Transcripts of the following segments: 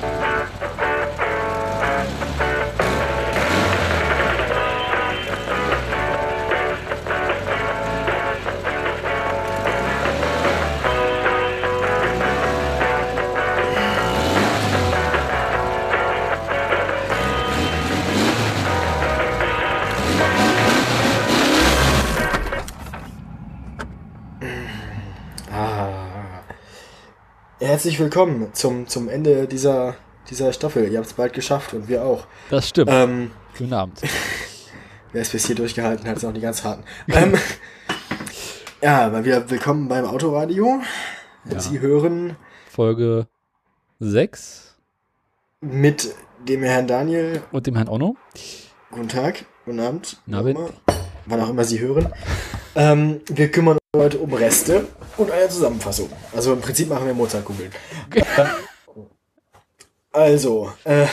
Ah. Herzlich willkommen zum, zum Ende dieser, dieser Staffel. Ihr habt es bald geschafft und wir auch. Das stimmt. Ähm, Guten Abend. wer es bis hier durchgehalten hat, ist auch die ganz harten. ähm, ja, mal wieder willkommen beim Autoradio. Ja. Sie hören Folge 6 mit dem Herrn Daniel. und dem Herrn Onno. Guten Tag, guten Abend. Na, wenn- Wann auch immer Sie hören. Ähm, wir kümmern uns heute um Reste und eine Zusammenfassung. Also im Prinzip machen wir Mozartkugeln. Also, äh,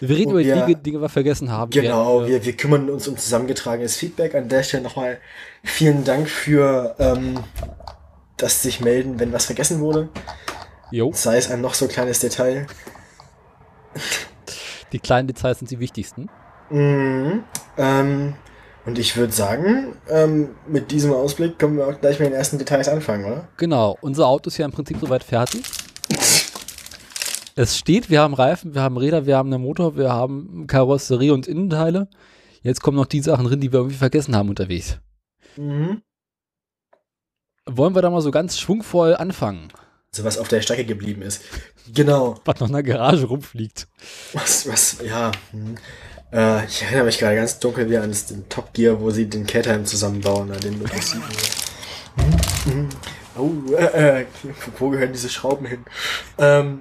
Wir reden über die Dinge, die wir vergessen haben. Genau, wir, wir kümmern uns um zusammengetragenes Feedback. An der Stelle nochmal vielen Dank für ähm, das sich melden, wenn was vergessen wurde. Jo, Sei es ein noch so kleines Detail. die kleinen Details sind die wichtigsten. Mhm. Ähm, und ich würde sagen, ähm, mit diesem Ausblick können wir auch gleich mit den ersten Details anfangen, oder? Genau, unser Auto ist ja im Prinzip soweit fertig. Es steht, wir haben Reifen, wir haben Räder, wir haben einen Motor, wir haben Karosserie und Innenteile. Jetzt kommen noch die Sachen drin, die wir irgendwie vergessen haben unterwegs. Mhm. Wollen wir da mal so ganz schwungvoll anfangen, So was auf der Strecke geblieben ist. Genau. was noch in der Garage rumfliegt? Was, was, ja. Äh, ich erinnere mich gerade ganz dunkel wieder an das, den Top Gear, wo sie den Caterham zusammenbauen, äh, den Lokomotiven. Hm, hm. Oh, äh, äh, wo gehören diese Schrauben hin? Ähm,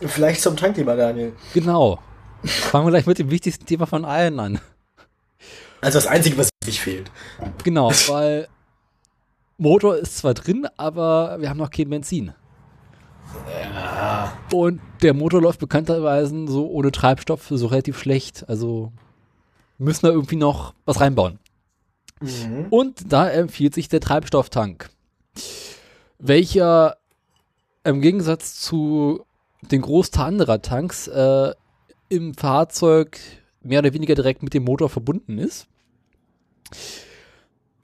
vielleicht zum Tank, lieber Daniel. Genau. Fangen wir gleich mit dem wichtigsten Thema von allen an. Also das Einzige, was wirklich fehlt. Genau, weil Motor ist zwar drin, aber wir haben noch kein Benzin. Ja. Und der Motor läuft bekannterweise so ohne Treibstoff so relativ schlecht. Also müssen da irgendwie noch was reinbauen. Mhm. Und da empfiehlt sich der Treibstofftank, welcher im Gegensatz zu den Großteil anderer Tanks äh, im Fahrzeug mehr oder weniger direkt mit dem Motor verbunden ist.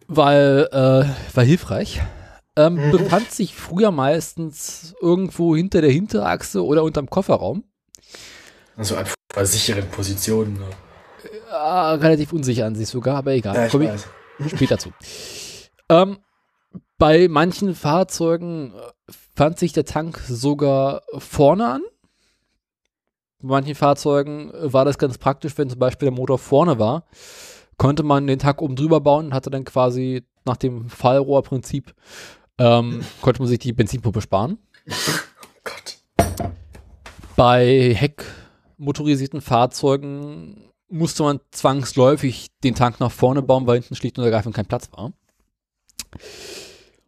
Weil, äh, war hilfreich. Ähm, Mhm. Befand sich früher meistens irgendwo hinter der Hinterachse oder unterm Kofferraum. Also an sicheren Positionen. Ne? Ah, relativ unsicher an sich sogar, aber egal. Ja, ich Komm ich, später zu. Ähm, bei manchen Fahrzeugen äh, fand sich der Tank sogar vorne an. Bei manchen Fahrzeugen äh, war das ganz praktisch, wenn zum Beispiel der Motor vorne war, konnte man den Tank oben drüber bauen und hatte dann quasi nach dem Fallrohrprinzip ähm, konnte man sich die Benzinpumpe sparen. Gott. Bei heckmotorisierten Fahrzeugen musste man zwangsläufig den Tank nach vorne bauen, weil hinten schlicht und ergreifend kein Platz war.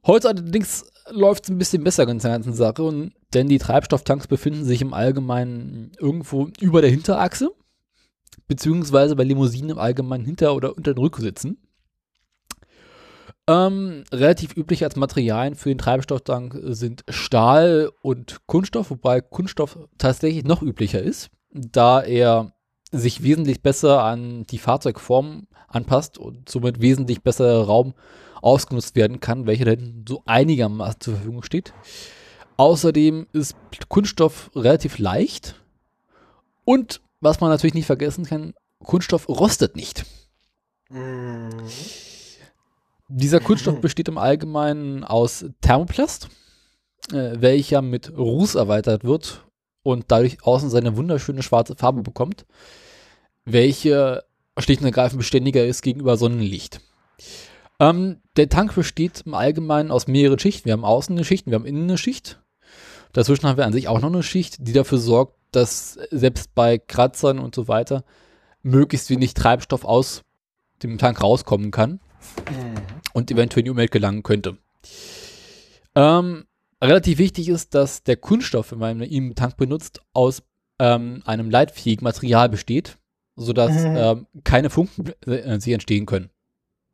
Heute allerdings läuft es ein bisschen besser in der ganzen Sache, und, denn die Treibstofftanks befinden sich im Allgemeinen irgendwo über der Hinterachse, beziehungsweise bei Limousinen im Allgemeinen hinter oder unter den Rücksitzen. Ähm, relativ üblich als Materialien für den Treibstofftank sind Stahl und Kunststoff, wobei Kunststoff tatsächlich noch üblicher ist, da er sich wesentlich besser an die Fahrzeugform anpasst und somit wesentlich besser Raum ausgenutzt werden kann, welcher dann so einigermaßen zur Verfügung steht. Außerdem ist Kunststoff relativ leicht und was man natürlich nicht vergessen kann, Kunststoff rostet nicht. Mhm. Dieser Kunststoff besteht im Allgemeinen aus Thermoplast, äh, welcher mit Ruß erweitert wird und dadurch außen seine wunderschöne schwarze Farbe bekommt, welche schlicht und ergreifend beständiger ist gegenüber Sonnenlicht. Ähm, der Tank besteht im Allgemeinen aus mehreren Schichten. Wir haben außen eine Schicht, wir haben innen eine Schicht. Dazwischen haben wir an sich auch noch eine Schicht, die dafür sorgt, dass selbst bei Kratzern und so weiter möglichst wenig Treibstoff aus dem Tank rauskommen kann und eventuell in die Umwelt gelangen könnte. Ähm, relativ wichtig ist, dass der Kunststoff, wenn man ihn im Tank benutzt, aus ähm, einem leitfähigen Material besteht, sodass Mhm. ähm, keine Funken äh, sich entstehen können.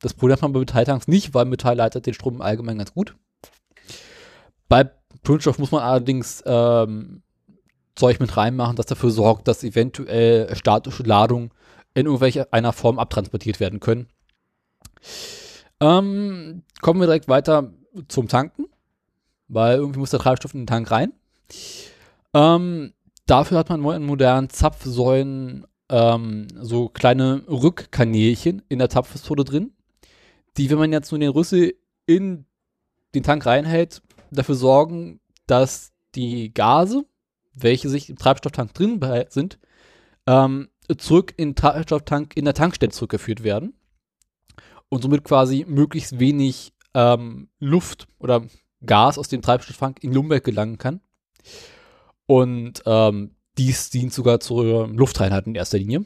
Das Problem hat man bei Metalltanks nicht, weil Metall leitet den Strom im Allgemeinen ganz gut. Bei Kunststoff muss man allerdings ähm, Zeug mit reinmachen, das dafür sorgt, dass eventuell statische Ladungen in irgendwelcher einer Form abtransportiert werden können. Ähm, kommen wir direkt weiter zum Tanken, weil irgendwie muss der Treibstoff in den Tank rein. Ähm, dafür hat man in modernen Zapfsäulen ähm, so kleine Rückkanälchen in der Zapfpistole drin, die, wenn man jetzt nur den Rüssel in den Tank reinhält, dafür sorgen, dass die Gase, welche sich im Treibstofftank drin sind, ähm, zurück in den Treibstofftank in der Tankstelle zurückgeführt werden und somit quasi möglichst wenig ähm, Luft oder Gas aus dem Treibstofftank in Lumberg gelangen kann. Und ähm, dies dient sogar zur Luftreinheit in erster Linie.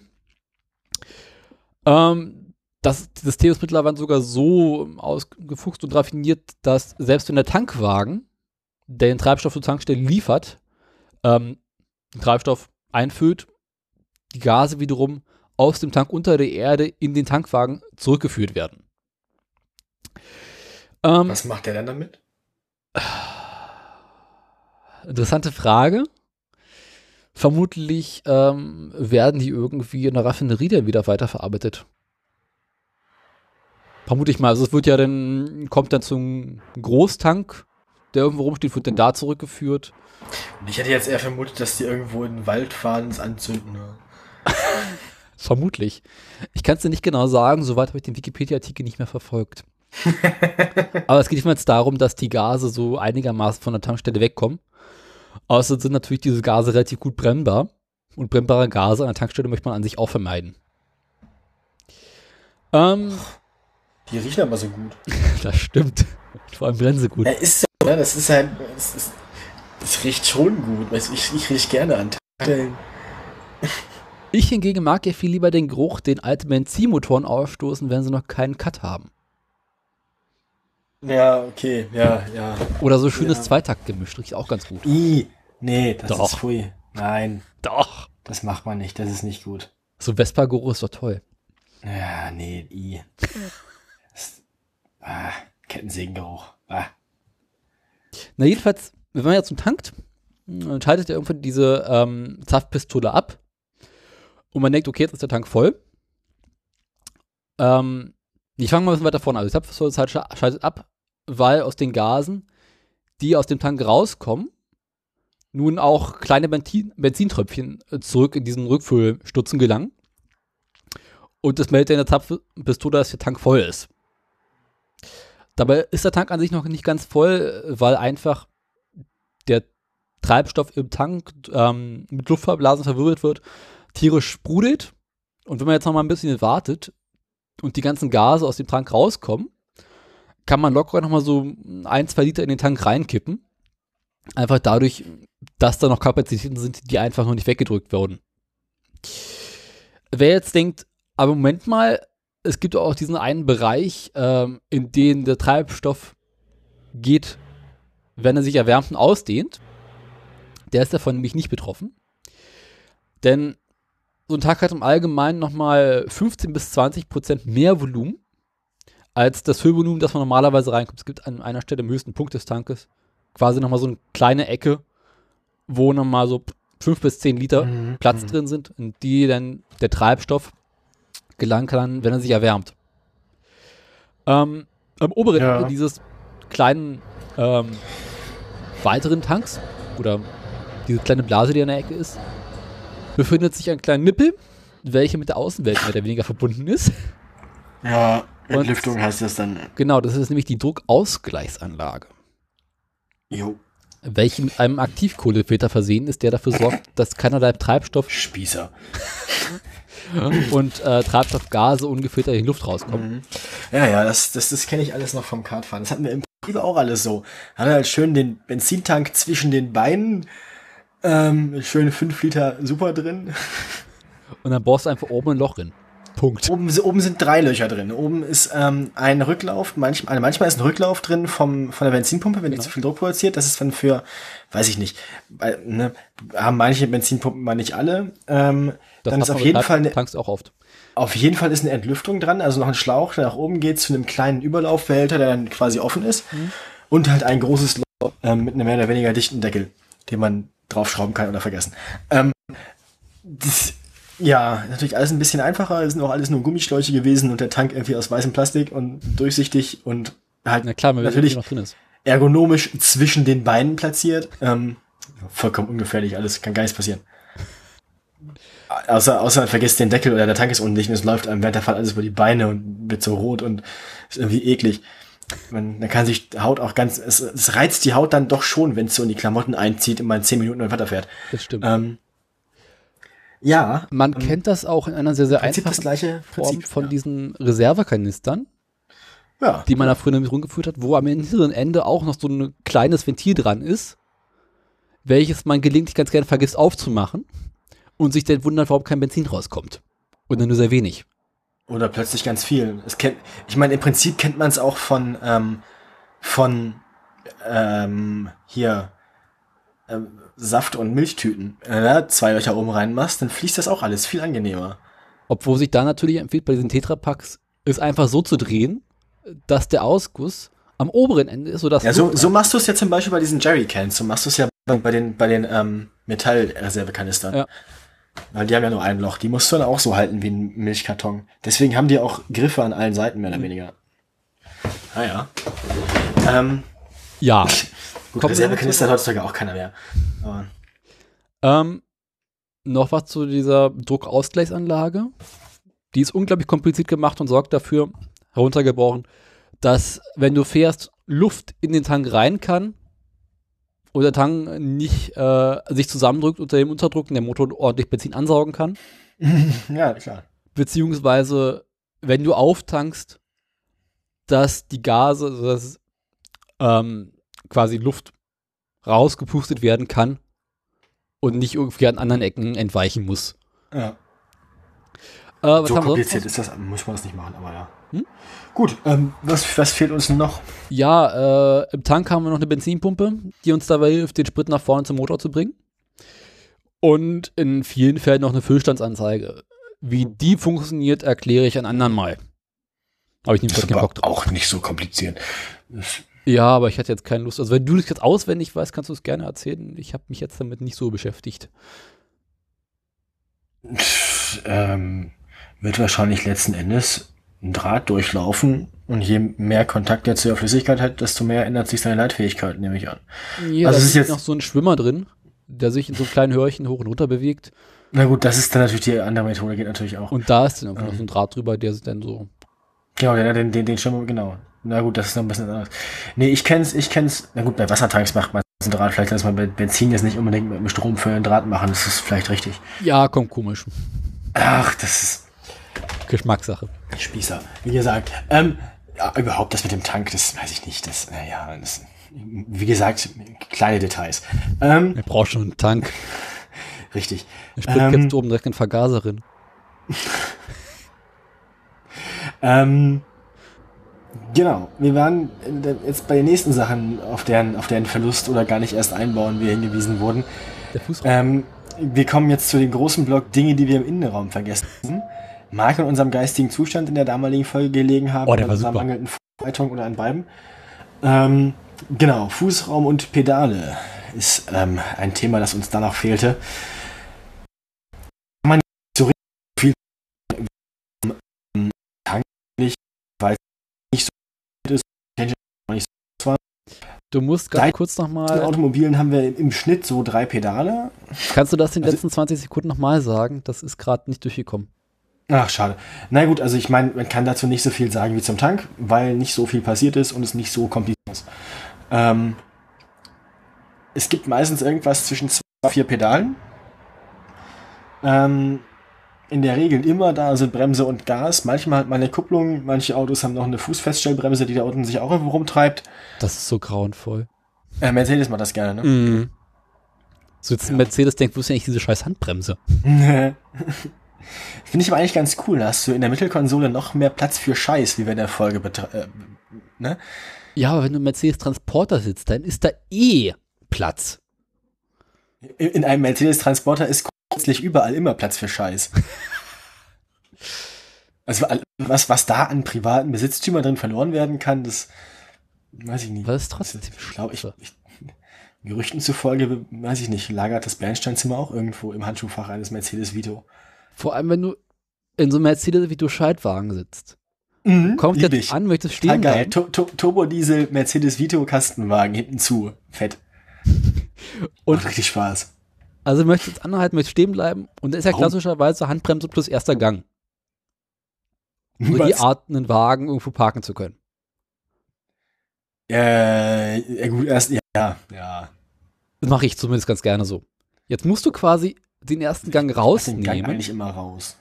Ähm, das System ist mittlerweile sogar so ausgefuchst und raffiniert, dass selbst wenn der Tankwagen, der den Treibstoff zur Tankstelle liefert, ähm, den Treibstoff einfüllt, die Gase wiederum aus dem Tank unter der Erde in den Tankwagen zurückgeführt werden. Ähm, Was macht der dann damit? Interessante Frage. Vermutlich ähm, werden die irgendwie in der Raffinerie dann wieder weiterverarbeitet. Vermute ich mal. Also es wird ja dann, kommt dann zum Großtank, der irgendwo rumsteht, wird dann da zurückgeführt. Und ich hätte jetzt eher vermutet, dass die irgendwo in den Wald fahren und es anzünden. Vermutlich. Ich kann es dir nicht genau sagen, soweit habe ich den Wikipedia-Artikel nicht mehr verfolgt. Aber es geht jetzt darum, dass die Gase so einigermaßen von der Tankstelle wegkommen. Außerdem sind natürlich diese Gase relativ gut brennbar. Und brennbare Gase an der Tankstelle möchte man an sich auch vermeiden. Ähm, die riechen aber so gut. das stimmt. Vor allem brennen sie gut. Ja, ist so, ne? Das ist halt. Es, ist, es riecht schon gut. Ich, ich rieche gerne an Tankstellen. Ich hingegen mag ja viel lieber den Geruch, den alte Benzinmotoren ausstoßen, wenn sie noch keinen Cut haben. Ja, okay, ja, ja. Oder so schönes ja. Zweitaktgemisch, riecht auch ganz gut. I, nee, das doch. ist pfui. Nein. Doch. Das macht man nicht, das ist nicht gut. So Vespa-Geruch ist doch toll. Ja, nee, i. Das, ah, Kettensägengeruch. Ah. Na, jedenfalls, wenn man jetzt zum tankt, dann schaltet er irgendwann diese ähm, Zapfpistole ab und man denkt, okay, jetzt ist der Tank voll. Ähm, ich fange mal ein bisschen weiter vorne an. Also die Zapfpistole schaltet ab, weil aus den Gasen, die aus dem Tank rauskommen, nun auch kleine Benzin Benzintröpfchen äh, zurück in diesen Rückfüllstutzen gelangen. Und das meldet in der Zapfpistole, dass der Tank voll ist. Dabei ist der Tank an sich noch nicht ganz voll, weil einfach der Treibstoff im Tank ähm, mit Luftverblasen verwirbelt wird, tierisch sprudelt. Und wenn man jetzt noch mal ein bisschen wartet und die ganzen Gase aus dem Tank rauskommen, kann man locker noch mal so ein, zwei Liter in den Tank reinkippen. Einfach dadurch, dass da noch Kapazitäten sind, die einfach noch nicht weggedrückt wurden. Wer jetzt denkt, aber Moment mal, es gibt auch diesen einen Bereich, ähm, in dem der Treibstoff geht, wenn er sich erwärmt und ausdehnt. Der ist davon nämlich nicht betroffen. Denn so ein Tag hat im Allgemeinen nochmal 15 bis 20 Prozent mehr Volumen als das Füllvolumen, das man normalerweise reinkommt. Es gibt an einer Stelle im höchsten Punkt des Tankes quasi nochmal so eine kleine Ecke, wo nochmal so 5 bis 10 Liter mhm. Platz mhm. drin sind, in die dann der Treibstoff gelangen kann, wenn er sich erwärmt. Ähm, am oberen ja. Ende dieses kleinen ähm, weiteren Tanks oder diese kleine Blase, die an der Ecke ist, befindet sich ein kleiner Nippel, welcher mit der Außenwelt mehr oder weniger verbunden ist. Ja, Entlüftung heißt das dann. Genau, das ist nämlich die Druckausgleichsanlage. Jo. Welche mit einem Aktivkohlefilter versehen ist, der dafür sorgt, dass keinerlei Treibstoff. Spießer. und äh, Treibstoffgase ungefiltert in die Luft rauskommen. Mhm. Ja, ja, das, das, das kenne ich alles noch vom Kartfahren. Das hatten wir im Prinzip auch alles so. Haben halt schön den Benzintank zwischen den Beinen ähm, schön 5 Liter super drin. Und dann bohrst du einfach oben ein Loch drin. Punkt. Oben, oben sind drei Löcher drin. Oben ist ähm, ein Rücklauf, manchmal, also manchmal ist ein Rücklauf drin vom, von der Benzinpumpe, wenn genau. die zu viel Druck produziert. Das ist dann für, weiß ich nicht, weil, ne, haben manche Benzinpumpen mal nicht alle. Ähm, dann ist auf jeden Fall eine, tankst auch oft. Auf jeden Fall ist eine Entlüftung dran, also noch ein Schlauch, der nach oben geht zu einem kleinen Überlaufbehälter, der dann quasi offen ist. Mhm. Und halt ein großes Loch ähm, mit einem mehr oder weniger dichten Deckel, den man draufschrauben kann oder vergessen. Ähm, das, ja, natürlich alles ein bisschen einfacher. Es sind auch alles nur Gummischläuche gewesen und der Tank irgendwie aus weißem Plastik und durchsichtig und halt Na klar, natürlich ergonomisch zwischen den Beinen platziert. Ähm, vollkommen ungefährlich, alles kann gar nichts passieren. Außer, außer man vergisst den Deckel oder der Tank ist undicht und es läuft einem während der Fahrt alles über die Beine und wird so rot und ist irgendwie eklig. Man, dann kann sich die Haut auch ganz, es, es reizt die Haut dann doch schon, wenn es so in die Klamotten einzieht und man zehn Minuten weiterfährt. Das stimmt. Ähm, ja, Man kennt das auch in einer sehr, sehr Prinzip einfachen gleiche Form Prinzip. von ja. diesen Reservekanistern, ja. die man da früher nämlich rumgeführt hat, wo am hinteren Ende auch noch so ein kleines Ventil dran ist, welches man gelegentlich ganz gerne vergisst aufzumachen und sich dann wundert, warum kein Benzin rauskommt. Oder nur sehr wenig. Oder plötzlich ganz viel. Es kennt, ich meine, im Prinzip kennt man es auch von, ähm, von ähm, hier ähm, Saft- und Milchtüten. Wenn du da zwei Löcher oben reinmachst, dann fließt das auch alles viel angenehmer. Obwohl sich da natürlich empfiehlt, bei diesen Tetrapacks es einfach so zu drehen, dass der Ausguss am oberen Ende ist, sodass Ja, so, so machst du es ja zum Beispiel bei diesen Jerrycans. So machst du es ja bei, bei den, bei den ähm, Metallreservekanistern. Ja. Weil die haben ja nur ein Loch. Die musst du dann auch so halten wie ein Milchkarton. Deswegen haben die auch Griffe an allen Seiten, mehr oder weniger. Ah ja. Ähm, ja. gut, Reservekanister hat heutzutage auch keiner mehr. Aber Ähm, noch was zu dieser Druckausgleichsanlage. Die ist unglaublich kompliziert gemacht und sorgt dafür, heruntergebrochen, dass wenn du fährst, Luft in den Tank rein kann und der Tank nicht äh, sich zusammendrückt unter dem Unterdruck und der Motor ordentlich Benzin ansaugen kann. ja, klar. Beziehungsweise, wenn du auftankst, dass die Gase, also dass ähm, quasi Luft rausgepustet werden kann und nicht irgendwie an anderen Ecken entweichen muss. Ja. Äh, so kompliziert ist das, muss man das nicht machen, aber ja. Hm? Gut, ähm, was, was fehlt uns noch? Ja, äh, im Tank haben wir noch eine Benzinpumpe, die uns dabei hilft, den Sprit nach vorne zum Motor zu bringen. Und in vielen Fällen noch eine Füllstandsanzeige. Wie die funktioniert, erkläre ich ein anderen Mal. Habe ich nicht keinen Bock drauf. auch nicht so kompliziert. Das, Ja, aber ich hatte jetzt keine Lust. Also wenn du das jetzt auswendig weißt, kannst du es gerne erzählen. Ich habe mich jetzt damit nicht so beschäftigt. ähm, wird wahrscheinlich letzten Endes ein Draht durchlaufen und je mehr Kontakt der zu der Flüssigkeit hat, desto mehr ändert sich seine Leitfähigkeit, nehme ich an. Ja, Also da es ist jetzt- noch so ein Schwimmer drin, der sich in so einem kleinen Hörchen hoch und runter bewegt. Na gut, das ist dann natürlich die andere Methode, geht natürlich auch. Und da ist dann einfach noch Ähm. so ein Draht drüber, der sich dann so. Genau, den, den, den, den Schirm, genau. Na gut, das ist noch ein bisschen anders. Nee, ich kenn's, ich kenn's. Na gut, bei Wassertanks macht man einen Draht. Vielleicht lässt man bei Benzin jetzt nicht unbedingt mit dem Strom für einen Draht machen. Das ist vielleicht richtig. Ja, kommt komisch. Ach, das ist Geschmackssache. Spießer. Wie gesagt, ähm, ja, überhaupt das mit dem Tank, das weiß ich nicht. Das, naja, das, wie gesagt, kleine Details. Ähm, Er braucht schon einen Tank. richtig. Er springt Ähm. jetzt oben direkt in den Vergaser drin. Ähm, genau, wir waren der- jetzt bei den nächsten Sachen, auf deren, auf deren Verlust oder gar nicht erst einbauen wir hingewiesen wurden. Der Fußraum. Ähm, wir kommen jetzt zu dem großen Block Dinge, die wir im Innenraum vergessen. Mag an unserem geistigen Zustand in der damaligen Folge gelegen haben, Oh, der war super. mangelnden Vorbereitung oder an beiden. Ähm, genau, Fußraum und Pedale ist ähm, ein Thema, das uns da noch fehlte. Kann man nicht so richtig viel ähm, Tank nicht, weil es nicht so ist. Du musst ganz Seit- kurz In nochmal. Automobilen haben wir im Schnitt so drei Pedale. Kannst du das in den Also- letzten 20 Sekunden nochmal sagen? Das ist gerade nicht durchgekommen. Ach, schade. Na gut, also ich meine, man kann dazu nicht so viel sagen wie zum Tank, weil nicht so viel passiert ist und es nicht so kompliziert ist. Ähm, es gibt meistens irgendwas zwischen zwei und vier Pedalen. Ähm, in der Regel immer da sind Bremse und Gas. Manchmal hat man eine Kupplung. Manche Autos haben noch eine Fußfeststellbremse, die da unten sich auch irgendwo rumtreibt. Das ist so grauenvoll. Äh, Mercedes macht das gerne, ne? Mhm. So jetzt ein Mercedes denkt, wo ist denn eigentlich diese scheiß Handbremse? Finde ich aber eigentlich ganz cool. Da hast du in der Mittelkonsole noch mehr Platz für Scheiß, wie wir in der Folge äh, ne? Ja, aber wenn du im Mercedes Transporter sitzt, dann ist da eh Platz. In in einem Mercedes-Transporter ist grundsätzlich überall immer Platz für Scheiß. Also was, was da an privaten Besitztümern drin verloren werden kann, das weiß ich nicht. Das ist trotzdem ich glaube, ich, ich, Gerüchten zufolge, weiß ich nicht, lagert das Bernsteinzimmer auch irgendwo im Handschuhfach eines Mercedes Vito. Vor allem, wenn du in so einem Mercedes Vito Schaltwagen sitzt. Mhm, Kommst lieb jetzt ich. an, möchtest Total stehen geil. bleiben. Tu- tu- Turbodiesel Mercedes Vito Kastenwagen hinten zu. Fett. Und- Macht richtig Spaß. Also möchtest jetzt anhalten, möchtest stehen bleiben und da ist ja Warum? klassischerweise Handbremse plus erster Gang. So die Was? Art, einen Wagen irgendwo parken zu können. Äh, ja gut, erst, ja, ja. Das mache ich zumindest ganz gerne so. Jetzt musst du quasi den ersten Gang Lass den Gang rausnehmen, eigentlich immer raus.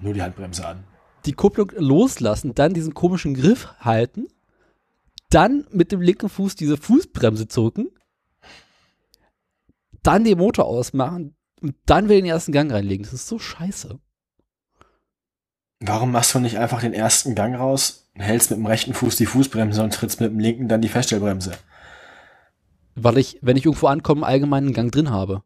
Nur die Handbremse an. die Kupplung loslassen, dann diesen komischen Griff halten, dann mit dem linken Fuß diese Fußbremse drücken, dann den Motor ausmachen und dann wieder den ersten Gang reinlegen. Das ist so scheiße. Warum machst du nicht einfach den ersten Gang raus, hältst mit dem rechten Fuß die Fußbremse und trittst mit dem linken dann die Feststellbremse? Weil ich, wenn ich irgendwo ankomme, allgemein einen Gang drin habe,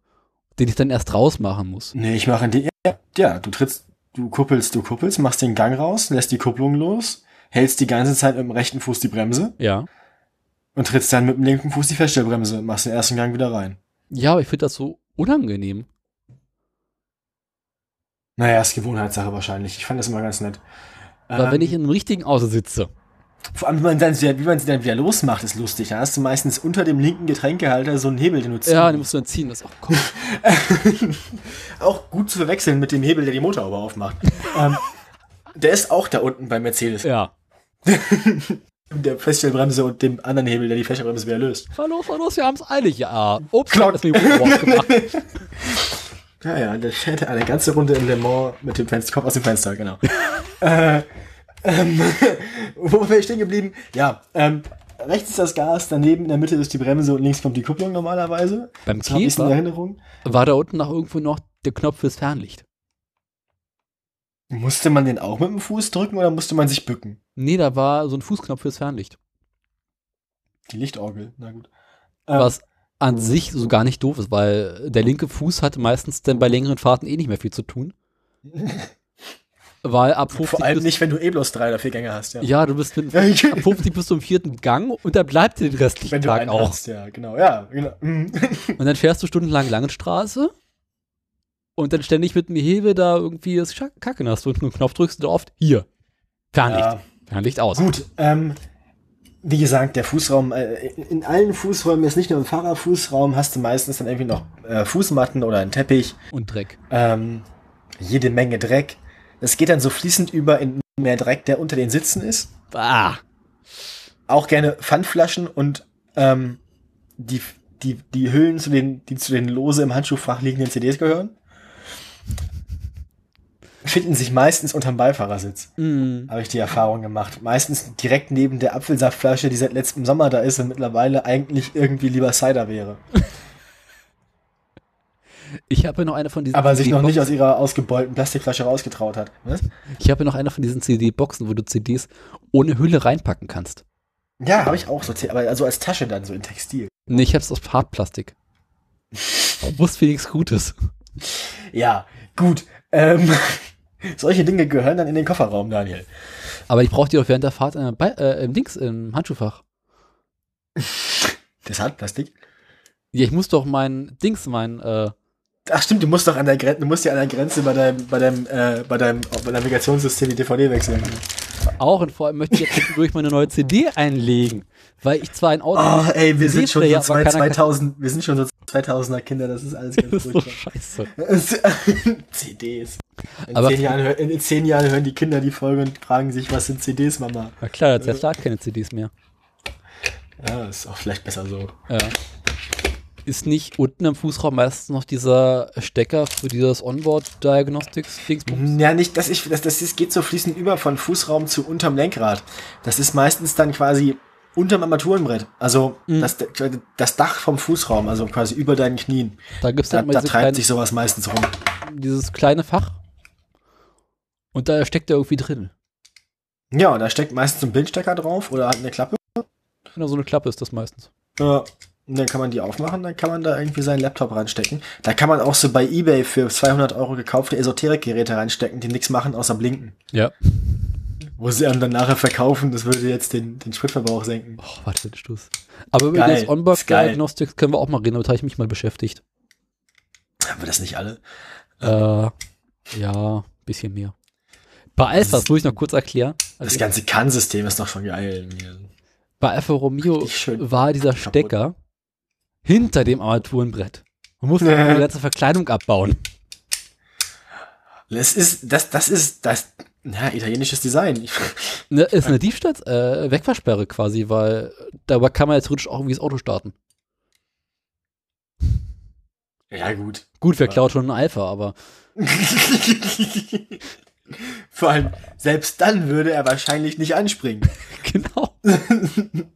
den ich dann erst rausmachen muss. Nee, ich mache die, ja, ja, du trittst, du kuppelst, du kuppelst, machst den Gang raus, lässt die Kupplung los, hältst die ganze Zeit mit dem rechten Fuß die Bremse Ja. und trittst dann mit dem linken Fuß die Feststellbremse und machst den ersten Gang wieder rein. Ja, aber ich finde das so unangenehm. Naja, ist Gewohnheitssache wahrscheinlich. Ich fand das immer ganz nett. Weil Ähm, wenn ich in einem richtigen Auto sitze, Vor allem, wie man, dann, wie man sie dann wieder losmacht, ist lustig. Da hast du meistens unter dem linken Getränkehalter so einen Hebel, den du ziehst. ja, den musst du dann ziehen. Das ist auch cool. auch gut zu verwechseln mit dem Hebel, der die Motorhaube aufmacht. ähm, der ist auch da unten bei Mercedes. Ja. Der Feststellbremse und dem anderen Hebel, der die Feststellbremse wieder löst. Hallo, hallo, wir haben es eilig. Ja. Ups, Klock. das gemacht. Ja, ja, der fährt eine ganze Runde in Le Mans mit dem Fenster, Kopf aus dem Fenster, genau. äh, ähm, wo wäre ich stehen geblieben? Ja, ähm, rechts ist das Gas, daneben in der Mitte ist die Bremse und links kommt die Kupplung normalerweise. Beim ich's in Käfer Erinnerung. war da unten noch irgendwo noch der Knopf fürs Fernlicht. Musste man den auch mit dem Fuß drücken oder musste man sich bücken? Nee, da war so ein Fußknopf fürs Fernlicht. Die Lichtorgel, na gut. Ähm, Was an sich so gar nicht doof ist, weil der linke Fuß hatte meistens dann bei längeren Fahrten eh nicht mehr viel zu tun. Weil ab 50 Vor allem nicht, wenn du eh bloß drei oder vier Gänge hast, ja. Ja, du bist mit, ab 50 bist du im vierten Gang und dann bleibt dir den restlichen wenn du Tag einen auch. hast, ja, genau, ja, genau. Mhm. Und dann fährst du stundenlang Langenstraße und dann ständig mit dem Hebel da irgendwie das Kacken hast du unten einen Knopf drückst du oft hier. Fernlicht. Ja. Fernlicht aus. Gut, ähm, wie gesagt, der Fußraum, äh, in allen Fußräumen, jetzt nicht nur im Fahrerfußraum, hast du meistens dann irgendwie noch äh, Fußmatten oder einen Teppich, Und Dreck. ähm, jede Menge Dreck. Das geht dann so fließend über in mehr Dreck, der unter den Sitzen ist. Ah. Auch gerne Pfandflaschen und ähm, die, die, die Hüllen, zu den, die zu den lose im Handschuhfach liegenden CDs gehören. Finden sich meistens unterm Beifahrersitz. Mm. habe ich die Erfahrung gemacht. Meistens direkt neben der Apfelsaftflasche, die seit letztem Sommer da ist und mittlerweile eigentlich irgendwie lieber Cider wäre. Ich habe noch eine von diesen Aber sich noch nicht aus ihrer ausgebeulten Plastikflasche rausgetraut hat. Was? Ich habe noch eine von diesen CD-Boxen, wo du CDs ohne Hülle reinpacken kannst. Ja, habe ich auch so. Aber also als Tasche dann, so in Textil. Nee, ich hab's aus Hartplastik. Wusste wenigstens Gutes. Ja, gut. Ähm, solche Dinge gehören dann in den Kofferraum, Daniel. Aber ich brauche die auch während der Fahrt äh, bei, äh, im Dings, im Handschuhfach. Das Hartplastik. Ja, ich muss doch mein Dings, mein, äh, Ach stimmt, du musst doch an der Grenze, du musst ja an der Grenze bei deinem, bei deinem, äh, bei deinem bei Navigationssystem die DVD wechseln. auch und vor allem möchte ich jetzt zwischendurch meine neue CD einlegen. Weil ich zwar ein Auto. Oh, ey, wir sind schon so zwei, aber keiner 2000, wir sind schon so 2000er Kinder, das ist alles ganz ist so furchtbar. scheiße. CDs. In, Aber- zehn Jahren, in zehn Jahren hören die Kinder die Folge und fragen sich, was sind CDs, Mama? Na klar, der Tesla hat keine CDs mehr. Ja, ist auch vielleicht besser so. Ja. Ist nicht unten im Fußraum meistens noch dieser Stecker für dieses Onboard-Diagnostics-Dingsbums? Ja, nicht, das, ich, das, das ist, geht so fließend über von Fußraum zu unterm Lenkrad. Das ist meistens dann quasi unterm Armaturenbrett. Also Mhm. das, das Dach vom Fußraum, also quasi über deinen Knien. Da gibt es Da, da treibt kleine, sich sowas meistens rum. dieses kleine Fach. Und da steckt er irgendwie drin. Ja, und da steckt meistens ein Bildstecker drauf oder halt eine Klappe. Genau, so eine Klappe ist das meistens. Ja, und dann kann man die aufmachen, dann kann man da irgendwie seinen Laptop reinstecken. Da kann man auch so bei Ebay für 200 Euro gekaufte Esoterikgeräte reinstecken, die nichts machen außer blinken. Ja. Wo sie dann nachher verkaufen, das würde jetzt den, den Spritverbrauch senken. Oh, warte für den Stoß. Aber über das Onboard. Diagnostics können wir auch mal reden, damit habe ich mich mal beschäftigt. Haben wir das nicht alle? Äh, ja, bisschen mehr. Bei Alpha, das muss ich noch kurz erklären. Das Also, ganze CAN-System ist doch schon geil. Bei Alfa Romeo war dieser. Stecker hinter dem Armaturenbrett. Man musste Ja. die ganze Verkleidung abbauen. Das ist, das, das ist, das, ja, italienisches Design. Ne, ist eine Diebstahls äh, Wegfahrsperre quasi, weil dabei kann man ja theoretisch auch irgendwie das Auto starten. ja, gut. Gut, wer klaut schon ein Alpha, aber Vor allem, selbst dann würde er wahrscheinlich nicht anspringen. genau.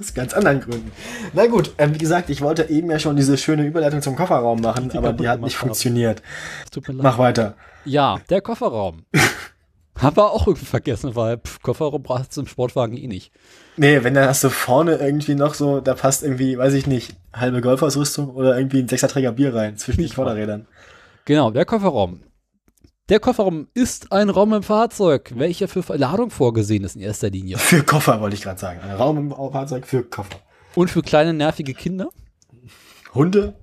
Aus ganz anderen Gründen. Na gut, ähm, wie gesagt, ich wollte eben ja schon diese schöne Überleitung zum Kofferraum machen, Die aber die hat nicht haben. funktioniert. Tut mir leid. Mach weiter. Ja, der Kofferraum. Hab wir auch irgendwie vergessen, weil pff, Kofferraum brauchst du im Sportwagen eh nicht. Nee, wenn dann hast du vorne irgendwie noch so, da passt irgendwie, weiß ich nicht, halbe Golfausrüstung oder irgendwie ein Sechserträger Bier rein zwischen die Nicht wahr. Vorderrädern. Genau, der Kofferraum. Der Kofferraum ist ein Raum im Fahrzeug, welcher für Ladung vorgesehen ist in erster Linie. Für Koffer wollte ich gerade sagen. Ein Raum im Fahrzeug für Koffer. Und für kleine, nervige Kinder. Hunde?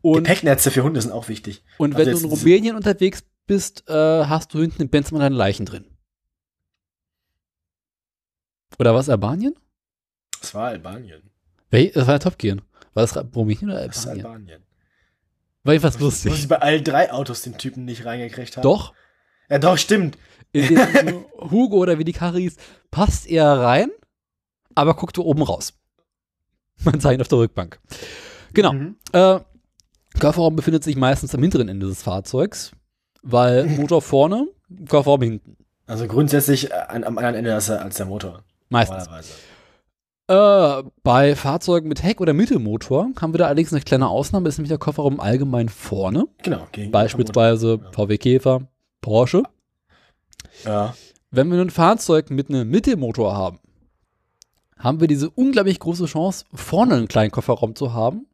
Und, Gepäcknetze für Hunde sind auch wichtig. und Also wenn du in Rumänien unterwegs bist, äh, hast du hinten im Benzmann deine Leichen drin. Oder was, Albanien? Das war Albanien. Das war ja Top Gear. War das Rumänien oder Das ist Albanien? War jedenfalls Wo lustig. sie bei allen drei Autos den Typen nicht reingekriegt haben. Doch, Ja, doch, stimmt. in Hugo oder wie die Karre hieß, passt er rein, aber guckt du oben raus. Man sah ihn auf der Rückbank. Genau. Mhm. Äh, Kofferraum befindet sich meistens am hinteren Ende des Fahrzeugs, weil Motor vorne, Kofferraum hinten. Also grundsätzlich äh, am anderen Ende als, als der Motor. Meistens. Äh, bei Fahrzeugen mit Heck- oder Mittelmotor haben wir da allerdings eine kleine Ausnahme, ist nämlich der Kofferraum allgemein vorne. Genau. gegen- Beispielsweise Ja. VW Käfer, Porsche. Ja. Wenn wir ein Fahrzeug mit einem Mittelmotor haben, haben wir diese unglaublich große Chance, vorne einen kleinen Kofferraum zu haben.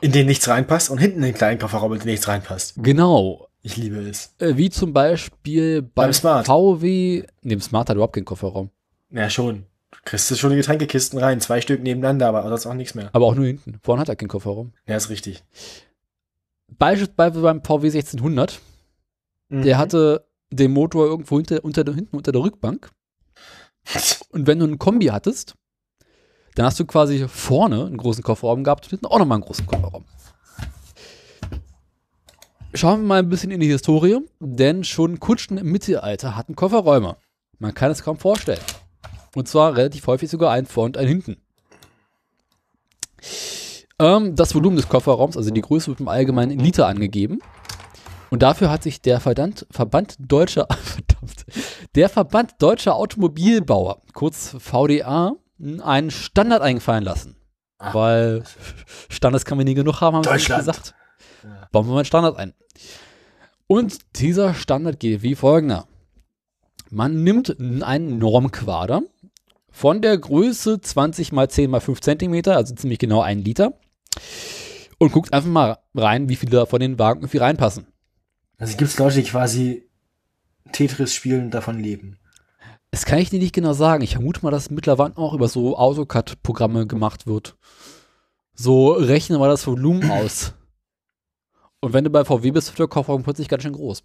In den nichts reinpasst und hinten den kleinen Kofferraum, in den nichts reinpasst. Genau. Ich liebe es. Äh, wie zum Beispiel beim, Beim Smart. VW. Dem Smart hat überhaupt keinen Kofferraum. Ja, schon. Kriegst du schon die Getränkekisten rein. Zwei Stück nebeneinander, aber sonst auch nichts mehr. Aber auch nur hinten. Vorne hat er keinen Kofferraum. Ja, ist richtig. Beispielsweise beim VW 1600. Der Mhm. hatte den Motor irgendwo hinter, unter, der- hinten unter der Rückbank. Und wenn du einen Kombi hattest, dann hast du quasi vorne einen großen Kofferraum gehabt und hinten auch nochmal einen großen Kofferraum. Schauen wir mal ein bisschen in die Historie, denn schon Kutschen im Mittelalter hatten Kofferräume. Man kann es kaum vorstellen. Und zwar relativ häufig sogar ein vor und ein hinten. Ähm, das Volumen des Kofferraums, also die Größe, wird im Allgemeinen in Liter angegeben. Und dafür hat sich der Verdammt, Verband Deutscher, verdammt, der Verband Deutscher Automobilbauer, kurz VDA, einen Standard eingefallen lassen. Ah. Weil Standards kann man nie genug haben, haben sie Deutschland. gesagt. Ja. Bauen wir mal einen Standard ein. Und dieser Standard geht wie folgender. Man nimmt einen Normquader von der Größe 20 mal 10 mal 5 Zentimeter, also ziemlich genau ein Liter, und guckt einfach mal rein, wie viele von den Wagen irgendwie reinpassen. Also gibt es Leute, die quasi Tetris spielen und davon leben. Das kann ich dir nicht genau sagen. Ich vermute mal, dass mittlerweile auch über so AutoCAD-Programme gemacht wird. So rechnen wir das Volumen aus. Und wenn du bei VW bist, wird der Kofferraum plötzlich ganz schön groß.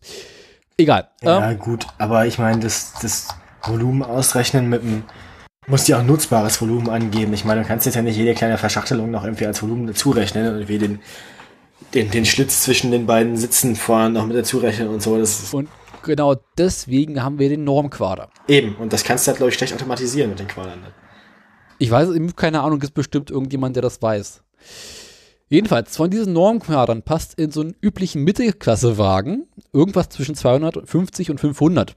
Egal. Ja, Ähm, gut, aber ich meine, das, das Volumen ausrechnen mit dem. Muss ja auch nutzbares Volumen angeben. Ich meine, du kannst jetzt ja nicht jede kleine Verschachtelung noch irgendwie als Volumen dazu rechnen und irgendwie den, den, den Schlitz zwischen den beiden Sitzen vorne noch mit dazu rechnen und so. Das und genau deswegen haben wir den Normquader. eben. Und das kannst du halt, glaube ich, schlecht automatisieren mit den Quadern. dann. Ich weiß, keine Ahnung, gibt bestimmt irgendjemand, der das weiß. Jedenfalls, von diesen Normquadern passt in so einen üblichen Mittelklassewagen irgendwas zwischen 250 und 500.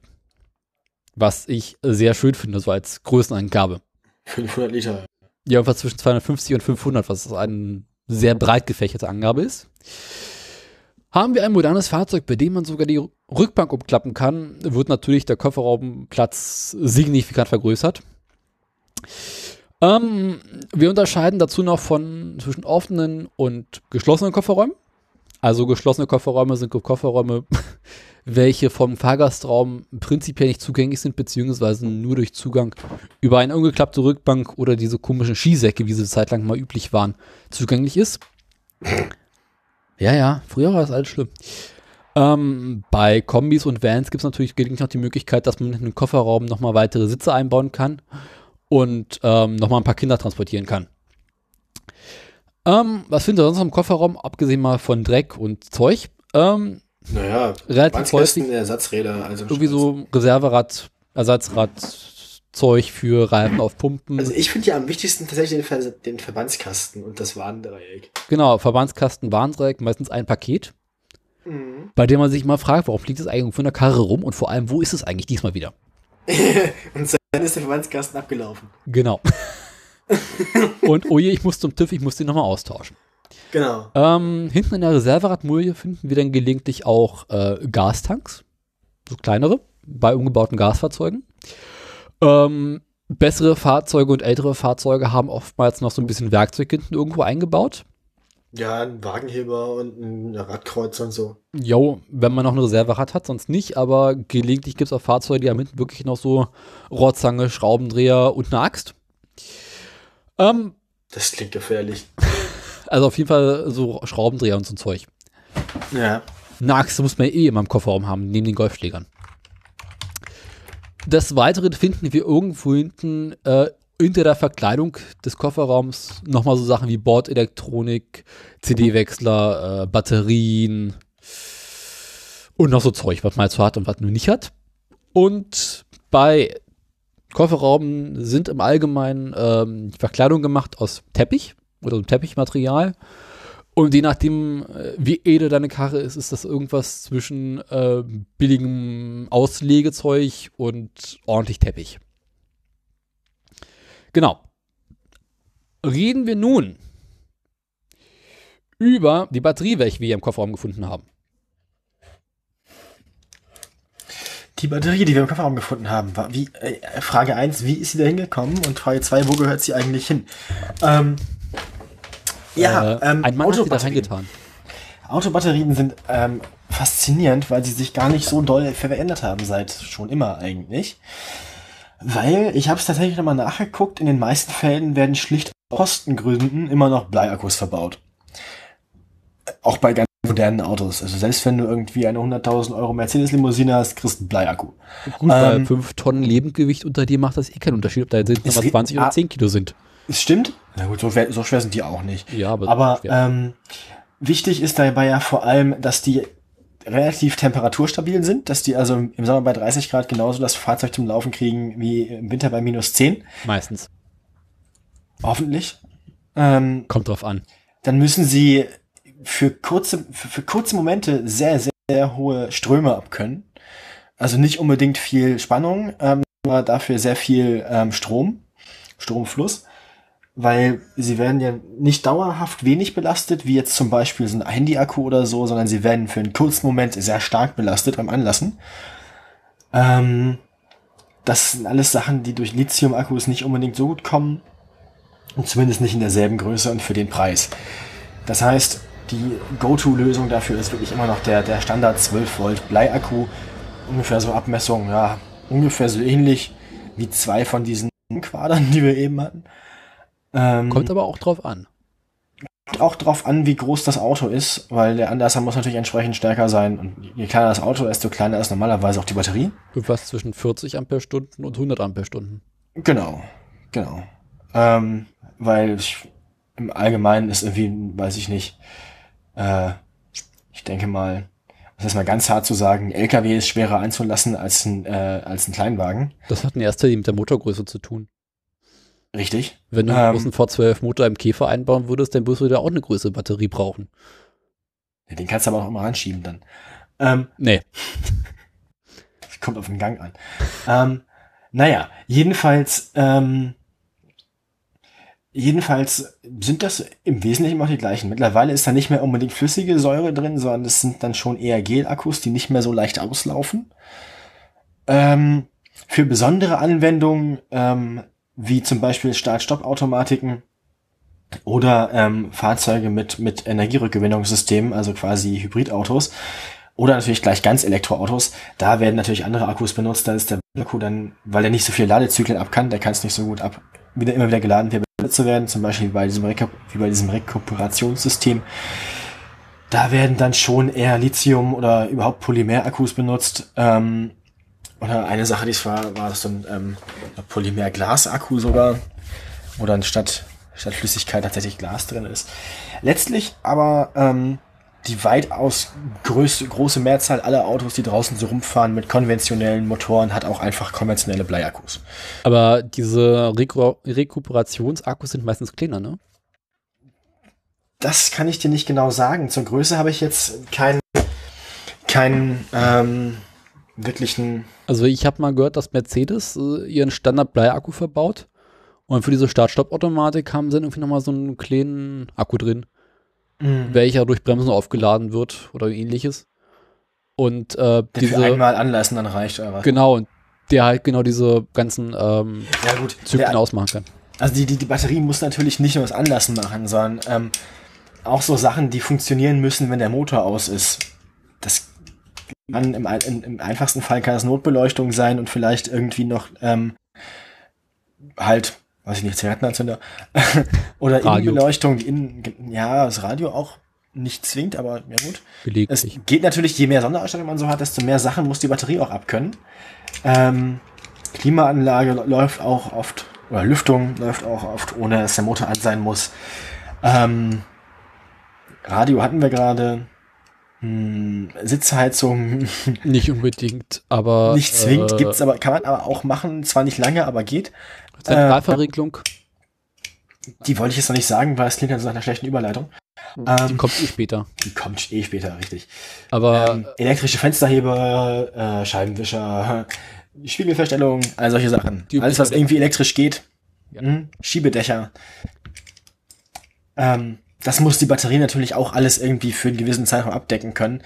Was ich sehr schön finde, so als Größenangabe. 500 Liter. Ja, irgendwas zwischen 250 und 500, was eine sehr breit gefächerte Angabe ist. Haben wir ein modernes Fahrzeug, bei dem man sogar die Rückbank umklappen kann, wird natürlich der Kofferraumplatz signifikant vergrößert. Ähm, wir unterscheiden dazu noch von zwischen offenen und geschlossenen Kofferräumen. Also geschlossene Kofferräume sind Kofferräume, welche vom Fahrgastraum prinzipiell nicht zugänglich sind, beziehungsweise nur durch Zugang über eine umgeklappte Rückbank oder diese komischen Skisäcke, wie sie zeitlang mal üblich waren, zugänglich ist. Ja, ja, früher war das alles schlimm. Ähm, bei Kombis und Vans gibt es natürlich gelegentlich noch die Möglichkeit, dass man in den Kofferraum nochmal weitere Sitze einbauen kann und ähm, nochmal ein paar Kinder transportieren kann. Ähm, was findet ihr sonst im Kofferraum, abgesehen mal von Dreck und Zeug? Ähm, Naja, relativ häufig Ersatzräder, also irgendwie so Reserverad, Ersatzradzeug für Reifen auf Pumpen. Also ich finde ja am wichtigsten tatsächlich den, Ver den Verbandskasten und das Warndreieck. genau, Verbandskasten, Warndreieck, meistens ein Paket, Mhm. bei dem man sich mal fragt, warum fliegt das eigentlich von der Karre rum und vor allem, wo ist es eigentlich diesmal wieder? und dann ist der Verbandskasten abgelaufen. Genau. und oh je, ich muss zum TÜV, ich muss den nochmal austauschen. Genau. Ähm, hinten in der Reserveradmulie finden wir dann gelegentlich auch äh, Gastanks, so kleinere, bei umgebauten Gasfahrzeugen. Ähm, bessere Fahrzeuge und ältere Fahrzeuge haben oftmals noch so ein bisschen Werkzeug hinten irgendwo eingebaut. Ja, ein Wagenheber und ein Radkreuzer und so. Jo, wenn man noch eine Reserverad hat, sonst nicht, aber gelegentlich gibt es auch Fahrzeuge, die haben hinten wirklich noch so Rohrzange, Schraubendreher und eine Axt. Ähm, Das klingt gefährlich. also auf jeden Fall so Schraubendreher und so ein Zeug. Ja. Eine Axt muss man eh immer im Kofferraum haben, neben den Golfschlägern. Des Weiteren finden wir irgendwo hinten äh, hinter der Verkleidung des Kofferraums nochmal so Sachen wie Bordelektronik, CD-Wechsler, äh, Batterien und noch so Zeug, was man jetzt so hat und was man nicht hat. Und bei Kofferraumen sind im Allgemeinen ähm, Verkleidung gemacht aus Teppich oder so Teppichmaterial. Und je nachdem, äh, wie edel deine Karre ist, ist das irgendwas zwischen äh, billigem Auslegezeug und ordentlich Teppich. Genau. Reden wir nun über die Batterie, welche wir im Kofferraum gefunden haben. Die Batterie, die wir im Kofferraum gefunden haben, war wie, äh, Frage 1, wie ist sie da hingekommen? Und Frage 2, wo gehört sie eigentlich hin? Ähm, ja, äh, ähm, ein Mann hat sie da Autobatterien. reingetan. Autobatterien sind ähm, faszinierend, weil sie sich gar nicht so doll verändert haben seit schon immer eigentlich. Weil, ich habe es tatsächlich nochmal nachgeguckt, in den meisten Fällen werden schlicht aus Kostengründen immer noch Bleiakkus verbaut. Äh, Auch bei ganz modernen Autos. Also selbst wenn du irgendwie eine 100.000 Euro Mercedes-Limousine hast, kriegst du einen Bleiakku. Gut, bei Ähm, 5 Tonnen Lebendgewicht unter dir macht das eh keinen Unterschied, ob da jetzt nochmal geht- 20 oder ah. 10 Kilo sind. Es stimmt. Na gut, so, schwer- so schwer sind die auch nicht. Ja, aber, Aber ähm, wichtig ist dabei ja vor allem, dass die relativ temperaturstabil sind, dass die also im Sommer bei 30 Grad genauso das Fahrzeug zum Laufen kriegen wie im Winter bei minus 10. meistens. Hoffentlich. Ähm, Kommt drauf an. dann müssen sie für kurze, für, für kurze Momente sehr, sehr, sehr hohe Ströme abkönnen. Also nicht unbedingt viel Spannung, ähm, aber dafür sehr viel ähm, Strom, Stromfluss. Weil sie werden ja nicht dauerhaft wenig belastet, wie jetzt zum Beispiel so ein Handy-Akku oder so, sondern sie werden für einen kurzen Moment sehr stark belastet beim Anlassen. Ähm, das sind alles Sachen, die durch Lithium-Akkus nicht unbedingt so gut kommen. Und zumindest nicht in derselben Größe und für den Preis. Das heißt, die Go-To-Lösung dafür ist wirklich immer noch der, der Standard 12 Volt Bleiakku. Ungefähr so Abmessungen, ja, ungefähr so ähnlich wie zwei von diesen Quadern, die wir eben hatten. Ähm, Kommt aber auch drauf an. kommt auch drauf an, wie groß das Auto ist, weil der Anlasser muss natürlich entsprechend stärker sein. Und je kleiner das Auto ist, desto kleiner ist normalerweise auch die Batterie. Irgendwas zwischen 40 Ampere-Stunden und 100 Ampere-Stunden. Genau, genau. Ähm, weil ich, im Allgemeinen ist irgendwie, weiß ich nicht, äh, ich denke mal, das ist mal ganz hart zu sagen, LKW ist schwerer einzulassen als ein, äh, als ein Kleinwagen. Das hat in erster Linie mit der Motorgröße zu tun. Richtig. Wenn du einen Ähm. großen V12 Motor im Käfer einbauen würdest, dann würdest du da auch eine größere Batterie brauchen. Ja, den kannst du aber auch immer ranschieben dann. Ähm, Nee. kommt auf den Gang an. Ähm, naja, jedenfalls, ähm, jedenfalls sind das im Wesentlichen auch die gleichen. Mittlerweile ist da nicht mehr unbedingt flüssige Säure drin, sondern es sind dann schon eher Gelakkus, die nicht mehr so leicht auslaufen. Ähm, für besondere Anwendungen, ähm, wie zum Beispiel Start-Stopp-Automatiken, oder ähm, Fahrzeuge mit, mit Energierückgewinnungssystemen, also quasi Hybridautos. Oder natürlich gleich ganz Elektroautos. Da werden natürlich andere Akkus benutzt. Da ist der Akku dann, weil er nicht so viele Ladezyklen ab kann, der kann es nicht so gut ab, wieder immer wieder geladen werden zu werden, zum Beispiel bei diesem, Rekup wie bei diesem Rekuperationssystem. Da werden dann schon eher Lithium oder überhaupt Polymerakkus benutzt. Ähm, oder eine Sache, die es war, war so ein ähm, Polymer-Glas-Akku sogar, wo dann statt, statt Flüssigkeit tatsächlich Glas drin ist. Letztlich aber ähm, die weitaus größte, große Mehrzahl aller Autos, die draußen so rumfahren mit konventionellen Motoren, hat auch einfach konventionelle Bleiakkus. Aber diese Reku Rekuperationsakkus sind meistens kleiner, ne? Das kann ich dir nicht genau sagen. Zur Größe habe ich jetzt keinen keinen ähm, wirklichen. Also ich habe mal gehört, dass Mercedes äh, ihren Standard-Bleiakku verbaut und für diese Start-Stopp-Automatik haben sie irgendwie nochmal so einen kleinen Akku drin mhm. welcher durch Bremsen aufgeladen wird oder ähnliches. Und äh, diese für einmal anlassen dann reicht oder was? Genau, und der halt genau diese ganzen ähm, ja, gut. Zyklen der, ausmachen kann. Also die, die, die Batterie muss natürlich nicht nur das Anlassen machen, sondern ähm, auch so Sachen, die funktionieren müssen, wenn der Motor aus ist. Das kann im, im, im einfachsten Fall kann das Notbeleuchtung sein und vielleicht irgendwie noch ähm, halt weiß ich nicht, Zigarettenanzünder oder Radio. Innenbeleuchtung, innen, ja, das Radio auch nicht zwingt, aber ja gut. Es geht natürlich, je mehr Sonderausstattung man so hat, desto mehr Sachen muss die Batterie auch abkönnen. Ähm, Klimaanlage läuft auch oft, oder Lüftung läuft auch oft, ohne dass der Motor an sein muss. Ähm, Radio hatten wir gerade. Hm, Sitzheizung. Nicht unbedingt, aber. Nicht zwingend, äh, gibt's aber, kann man aber auch machen, zwar nicht lange, aber geht. Zentralverriegelung. Äh, die wollte ich jetzt noch nicht sagen, weil es klingt also nach einer schlechten Überleitung. Die ähm, kommt eh später. Die kommt eh später, richtig. Aber ähm, elektrische Fensterheber, äh, Scheibenwischer, Spiegelverstellung, all solche Sachen. Alles, was irgendwie elektrisch geht. Ja. Mh, Schiebedächer. Ähm, das muss die Batterie natürlich auch alles irgendwie für einen gewissen Zeitraum abdecken können.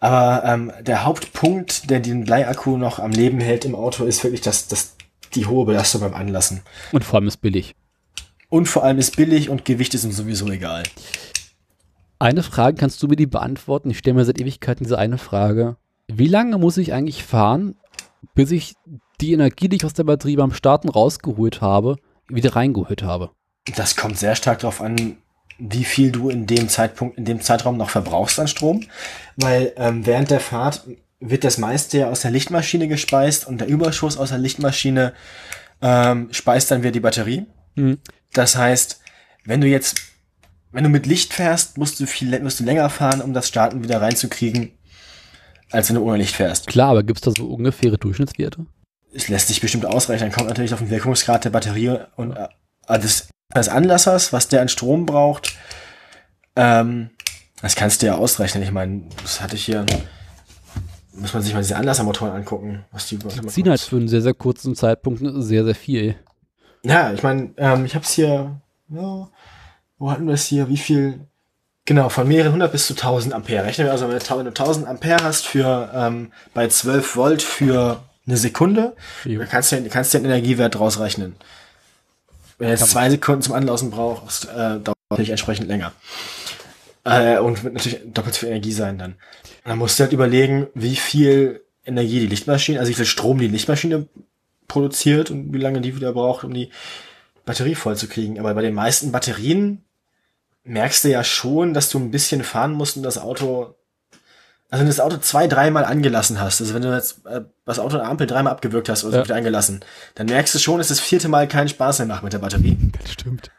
Aber ähm, der Hauptpunkt, der den Bleiakku noch am Leben hält im Auto, ist wirklich das, das die hohe Belastung beim Anlassen. Und vor allem ist billig. Und vor allem ist billig und Gewicht ist ihm sowieso egal. Eine Frage kannst du mir die beantworten. Ich stelle mir seit Ewigkeiten diese eine Frage. Wie lange muss ich eigentlich fahren, bis ich die Energie, die ich aus der Batterie beim Starten rausgeholt habe, wieder reingeholt habe? Das kommt sehr stark darauf an, wie viel du in dem Zeitpunkt, in dem Zeitraum noch verbrauchst an Strom. Weil ähm, während der Fahrt wird das meiste ja aus der Lichtmaschine gespeist und der Überschuss aus der Lichtmaschine ähm, speist dann wieder die Batterie. Mhm. Das heißt, wenn du jetzt, wenn du mit Licht fährst, musst du viel, musst du länger fahren, um das Starten wieder reinzukriegen, als wenn du ohne Licht fährst. Klar, aber gibt es da so ungefähre Durchschnittswerte? Es lässt sich bestimmt ausrechnen, kommt natürlich auf den Wirkungsgrad der Batterie und äh, des, des Anlassers, was der an Strom braucht. Ähm, das kannst du ja ausrechnen. Ich meine, das hatte ich hier muss man sich mal diese Anlassermotoren angucken. Was die, die ziehen halt für einen sehr, sehr kurzen Zeitpunkt sehr, sehr viel. Ja, ich meine, ähm, ich habe es hier, ja, wo hatten wir es hier, wie viel, genau, von mehreren hundert bis zu 1000 Ampere. Rechnen wir also, wenn du 1000 Ampere hast für, ähm, bei 12 Volt für eine Sekunde, jo. dann kannst du, kannst du den Energiewert draus rechnen. Wenn du jetzt zwei Sekunden zum Anlassen brauchst, äh, dauert natürlich entsprechend länger. Äh, und wird natürlich doppelt so viel Energie sein dann. dann musst du halt überlegen, wie viel Energie die Lichtmaschine, also wie viel Strom die Lichtmaschine produziert und wie lange die wieder braucht, um die Batterie voll zu kriegen. Aber bei den meisten Batterien merkst du ja schon, dass du ein bisschen fahren musst und das Auto, also wenn du das Auto zwei, dreimal angelassen hast, also wenn du jetzt äh, das Auto in der Ampel dreimal abgewürgt hast oder ja. wieder eingelassen, dann merkst du schon, dass das vierte Mal keinen Spaß mehr macht mit der Batterie. Das stimmt.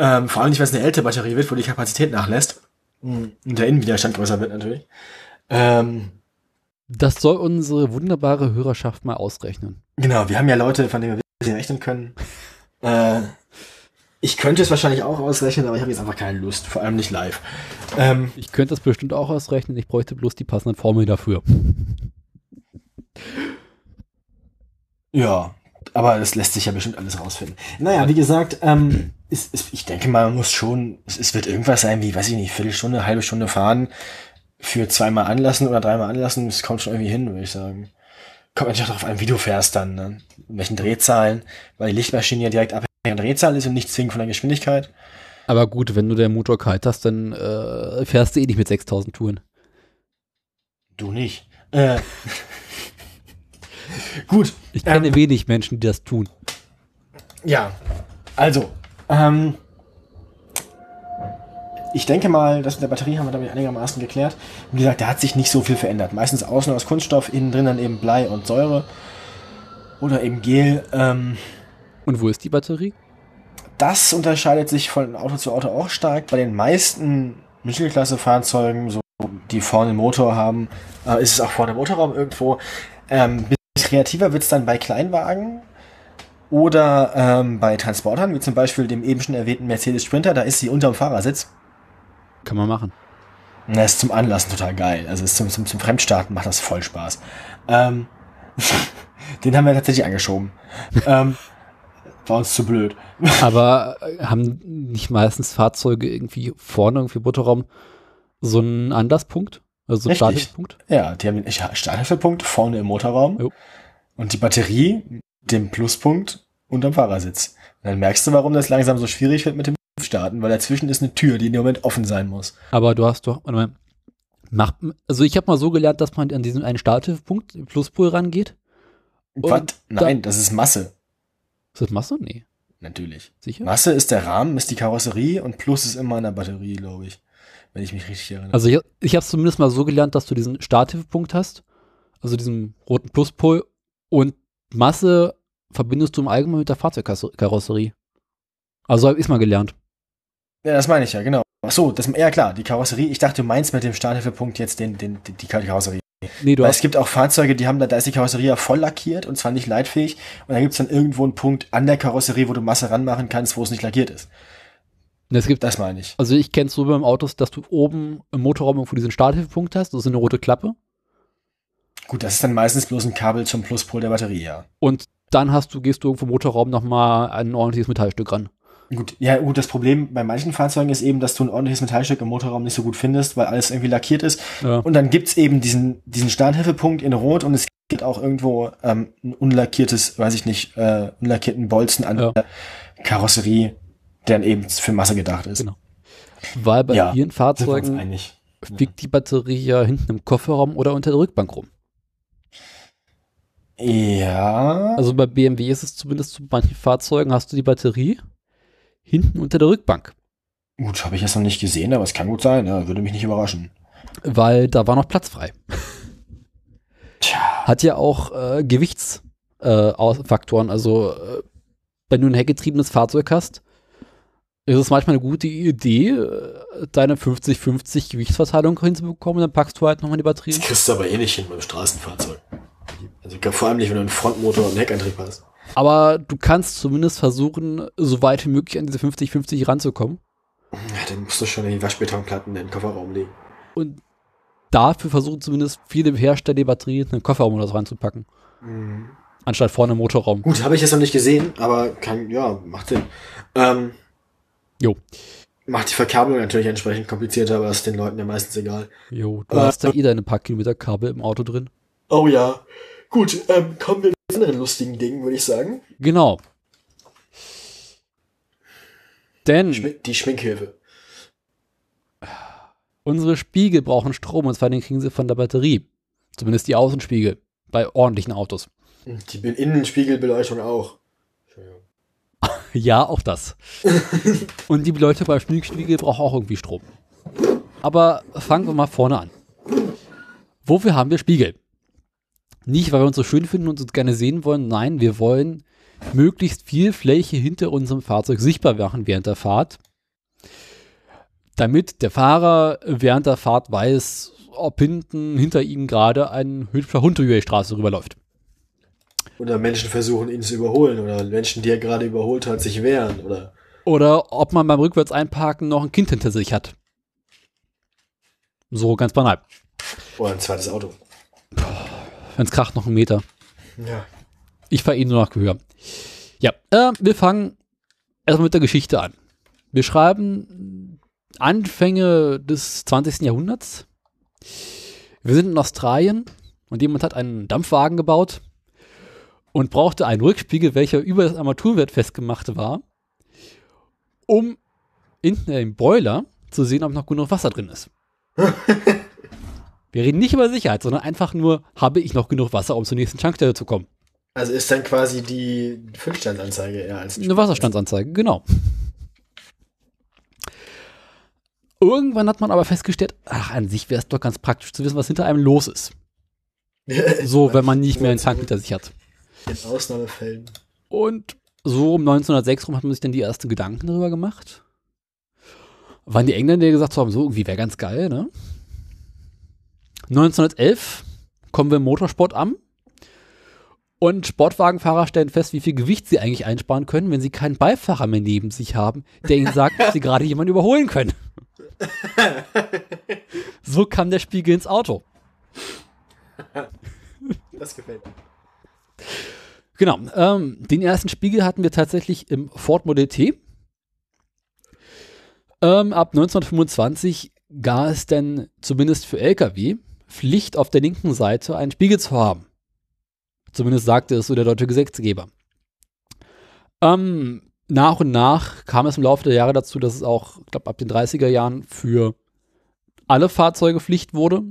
Ähm, vor allem nicht, wenn es eine ältere Batterie wird, wo die Kapazität nachlässt. Und der Innenwiderstand größer wird natürlich. Ähm, das soll unsere wunderbare Hörerschaft mal ausrechnen. Genau, wir haben ja Leute, von denen wir rechnen können. Äh, ich könnte es wahrscheinlich auch ausrechnen, aber ich habe jetzt einfach keine Lust, vor allem nicht live. Ähm, ich könnte das bestimmt auch ausrechnen, ich bräuchte bloß die passenden Formeln dafür. Ja, aber das lässt sich ja bestimmt alles rausfinden. Naja, wie gesagt, ähm, ist, ist, ich denke mal, man muss schon, es, es wird irgendwas sein wie, weiß ich nicht, Viertelstunde, halbe Stunde fahren für zweimal anlassen oder dreimal anlassen. Das kommt schon irgendwie hin, würde ich sagen. Kommt natürlich darauf an, wie du fährst dann, ne? In welchen Drehzahlen, weil die Lichtmaschine ja direkt abhängig von der Drehzahl ist und nicht zwingend von der Geschwindigkeit. Aber gut, wenn du den Motor kalt hast, dann äh, fährst du eh nicht mit 6000 Touren. Du nicht. Äh. Gut. Ich kenne ähm, wenig Menschen, die das tun. Ja, also, ähm, ich denke mal, das mit der Batterie haben wir damit einigermaßen geklärt. Wie gesagt, da hat sich nicht so viel verändert. Meistens außen aus Kunststoff, innen drin dann eben Blei und Säure. Oder eben Gel. Ähm, und wo ist die Batterie? Das unterscheidet sich von Auto zu Auto auch stark. Bei den meisten Mittelklasse-Fahrzeugen, so, die vorne einen Motor haben, äh, ist es auch vorne im Motorraum irgendwo. Ähm, kreativer wird es dann bei Kleinwagen oder ähm, bei Transportern, wie zum Beispiel dem eben schon erwähnten Mercedes Sprinter, da ist sie unterm Fahrersitz. Kann man machen. Das ist zum Anlassen total geil. Also zum, zum, zum Fremdstarten macht das voll Spaß. Ähm, den haben wir tatsächlich angeschoben. ähm, war uns zu blöd. Aber äh, haben nicht meistens Fahrzeuge irgendwie vorne irgendwie Motorraum so einen Anlasspunkt? Also so einen Starthilfepunkt? Ja, die haben den Starthilfepunkt vorne im Motorraum jo. und die Batterie, den Pluspunkt unterm Fahrersitz. Und dann merkst du, warum das langsam so schwierig wird mit dem Starten, weil dazwischen ist eine Tür, die im Moment offen sein muss. Aber du hast doch, macht, also ich habe mal so gelernt, dass man an diesen einen Starthilfepunkt, Pluspol rangeht. Was? Nein, da, das ist Masse. Ist das Masse? Nee. Natürlich. Sicher? Masse ist der Rahmen, ist die Karosserie und Plus ist immer an der Batterie, glaube ich. Wenn ich mich richtig erinnere. Also ich, ich habe es zumindest mal so gelernt, dass du diesen Starthilfepunkt hast, also diesen roten Pluspol und Masse verbindest du im Allgemeinen mit der Fahrzeugkarosserie. Also habe ich es mal gelernt. Ja, das meine ich ja, genau. Ach so, das, ja klar, die Karosserie. Ich dachte, du meinst mit dem Starthilfepunkt jetzt den, den, die, die Karosserie. Nee, du Weil es gibt auch Fahrzeuge, die haben da, da ist die Karosserie ja voll lackiert und zwar nicht leitfähig. Und da gibt es dann irgendwo einen Punkt an der Karosserie, wo du Masse ranmachen kannst, wo es nicht lackiert ist. Es gibt, das meine ich. Also ich kenne es so beim Autos, dass du oben im Motorraum irgendwo diesen Starthilfepunkt hast, das ist eine rote Klappe. Gut, das ist dann meistens bloß ein Kabel zum Pluspol der Batterie, ja. Und dann hast du, gehst du irgendwo im Motorraum nochmal ein ordentliches Metallstück ran. Gut, ja, gut, das Problem bei manchen Fahrzeugen ist eben, dass du ein ordentliches Metallstück im Motorraum nicht so gut findest, weil alles irgendwie lackiert ist. Ja. Und dann gibt's eben diesen, diesen Starthilfepunkt in Rot und es gibt auch irgendwo ähm, ein unlackiertes, weiß ich nicht, äh, unlackierten Bolzen an ja. der Karosserie, der dann eben für Masse gedacht ist. Genau. Weil bei ja, vielen Fahrzeugen fliegt die Batterie ja hinten im Kofferraum oder unter der Rückbank rum. Ja. Also bei BMW ist es zumindest zu manchen Fahrzeugen hast du die Batterie hinten unter der Rückbank. Gut, habe ich jetzt noch nicht gesehen, aber es kann gut sein, ja, würde mich nicht überraschen. Weil da war noch Platz frei. Tja. Hat ja auch äh, Gewichtsfaktoren. Äh, also, äh, wenn du ein heckgetriebenes Fahrzeug hast, ist es manchmal eine gute Idee, äh, deine 50-50 Gewichtsverteilung hinzubekommen, dann packst du halt nochmal die Batterie. Das kriegst du aber eh nicht hin beim Straßenfahrzeug. Also vor allem nicht, wenn du einen Frontmotor und einen Heckantrieb hast. Aber du kannst zumindest versuchen, so weit wie möglich an diese 50-50 ranzukommen. Ja, dann musst du schon in die Waschbetonplatten in den Kofferraum legen. Und dafür versuchen zumindest viele Hersteller die Batterie in den Kofferraum oder so reinzupacken. Mhm. Anstatt vorne im Motorraum. Gut, habe ich jetzt noch nicht gesehen, aber kann, ja, macht Sinn. Ähm, jo. Macht die Verkabelung natürlich entsprechend komplizierter, aber ist den Leuten ja meistens egal. Jo, du äh, hast da eh deine paar Kilometer Kabel im Auto drin. Oh ja. Gut, ähm, kommen wir zu anderen lustigen Dingen, würde ich sagen. Genau. Denn. Die Schminkhilfe. Unsere Spiegel brauchen Strom und zwar den kriegen sie von der Batterie. Zumindest die Außenspiegel. Bei ordentlichen Autos. Die Innenspiegelbeleuchtung auch. ja, auch das. und die Beleuchtung bei Schminkspiegel braucht auch irgendwie Strom. Aber fangen wir mal vorne an. Wofür haben wir Spiegel? Nicht, weil wir uns so schön finden und uns gerne sehen wollen. Nein, wir wollen möglichst viel Fläche hinter unserem Fahrzeug sichtbar machen während der Fahrt. Damit der Fahrer während der Fahrt weiß, ob hinten hinter ihm gerade ein hübscher Hund über die Straße rüberläuft. Oder Menschen versuchen, ihn zu überholen. Oder Menschen, die er gerade überholt hat, sich wehren. Oder, oder ob man beim Rückwärts einparken noch ein Kind hinter sich hat. So ganz banal. Oder ein zweites Auto. Wenn es kracht, noch einen Meter. Ja. Ich fahre eh nur nach Gehör. Ja, äh, wir fangen erstmal mit der Geschichte an. Wir schreiben Anfänge des 20. Jahrhunderts. Wir sind in Australien und jemand hat einen Dampfwagen gebaut und brauchte einen Rückspiegel, welcher über das Armaturenwert festgemacht war, um in dem Boiler zu sehen, ob noch genug Wasser drin ist. Wir reden nicht über Sicherheit, sondern einfach nur, habe ich noch genug Wasser, um zur nächsten Tankstelle zu kommen. Also ist dann quasi die Füllstandsanzeige eher als Eine Wasserstandsanzeige, genau. Irgendwann hat man aber festgestellt, ach, an sich wäre es doch ganz praktisch zu wissen, was hinter einem los ist. So, wenn man nicht mehr einen Tank hinter sich hat. In Ausnahmefällen. Und so um 1906 rum hat man sich dann die ersten Gedanken darüber gemacht. Waren die Engländer, die gesagt haben, so irgendwie wäre ganz geil, ne? 1911 kommen wir im Motorsport an. Und Sportwagenfahrer stellen fest, wie viel Gewicht sie eigentlich einsparen können, wenn sie keinen Beifahrer mehr neben sich haben, der ihnen sagt, dass sie gerade jemanden überholen können. so kam der Spiegel ins Auto. Das gefällt mir. Genau. Ähm, den ersten Spiegel hatten wir tatsächlich im Ford Model T. Ähm, ab 1925 gab es dann zumindest für Lkw Pflicht auf der linken Seite einen Spiegel zu haben. Zumindest sagte es so der deutsche Gesetzgeber. Ähm, nach und nach kam es im Laufe der Jahre dazu, dass es auch, ich glaube, ab den 30er Jahren für alle Fahrzeuge Pflicht wurde,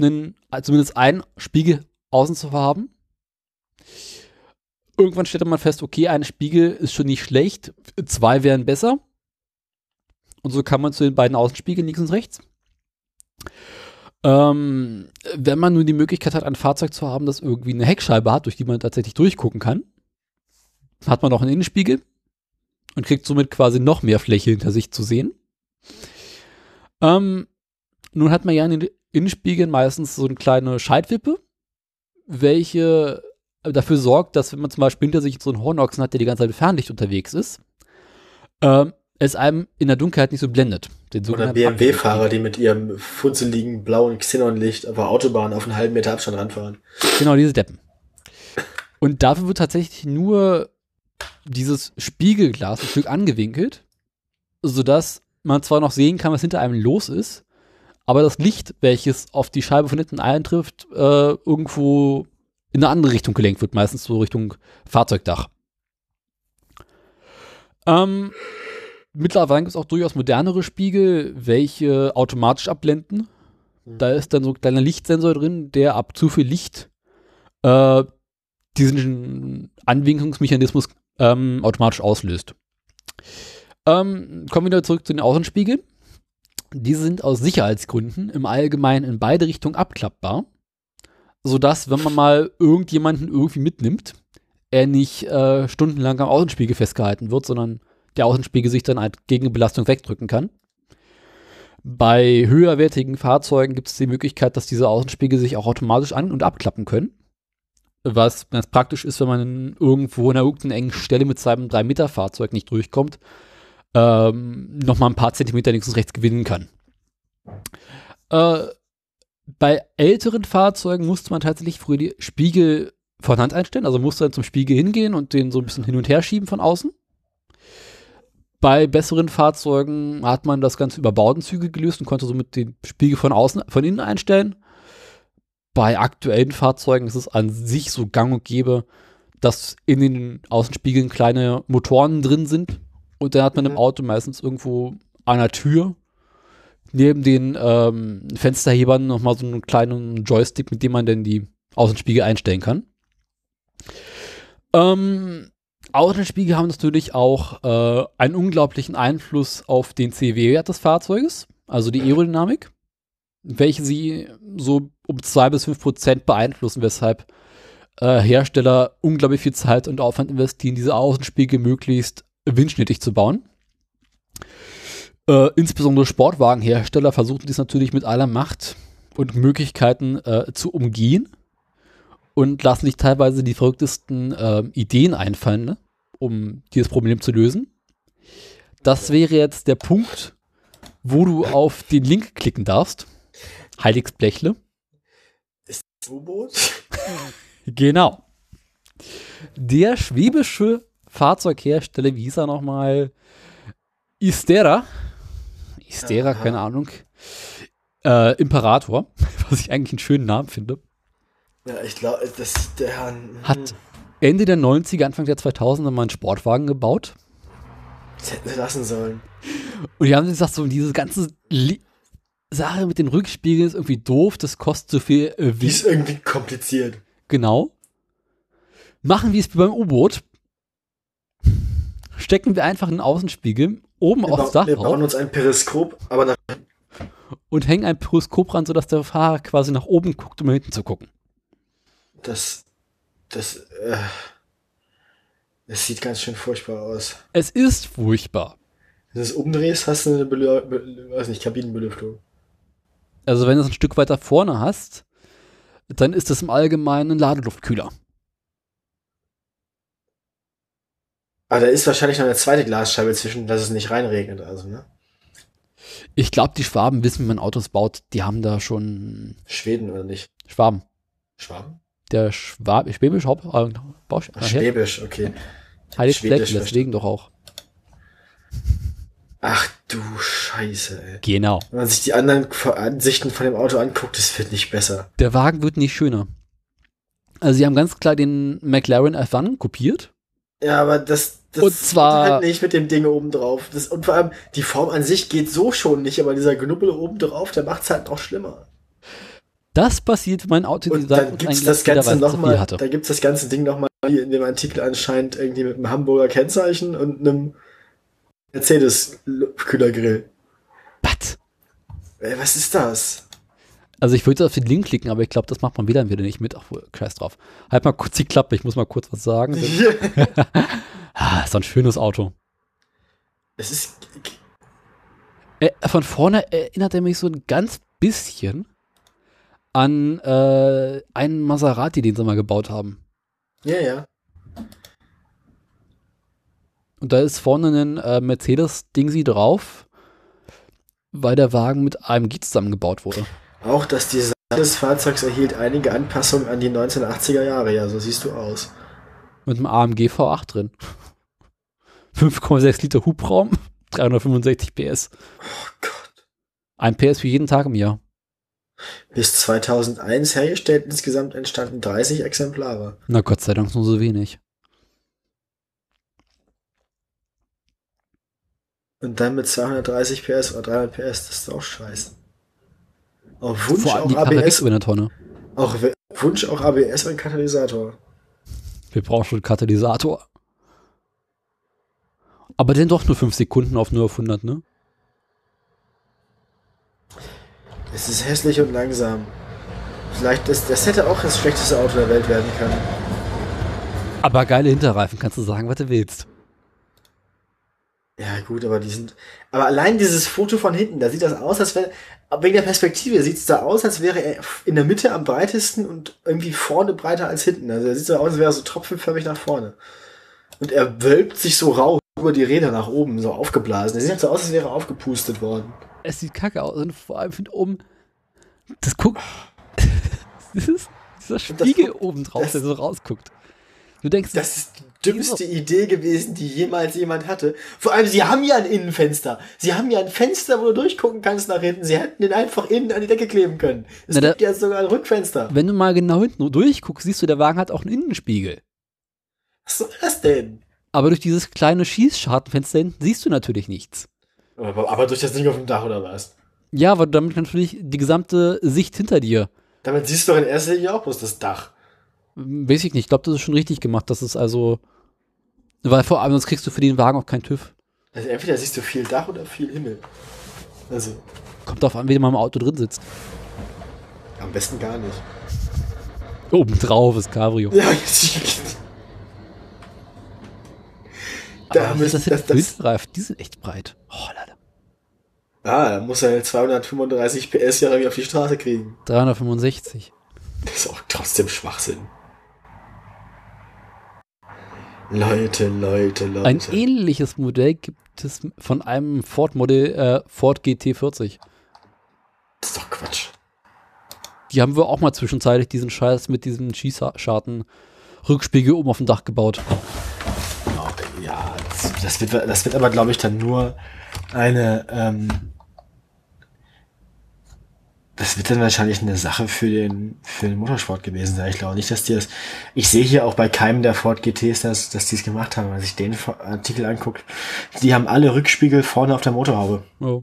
einen, zumindest einen Spiegel außen zu haben. Irgendwann stellte man fest, okay, ein Spiegel ist schon nicht schlecht, zwei wären besser. Und so kam man zu den beiden Außenspiegeln links und rechts. Ähm, wenn man nun die Möglichkeit hat, ein Fahrzeug zu haben, das irgendwie eine Heckscheibe hat, durch die man tatsächlich durchgucken kann, hat man auch einen Innenspiegel und kriegt somit quasi noch mehr Fläche hinter sich zu sehen. Ähm, nun hat man ja in den Innenspiegeln meistens so eine kleine Scheitwippe, welche dafür sorgt, dass wenn man zum Beispiel hinter sich so einen Hornochsen hat, der die ganze Zeit Fernlicht unterwegs ist, ähm, es einem in der Dunkelheit nicht so blendet. Oder BMW-Fahrer, die mit ihrem funzeligen blauen Xenonlicht auf der Autobahn auf einen halben Meter Abstand ranfahren. Genau, diese Deppen. Und dafür wird tatsächlich nur dieses Spiegelglas ein Stück angewinkelt, sodass man zwar noch sehen kann, was hinter einem los ist, aber das Licht, welches auf die Scheibe von hinten eintrifft, äh, irgendwo in eine andere Richtung gelenkt wird, meistens so Richtung Fahrzeugdach. Ähm, mittlerweile gibt es auch durchaus modernere Spiegel, welche automatisch abblenden. Mhm. Da ist dann so ein kleiner Lichtsensor drin, der ab zu viel Licht äh, diesen Anwinkungsmechanismus ähm, automatisch auslöst. Ähm, kommen wir wieder zurück zu den Außenspiegeln. Diese sind aus Sicherheitsgründen im Allgemeinen in beide Richtungen abklappbar, sodass, wenn man mal irgendjemanden irgendwie mitnimmt, er nicht äh, stundenlang am Außenspiegel festgehalten wird, sondern der Außenspiegel sich dann halt gegen Belastung wegdrücken kann. Bei höherwertigen Fahrzeugen gibt es die Möglichkeit, dass diese Außenspiegel sich auch automatisch an- und abklappen können was ganz praktisch ist, wenn man irgendwo in einer irgendeinen engen Stelle mit seinem 3-Meter-Fahrzeug nicht durchkommt, ähm, nochmal ein paar Zentimeter links und rechts gewinnen kann. Äh, bei älteren Fahrzeugen musste man tatsächlich früher die Spiegel von Hand einstellen, also musste dann zum Spiegel hingehen und den so ein bisschen hin und her schieben von außen. Bei besseren Fahrzeugen hat man das Ganze über Baudenzüge gelöst und konnte somit den Spiegel von außen, von innen einstellen bei aktuellen Fahrzeugen ist es an sich so gang und gäbe, dass in den Außenspiegeln kleine Motoren drin sind. Und dann hat man mhm. im Auto meistens irgendwo an der Tür neben den ähm, Fensterhebern nochmal so einen kleinen Joystick, mit dem man dann die Außenspiegel einstellen kann. Ähm, Außenspiegel haben natürlich auch äh, einen unglaublichen Einfluss auf den CW-Wert des Fahrzeuges, also die Aerodynamik welche sie so um zwei bis fünf Prozent beeinflussen, weshalb äh, Hersteller unglaublich viel Zeit und Aufwand investieren, diese Außenspiegel möglichst windschnittig zu bauen. Äh, insbesondere Sportwagenhersteller versuchen dies natürlich mit aller Macht und Möglichkeiten äh, zu umgehen und lassen sich teilweise die verrücktesten äh, Ideen einfallen, ne, um dieses Problem zu lösen. Das wäre jetzt der Punkt, wo du auf den Link klicken darfst. Heiligsblechle. Ist das U-Boot? genau. Der schwäbische Fahrzeughersteller, wie hieß er nochmal? Istera. Istera, Aha. keine Ahnung. Äh, Imperator, was ich eigentlich einen schönen Namen finde. Ja, ich glaube, das der hm. hat Ende der 90er, Anfang der 2000er mal einen Sportwagen gebaut. Das hätten sie lassen sollen. Und die haben gesagt, so diese ganze Li Sache mit den Rückspiegeln ist irgendwie doof, das kostet so viel äh, Die wie ist irgendwie kompliziert. Genau. Machen wir es wie beim U-Boot. Stecken wir einfach einen Außenspiegel oben Wir, aufs Dach wir bauen uns ein Periskop, aber nach und hängen ein Periskop ran, sodass der Fahrer quasi nach oben guckt, um nach hinten zu gucken. Das, das, äh, das sieht ganz schön furchtbar aus. Es ist furchtbar. Wenn du es umdrehst, hast du eine Belü Be weiß nicht, Kabinenbelüftung. Also wenn du es ein Stück weiter vorne hast, dann ist es im Allgemeinen ein Ladeluftkühler. Aber da ist wahrscheinlich noch eine zweite Glasscheibe zwischen, dass es nicht reinregnet, also, ne? Ich glaube, die Schwaben wissen, wie man Autos baut. Die haben da schon Schweden oder nicht? Schwaben. Schwaben? Der Schwab, Schwäbisch Haupt, äh, Bausch, Ach, Schwäbisch, okay. Heilig Schwedisch, Fleck, deswegen doch auch. Ach du Scheiße, ey. Genau. Wenn man sich die anderen Ansichten von dem Auto anguckt, es wird nicht besser. Der Wagen wird nicht schöner. Also sie haben ganz klar den McLaren F1 kopiert. Ja, aber das, das Und zwar- halt nicht mit dem Ding oben drauf. Das, und vor allem, die Form an sich geht so schon nicht, aber dieser Knubbel oben drauf, der macht's halt noch schlimmer. Das passiert, wenn mein Auto Und dann gibt's das Ganze nochmal, hatte. da gibt's das ganze Ding nochmal hier in dem Artikel anscheinend irgendwie mit einem Hamburger Kennzeichen und einem Mercedes-Kühlergrill. Was? Ey, was ist das? Also ich würde auf den Link klicken, aber ich glaube, das macht man wieder wieder nicht mit. Ach, scheiß drauf. Halt mal kurz die Klappe, ich muss mal kurz was sagen. ah, ist ein schönes Auto. es ist, Äh, von vorne erinnert er mich so ein ganz bisschen an äh, einen Maserati, den sie mal gebaut haben. ja, ja. Und da ist vorne ein äh, Mercedes-Dingsy drauf, weil der Wagen mit AMG zusammengebaut wurde. Auch das Design des Fahrzeugs erhielt einige Anpassungen an die 1980er Jahre. Ja, so siehst du aus. Mit einem AMG V8 drin. 5,6 Liter Hubraum, 365 PS. Oh Gott. Ein PS für jeden Tag im Jahr. Bis 2001 hergestellt, insgesamt entstanden 30 Exemplare. Na Gott sei Dank nur so wenig. Und dann mit 230 PS oder 300 PS, das ist auch scheiße. Auf Wunsch Vor allem auch ABS, über eine Tonne. auch Wunsch auch ABS und Katalysator. Wir brauchen schon einen Katalysator. Aber denn doch nur 5 Sekunden auf 0 auf 100, ne? Es ist hässlich und langsam. Vielleicht, das, das hätte auch das schlechteste Auto der Welt werden können. Aber geile Hinterreifen, kannst du sagen, was du willst. Ja, gut, aber die sind. Aber allein dieses Foto von hinten, da sieht das aus, als wäre. Wegen der Perspektive sieht es da aus, als wäre er in der Mitte am breitesten und irgendwie vorne breiter als hinten. Also er sieht so aus, als wäre er so tropfenförmig nach vorne. Und er wölbt sich so rau über die Räder nach oben, so aufgeblasen. Er sieht halt so aus, als wäre er aufgepustet worden. Es sieht kacke aus und vor allem von oben. Das guckt. das ist dieser Spiegel guckt- oben drauf, das- der so rausguckt. Du denkst, Das ist die dümmste Idee gewesen, die jemals jemand hatte. Vor allem, sie haben ja ein Innenfenster. Sie haben ja ein Fenster, wo du durchgucken kannst nach hinten. Sie hätten den einfach innen an die Decke kleben können. Es Na, da- gibt ja sogar ein Rückfenster. wenn du mal genau hinten durchguckst, siehst du, der Wagen hat auch einen Innenspiegel. Was soll das denn? Aber durch dieses kleine Schießschartenfenster hinten siehst du natürlich nichts. Aber, aber durch das Ding auf dem Dach oder was? Ja, du damit natürlich die gesamte Sicht hinter dir. Damit siehst du doch in erster Linie auch bloß das Dach. Hm, Weiß ich nicht. Ich glaube, das ist schon richtig gemacht. Das ist also. Weil vor allem, sonst kriegst du für den Wagen auch keinen TÜV. Also entweder siehst du viel Dach oder viel Himmel. Also, Kommt drauf an, wie man im Auto drin sitzt. am besten gar nicht. Obendrauf ist Cabrio. Ja, da Aber müssen, das denn das, das? Die sind echt breit. Oh, Leute. ah, da muss er 235 PS ja irgendwie auf die Straße kriegen. 365. Das ist auch trotzdem Schwachsinn. Leute, Leute, Leute. Ein ähnliches Modell gibt es von einem Ford Modell, äh, Ford GT40. das ist doch Quatsch. Die haben wir auch mal zwischenzeitlich diesen Scheiß mit diesem Schießscharten Rückspiegel oben auf dem Dach gebaut. Das, wird, das wird aber, glaube ich, dann nur eine, ähm, das wird dann wahrscheinlich eine Sache für den, für den Motorsport gewesen sein. Ich glaube nicht, dass die das, ich sehe hier auch bei keinem der Ford GTs, dass, dass die es gemacht haben, wenn man sich den Artikel anguckt. Die haben alle Rückspiegel vorne auf der Motorhaube. Oh.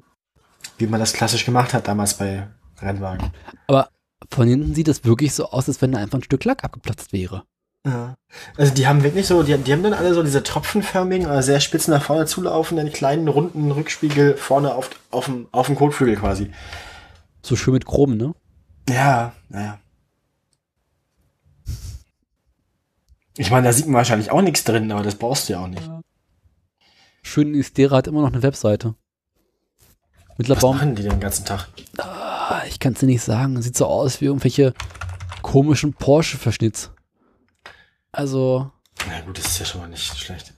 Wie man das klassisch gemacht hat damals bei Rennwagen. Aber von hinten sieht es wirklich so aus, als wenn da einfach ein Stück Lack abgeplatzt wäre. Ja. Also die haben wirklich so, die, die haben dann alle so diese tropfenförmigen, also sehr spitz nach vorne zulaufenden, kleinen, runden Rückspiegel vorne auf, auf, dem, auf dem Kotflügel quasi. So schön mit Chrom, ne? Ja, naja. Ich meine, da sieht man wahrscheinlich auch nichts drin, aber das brauchst du ja auch nicht. Schön ist, der hat immer noch eine Webseite. Mittlerweile. Was machen die den ganzen Tag? Ah, ich kann es dir nicht sagen. Sieht so aus wie irgendwelche komischen Porsche-Verschnitts. Also. Na gut, das ist ja schon mal nicht schlecht.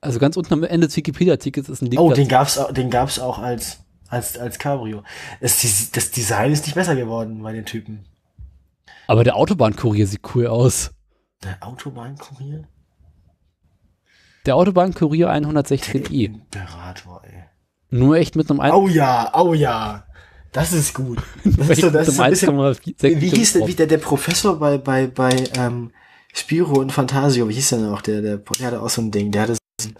Also ganz unten am Ende des Wikipedia-Artikels ist ein Link. Oh, den gab's, auch, den gab's auch als, als, als Cabrio. Das, das Design ist nicht besser geworden bei den Typen. Aber der Autobahnkurier sieht cool aus. Der Autobahnkurier? Der Autobahnkurier 116i. Imperator, ey. Nur echt mit einem Ein Oh ja, oh ja. Das ist gut. Das ist so, das ist so ein bisschen, wie hieß der, wie der, der Professor bei, bei, bei ähm, Spiro und Fantasio, wie hieß der noch? Der, der, der hatte auch so ein Ding, der hatte so ein,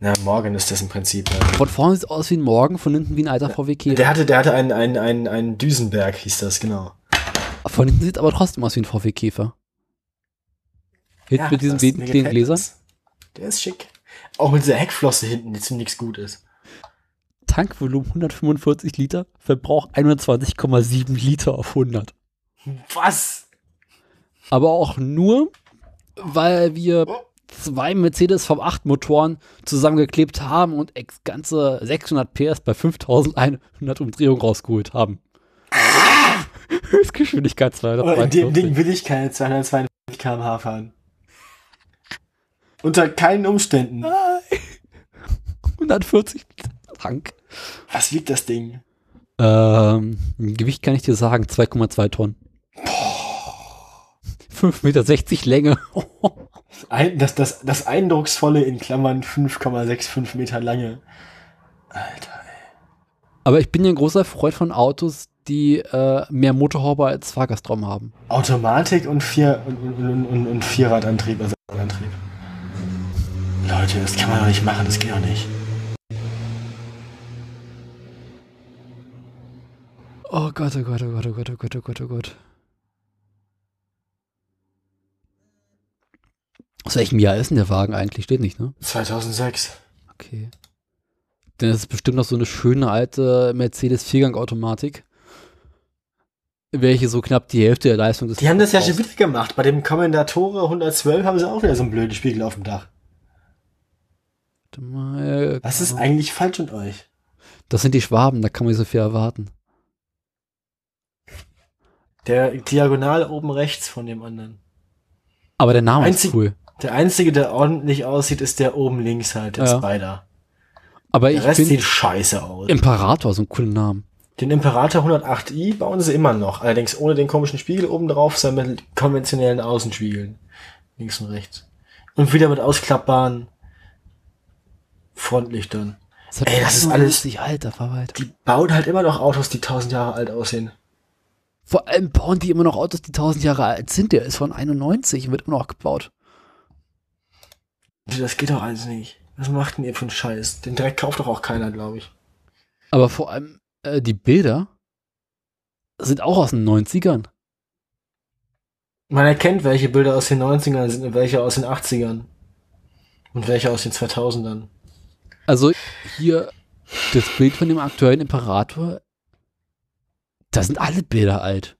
na, Morgan ist das im Prinzip. Von vorne sieht es aus wie ein Morgan, von hinten wie ein alter VW Käfer. Der hatte, der hatte einen, einen, einen, einen Düsenberg, hieß das, genau. Von hinten sieht es aber trotzdem aus wie ein VW Käfer. Hinten ja, mit diesen kleinen Gläsern. Der ist schick. Auch mit dieser Heckflosse hinten, die ziemlich gut ist. Tankvolumen 145 Liter, Verbrauch 21,7 Liter auf 100. Was? Aber auch nur, weil wir zwei Mercedes V8 Motoren zusammengeklebt haben und ganze 600 PS bei 5100 Umdrehungen rausgeholt haben. Höchstgeschwindigkeit 242. In dem Ding will ich keine 242 km/h fahren. Unter keinen Umständen. 140 Tank. Was wiegt das Ding? Ähm, Gewicht kann ich dir sagen, 2,2 Tonnen. 5,60 Meter Länge. Ein, das, das, das eindrucksvolle in Klammern 5,65 Meter lange. Alter, ey. Aber ich bin ja ein großer Freund von Autos, die äh, mehr Motorhaube als Fahrgastraum haben. Automatik und, vier, und, und, und, und Vierradantrieb, also Antrieb. Leute, das kann man doch nicht machen, das geht doch nicht. Oh Gott, oh Gott, oh Gott, oh Gott, oh Gott, oh Gott, oh Gott. Aus welchem Jahr ist denn der Wagen eigentlich? Steht nicht, ne? 2006. Okay. Denn das ist bestimmt noch so eine schöne alte Mercedes Viergang-Automatik, welche so knapp die Hälfte der Leistung des Die haben das ja schon wieder gemacht. Bei dem Kommendatore 112 haben sie auch wieder so einen blöden Spiegel auf dem Dach. Mal, Was ist eigentlich falsch mit euch? Das sind die Schwaben, da kann man nicht so viel erwarten. Der diagonal oben rechts von dem anderen. Aber der Name Einzig, ist cool. Der einzige, der ordentlich aussieht, ist der oben links halt, der ja. Spider. Aber der ich Rest sieht scheiße aus. Imperator, so ein cooler Name. Den Imperator 108i bauen sie immer noch. Allerdings ohne den komischen Spiegel oben drauf, sondern mit konventionellen Außenspiegeln. Links und rechts. Und wieder mit ausklappbaren Frontlichtern. Das Ey, das ist alles. Alt, die bauen halt immer noch Autos, die tausend Jahre alt aussehen. Vor allem bauen die immer noch Autos, die tausend Jahre alt sind. Der ist von 91 und wird immer noch gebaut. Das geht doch alles nicht. Was macht denn ihr für einen Scheiß? Den Dreck kauft doch auch keiner, glaube ich. Aber vor allem äh, die Bilder sind auch aus den 90ern. Man erkennt, welche Bilder aus den 90ern sind und welche aus den 80ern. Und welche aus den 2000ern. Also hier das Bild von dem aktuellen Imperator da sind alle Bilder alt.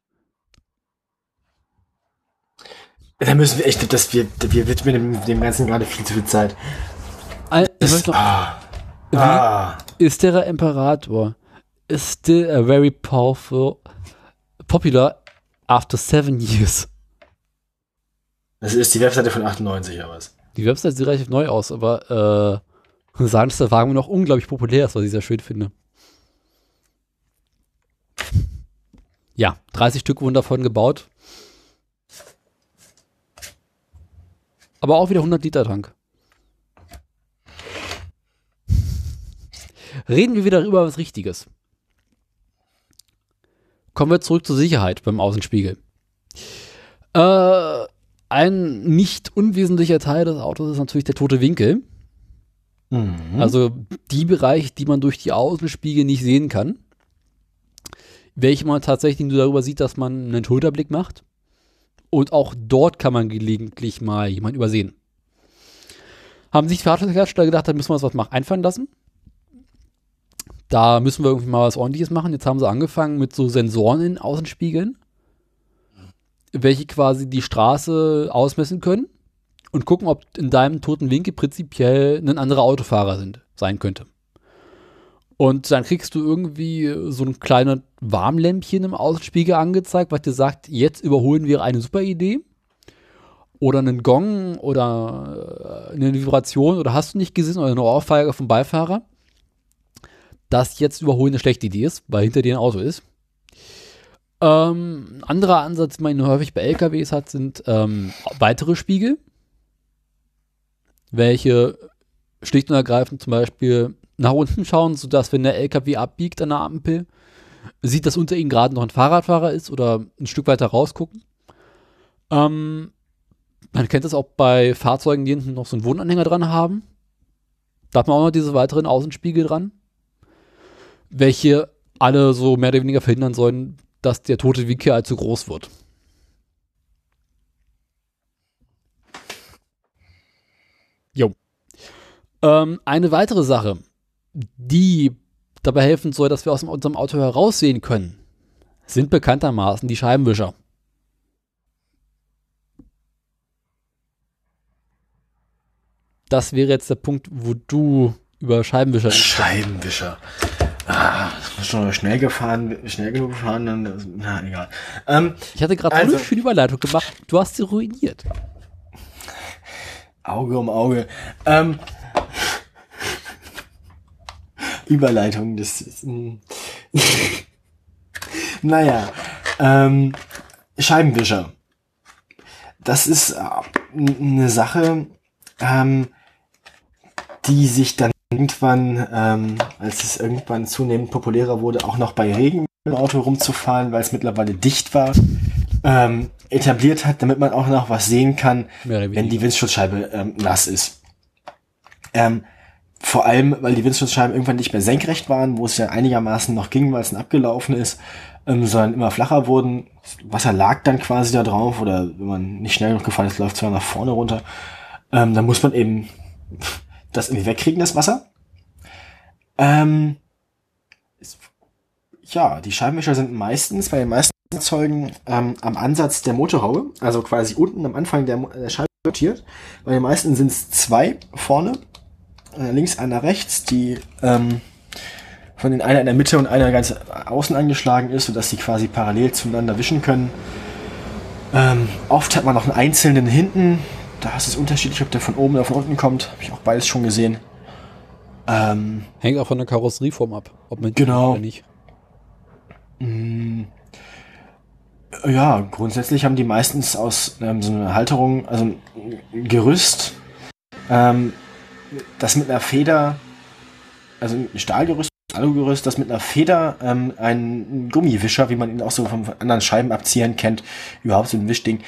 Da müssen wir echt, dass wir, wir widmen dem, dem Ganzen gerade viel zu viel Zeit. Al ist, noch, ah, ah. ist der Imperator is still a very powerful, popular after seven years. Das ist die Webseite von 98 oder was? Die Webseite sieht relativ neu aus, aber äh, sagen, dass der Wagen noch unglaublich populär ist, was ich sehr schön finde. Ja, 30 Stück wurden davon gebaut. Aber auch wieder 100 Liter Tank. Reden wir wieder über was Richtiges. kommen wir zurück zur Sicherheit beim Außenspiegel. Äh, ein nicht unwesentlicher Teil des Autos ist natürlich der tote Winkel. Mhm. Also die Bereiche, die man durch die Außenspiegel nicht sehen kann. Welche man tatsächlich nur darüber sieht, dass man einen Schulterblick macht. Und auch dort kann man gelegentlich mal jemanden übersehen. Haben sich die Fahrzeughersteller gedacht, da müssen wir uns was machen, einfallen lassen. Da müssen wir irgendwie mal was ordentliches machen. Jetzt haben sie angefangen mit so Sensoren in Außenspiegeln, welche quasi die Straße ausmessen können und gucken, ob in deinem toten Winkel prinzipiell ein anderer Autofahrer sind, sein könnte. Und dann kriegst du irgendwie so ein kleines Warmlämpchen im Außenspiegel angezeigt, was dir sagt, jetzt überholen wäre eine super Idee. Oder einen Gong oder äh, eine Vibration oder hast du nicht gesehen oder eine Ohrfeige vom Beifahrer, dass jetzt überholen eine schlechte Idee ist, weil hinter dir ein Auto ist. Ähm, ein anderer Ansatz, den man häufig bei LKWs hat, sind ähm, weitere Spiegel welche schlicht und ergreifend zum Beispiel nach unten schauen, sodass, wenn der LKW abbiegt an der Ampel, sieht, dass unter ihnen gerade noch ein Fahrradfahrer ist oder ein Stück weiter rausgucken. Ähm, man kennt das auch bei Fahrzeugen, die hinten noch so einen Wohnanhänger dran haben. Da hat man auch noch diese weiteren Außenspiegel dran, welche alle so mehr oder weniger verhindern sollen, dass der tote Winkel allzu groß wird. Jo. Ähm, eine weitere Sache, die dabei helfen soll, dass wir aus unserem Auto heraussehen können, sind bekanntermaßen die Scheibenwischer. Das wäre jetzt der Punkt, wo du über Scheibenwischer. Scheibenwischer. Ah, schon schnell gefahren, schnell genug gefahren, dann, na, egal. Ähm, ich hatte gerade also, eine schöne Überleitung gemacht. Du hast sie ruiniert. Auge um Auge. Ähm, Überleitung, das ist. Hm. naja, ähm, Scheibenwischer. Das ist äh, eine Sache, ähm, die sich dann irgendwann, ähm, als es irgendwann zunehmend populärer wurde, auch noch bei Regen im Auto rumzufahren, weil es mittlerweile dicht war, ähm, etabliert hat, damit man auch noch was sehen kann, wenn die Windschutzscheibe ähm, nass ist. Ähm, vor allem, weil die Windschutzscheiben irgendwann nicht mehr senkrecht waren, wo es ja einigermaßen noch ging, weil es abgelaufen ist, ähm, sondern immer flacher wurden. Wasser lag dann quasi da drauf oder wenn man nicht schnell genug gefahren ist, läuft es zwar nach vorne runter. Ähm, dann muss man eben das irgendwie wegkriegen, das Wasser. Ähm, ja, die Scheibenwischer sind meistens bei den meisten Fahrzeugen ähm, am Ansatz der Motorhaube, also quasi unten am Anfang der, der Scheibe montiert. Bei den meisten sind es zwei vorne, einer links, einer rechts, die ähm, von den einer in der Mitte und einer ganz außen angeschlagen ist, sodass sie quasi parallel zueinander wischen können. Ähm, oft hat man noch einen einzelnen hinten. Da ist es unterschiedlich, ob der von oben oder von unten kommt. Habe ich auch beides schon gesehen. Ähm, Hängt auch von der Karosserieform ab, ob man genau. oder nicht. Mm. Ja, grundsätzlich haben die meistens aus ähm, so einer Halterung, also ein Gerüst, ähm, das mit einer Feder, also ein Stahlgerüst, Alugerüst, das mit einer Feder ähm, ein Gummiwischer, wie man ihn auch so von anderen Scheiben abziehen kennt, überhaupt so ein Wischding,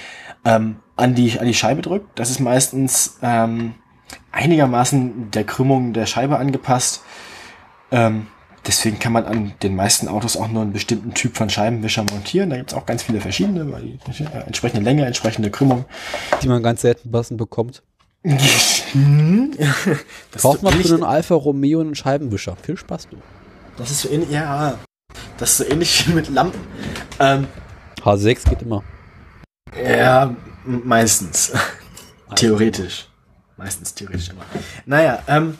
ähm, an, die, an die Scheibe drückt. Das ist meistens ähm, einigermaßen der Krümmung der Scheibe angepasst. Ähm, Deswegen kann man an den meisten Autos auch nur einen bestimmten Typ von Scheibenwischer montieren. Da gibt es auch ganz viele verschiedene, weil die, äh, entsprechende Länge, entsprechende Krümmung. Die man ganz selten passend bekommt. Braucht man für einen Alfa Romeo einen Scheibenwischer. Viel Spaß, du. Das ist so ähnlich, ja, das ist so ähnlich wie mit Lampen. Ähm, H6 geht immer. Ja, meistens. theoretisch. Meistens theoretisch immer. Naja, ähm,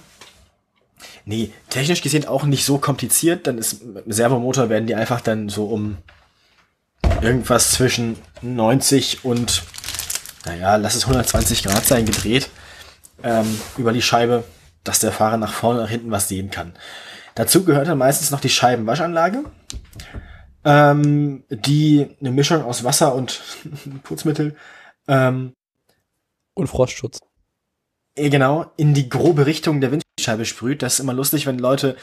Nee, technisch gesehen auch nicht so kompliziert. Dann ist mit dem Servomotor werden die einfach dann so um irgendwas zwischen 90 und, naja, lass es 120 Grad sein, gedreht ähm, über die Scheibe, dass der Fahrer nach vorne nach hinten was sehen kann. Dazu gehört dann meistens noch die Scheibenwaschanlage, ähm, die eine Mischung aus Wasser und Putzmittel ähm, und Frostschutz. Genau, in die grobe Richtung der Wind Scheibe sprüht. Das ist immer lustig, wenn Leute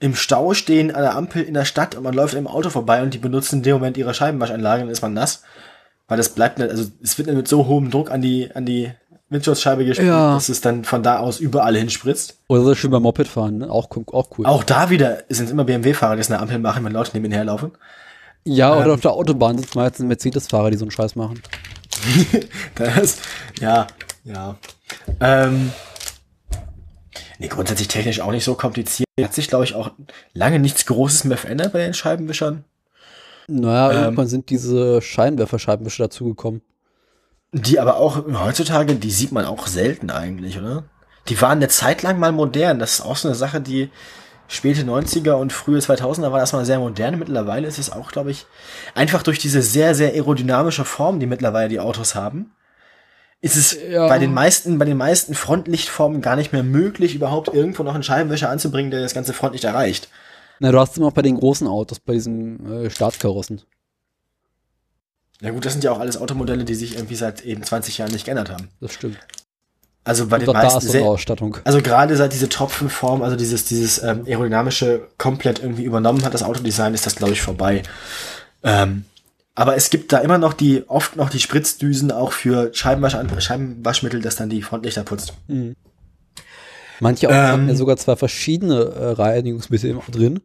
im Stau stehen an der Ampel in der Stadt und man läuft im Auto vorbei und die benutzen in dem Moment ihre Scheibenwaschanlage, dann ist man nass. Weil das bleibt nicht, also es wird mit so hohem Druck an die, an die Windschutzscheibe gespielt, Ja. dass es dann von da aus überall hinspritzt. Oder so schön beim Moped fahren, ne? Auch, auch cool. Auch da wieder sind es immer BMW-Fahrer, die es eine Ampel machen, wenn Leute neben ihnen herlaufen. ja, oder ähm, auf der Autobahn sitzen meistens Mercedes-Fahrer, die so einen Scheiß machen. Das, ja, ja. Ähm, nee, grundsätzlich technisch auch nicht so kompliziert. Hat sich, glaube ich, auch lange nichts Großes mehr verändert bei den Scheibenwischern. Naja, Ähm. irgendwann sind diese Scheinwerfer-Scheibenwischer dazugekommen. Die aber auch heutzutage, die sieht man auch selten eigentlich, oder? Die waren eine Zeit lang mal modern. Das ist auch so eine Sache, die späte 90er und frühe 2000er war das mal sehr modern. Mittlerweile ist es auch, glaube ich, einfach durch diese sehr, sehr aerodynamische Form, die mittlerweile die Autos haben, ist es Ja. bei den meisten, bei den meisten Frontlichtformen gar nicht mehr möglich, überhaupt irgendwo noch einen Scheibenwischer anzubringen, der das ganze Frontlicht erreicht. Na, du hast immer auch bei den großen Autos, bei diesen äh, Staatskarossen. Ja gut, das sind ja auch alles Automodelle, die sich irgendwie seit eben 20 Jahren nicht geändert haben. Das stimmt. Also bei Und den meisten sehr, Ausstattung. Also gerade seit diese Tropfenform, also dieses, dieses ähm, aerodynamische komplett irgendwie übernommen hat, das Autodesign, ist das, glaube ich, vorbei. Ähm, aber es gibt da immer noch die, oft noch die Spritzdüsen auch für Scheibenwasch Scheibenwaschmittel, das dann die Frontlichter putzt. Manche Autos Ähm. haben ja sogar zwei verschiedene äh, Reinigungsmittel immer drin.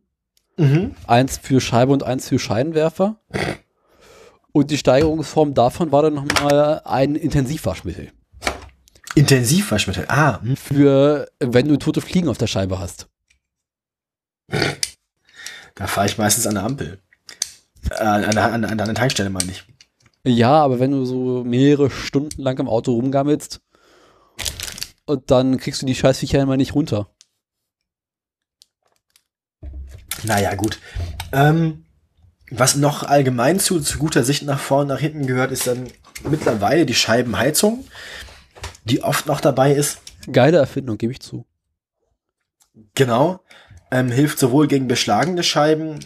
Mhm. Eins für Scheibe und eins für Scheinwerfer. Und die Steigerungsform davon war dann nochmal ein Intensivwaschmittel. Intensivwaschmittel. Ah, hm. Für, wenn du tote Fliegen auf der Scheibe hast. da fahre ich meistens an der Ampel. Äh, an, der, an, an der Tankstelle meine ich. Ja, aber wenn du so mehrere Stunden lang im Auto rumgammelst und dann kriegst du die Scheißviecher immer nicht runter. Naja, gut. Ähm, was noch allgemein zu, zu guter Sicht nach vorne und nach hinten gehört, ist dann mittlerweile die Scheibenheizung, die oft noch dabei ist. Geile Erfindung, gebe ich zu. Genau. Ähm, hilft sowohl gegen beschlagene Scheiben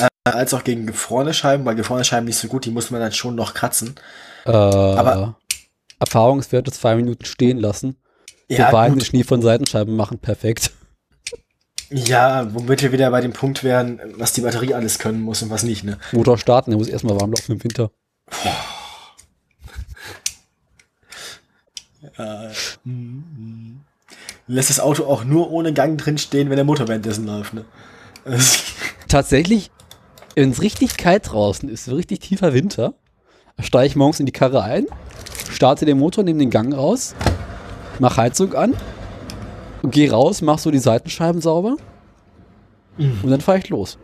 äh, als auch gegen gefrorene Scheiben, weil gefrorene Scheiben nicht so gut, die muss man dann schon noch kratzen. Äh, Aber- Erfahrungswerte zwei Minuten stehen lassen. Ja, gut. mit Schnee von Seitenscheiben machen, perfekt. Ja, womit wir wieder bei dem Punkt wären, was die Batterie alles können muss und was nicht, ne? Motor starten, der muss erstmal warm laufen im Winter. Lässt das Auto auch nur ohne Gang drin stehen, wenn der Motor währenddessen läuft, ne? Tatsächlich, wenn es richtig kalt draußen ist, richtig tiefer Winter, steige ich morgens in die Karre ein, starte den Motor, nehme den Gang raus, mach Heizung an, gehe raus, mach so die Seitenscheiben sauber und dann fahre ich los.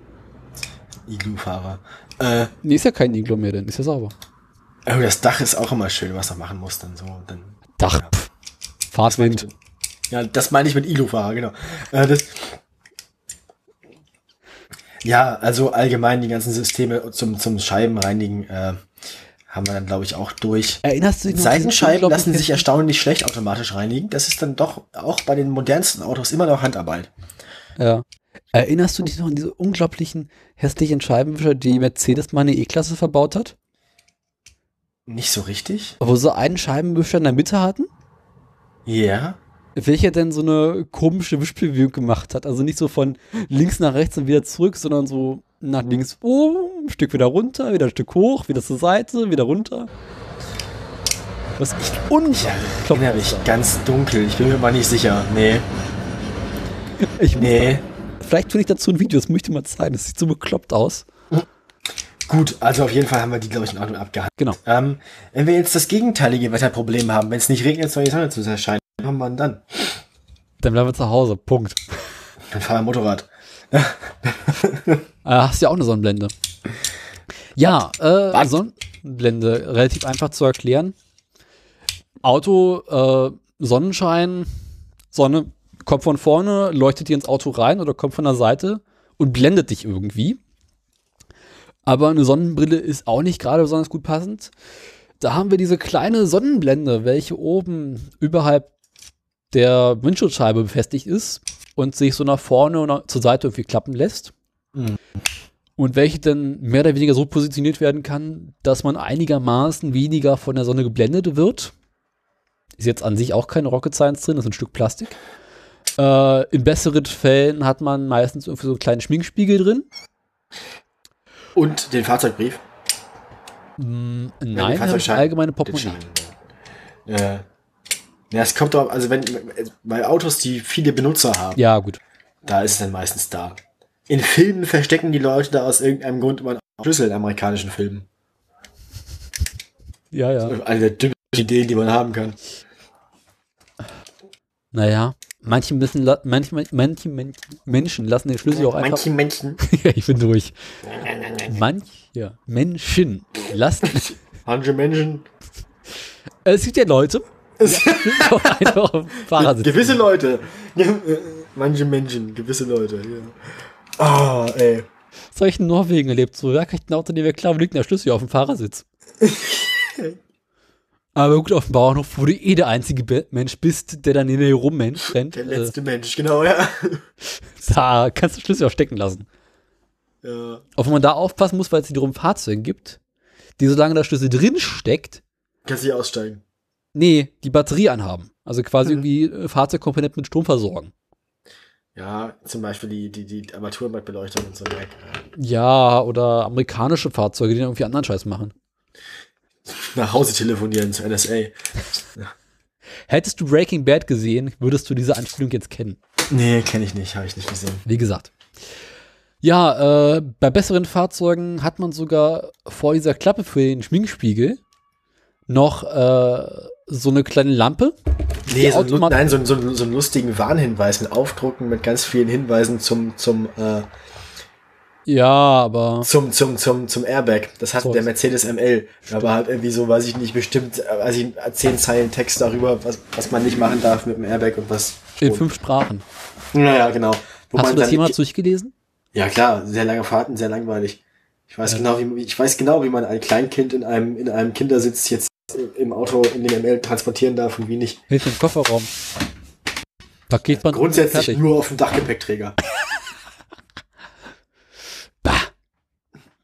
Iglu-Fahrer. Äh, Nee, ist ja kein Iglo mehr, dann ist ja sauber. oh, das Dach ist auch immer schön, was er machen muss, dann so. Dann, Dach, Ja. pff, Fahrtwind. Ja, das meine ich mit Iglu-Fahrer, genau. Äh, das ja, also allgemein die ganzen Systeme zum, zum Scheibenreinigen äh, haben wir dann, glaube ich, auch durch. Erinnerst du dich Seitenscheiben lassen sich erstaunlich schlecht automatisch reinigen. Das ist dann doch auch bei den modernsten Autos immer noch Handarbeit. Ja. Erinnerst du dich noch an diese unglaublichen hässlichen Scheibenwischer, die Mercedes mal eine E-Klasse verbaut hat? Nicht so richtig? Wo sie einen Scheibenwischer in der Mitte hatten? Ja. Welcher denn so eine komische Wischbewegung gemacht hat. Also nicht so von links nach rechts und wieder zurück, sondern so nach links oben, ein Stück wieder runter, wieder ein Stück hoch, wieder zur Seite, wieder runter. Was Ja, unglaublich erinnere ich ganz dunkel. Ich bin mir mal nicht sicher. Nee. Ich Nee. Vielleicht tue ich dazu ein Video, das möchte ich mal zeigen. Das sieht so bekloppt aus. Gut, also auf jeden Fall haben wir die, glaube ich, in Ordnung abgehandelt. Genau. Ähm, wenn wir jetzt das gegenteilige Wetterproblem haben, wenn es nicht regnet, soll die Sonne zu erscheinen, was machen wir denn dann? Dann bleiben wir zu Hause. Punkt. Dann fahren wir Motorrad. Äh, hast ja auch eine Sonnenblende. Ja, äh? Sonnenblende, relativ einfach zu erklären. Auto, äh, Sonnenschein, Sonne kommt von vorne, leuchtet dir ins Auto rein oder kommt von der Seite und blendet dich irgendwie. Aber eine Sonnenbrille ist auch nicht gerade besonders gut passend. Da haben wir diese kleine Sonnenblende, welche oben überhalb der Windschutzscheibe befestigt ist und sich so nach vorne und nach- zur Seite irgendwie klappen lässt. Mhm. Und welche dann mehr oder weniger so positioniert werden kann, dass man einigermaßen weniger von der Sonne geblendet wird. Ist jetzt an sich auch keine Rocket Science drin, das ist ein Stück Plastik. Äh, in besseren Fällen hat man meistens irgendwie so einen kleinen Schminkspiegel drin. Und den Fahrzeugbrief. Mm, Ja, nein, den das Fahrzeugschein. allgemeine Den Portemonnaie. Schein, ja. Ja. es kommt drauf, also wenn bei Autos, die viele Benutzer haben, Ja, gut. da ist es dann meistens da. In Filmen verstecken die Leute da aus irgendeinem Grund immer einen Schlüssel in amerikanischen Filmen. Ja, ja. Eine der dümmsten Ideen, die man haben kann. Naja, manche müssen, manche, manche, manche Menschen lassen den Schlüssel auch einfach. Manche Menschen, ja, ich bin durch. Manche Menschen lassen. manche Menschen, Es gibt ja Leute, Fahrersitz. gewisse Leute, äh, manche Menschen, gewisse Leute, ja. Ah, ey. Das habe ich in Norwegen erlebt. So, ja, kriegt ein Auto, der klar, wo liegt der Schlüssel auf dem Fahrersitz? Aber gut, auf dem Bauernhof, wo du eh der einzige Mensch bist, der dann in der rumrennt, rennt, Der äh, letzte Mensch, genau, ja. da kannst du den Schlüssel auch stecken lassen. ja. Auch wenn man da aufpassen muss, weil es wiederum Fahrzeuge gibt, die solange der Schlüssel drin steckt, Kannst nicht aussteigen. Nee, die Batterie anhaben. Also quasi Mhm. irgendwie äh, Fahrzeugkomponenten mit Strom versorgen. Ja, zum Beispiel die, die, die Armaturenbrett-Beleuchtung und so. Ja, oder amerikanische Fahrzeuge, die dann irgendwie anderen Scheiß machen. Nach Hause telefonieren zur NSA. Hättest du Breaking Bad gesehen, würdest du diese Anspielung jetzt kennen. Nee, kenne ich nicht, habe ich nicht gesehen. Wie gesagt. Ja, äh, bei besseren Fahrzeugen hat man sogar vor dieser Klappe für den Schminkspiegel noch äh, so eine kleine Lampe. Nee, so, ein nein, so, ein- so, ein- so einen lustigen Warnhinweis mit Aufdrucken, mit ganz vielen Hinweisen zum, zum, äh, Ja, aber zum, zum, zum, zum Airbag. Das hat So der Mercedes ML. Aber halt irgendwie so, weiß ich nicht, bestimmt, äh, weiß ich, zehn Zeilen Text darüber, was, was man nicht machen darf mit dem Airbag und was. in schon. fünf Sprachen. Naja, genau. Wo Hast du das jemals durchgelesen? Ja klar, sehr lange Fahrten, sehr langweilig. Ich weiß genau, wie ich weiß genau, wie man ein Kleinkind in einem in einem Kindersitz jetzt im Auto in dem ML transportieren darf und wie nicht. Hinter dem Kofferraum. Paketband. Grundsätzlich fertig. nur auf dem Dachgepäckträger.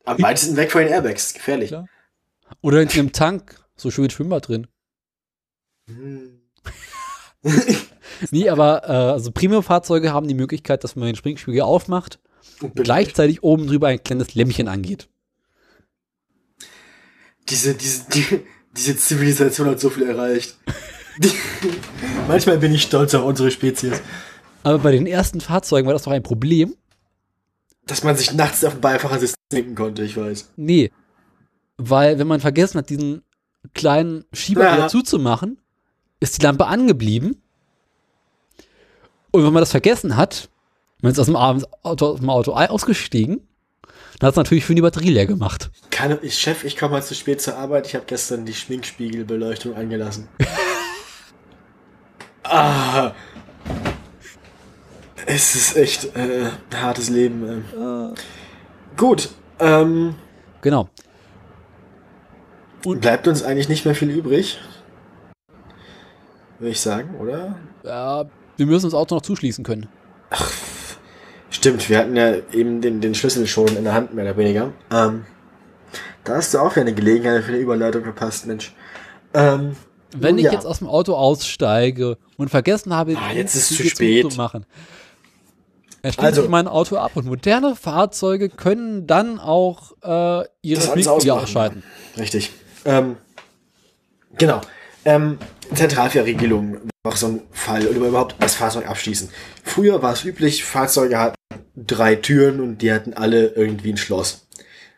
Am weitesten weg von den Airbags, gefährlich. Klar. Oder hinter einem Tank. So schön mit Schwimmbad drin. Hm. Nee, aber äh, also Premium-Fahrzeuge haben die Möglichkeit, dass man den Springspiegel aufmacht und gleichzeitig oben drüber ein kleines Lämpchen angeht. Diese, diese, die, diese Zivilisation hat so viel erreicht. Die, manchmal bin ich stolz auf unsere Spezies. Aber bei den ersten Fahrzeugen war das doch ein Problem. Dass man sich nachts auf dem Beifahrersitz denken konnte, ich weiß. Nee. Weil, wenn man vergessen hat, diesen kleinen Schieber Ja. wieder zuzumachen, ist die Lampe angeblieben. Und wenn man das vergessen hat, man ist aus dem Auto, aus dem Auto ausgestiegen, dann hat es natürlich für die Batterie leer gemacht. Kann, ich, Chef, ich komme mal zu spät zur Arbeit. Ich habe gestern die Schminkspiegelbeleuchtung angelassen. ah. Es ist echt äh, ein hartes Leben. Äh. Gut. Ähm, Genau. bleibt uns eigentlich nicht mehr viel übrig. Würde ich sagen, oder? Ja, wir müssen das Auto noch zuschließen können. Stimmt, wir hatten ja eben den, den Schlüssel schon in der Hand, mehr oder weniger. Ähm, da hast du auch wieder eine Gelegenheit für eine Überleitung verpasst, Mensch. Ähm, Wenn ich ja. jetzt aus dem Auto aussteige und vergessen habe, Ah, jetzt ist es zu spät. zuzumachen, dann schließe Also- ich mein Auto ab und moderne Fahrzeuge können dann auch äh, ihre ausmachen. ausschalten. Richtig. Ähm, genau. Ähm, Zentralverriegelung auch so ein Fall oder überhaupt das Fahrzeug abschließen. Früher war es üblich, Fahrzeuge hatten drei Türen und die hatten alle irgendwie ein Schloss.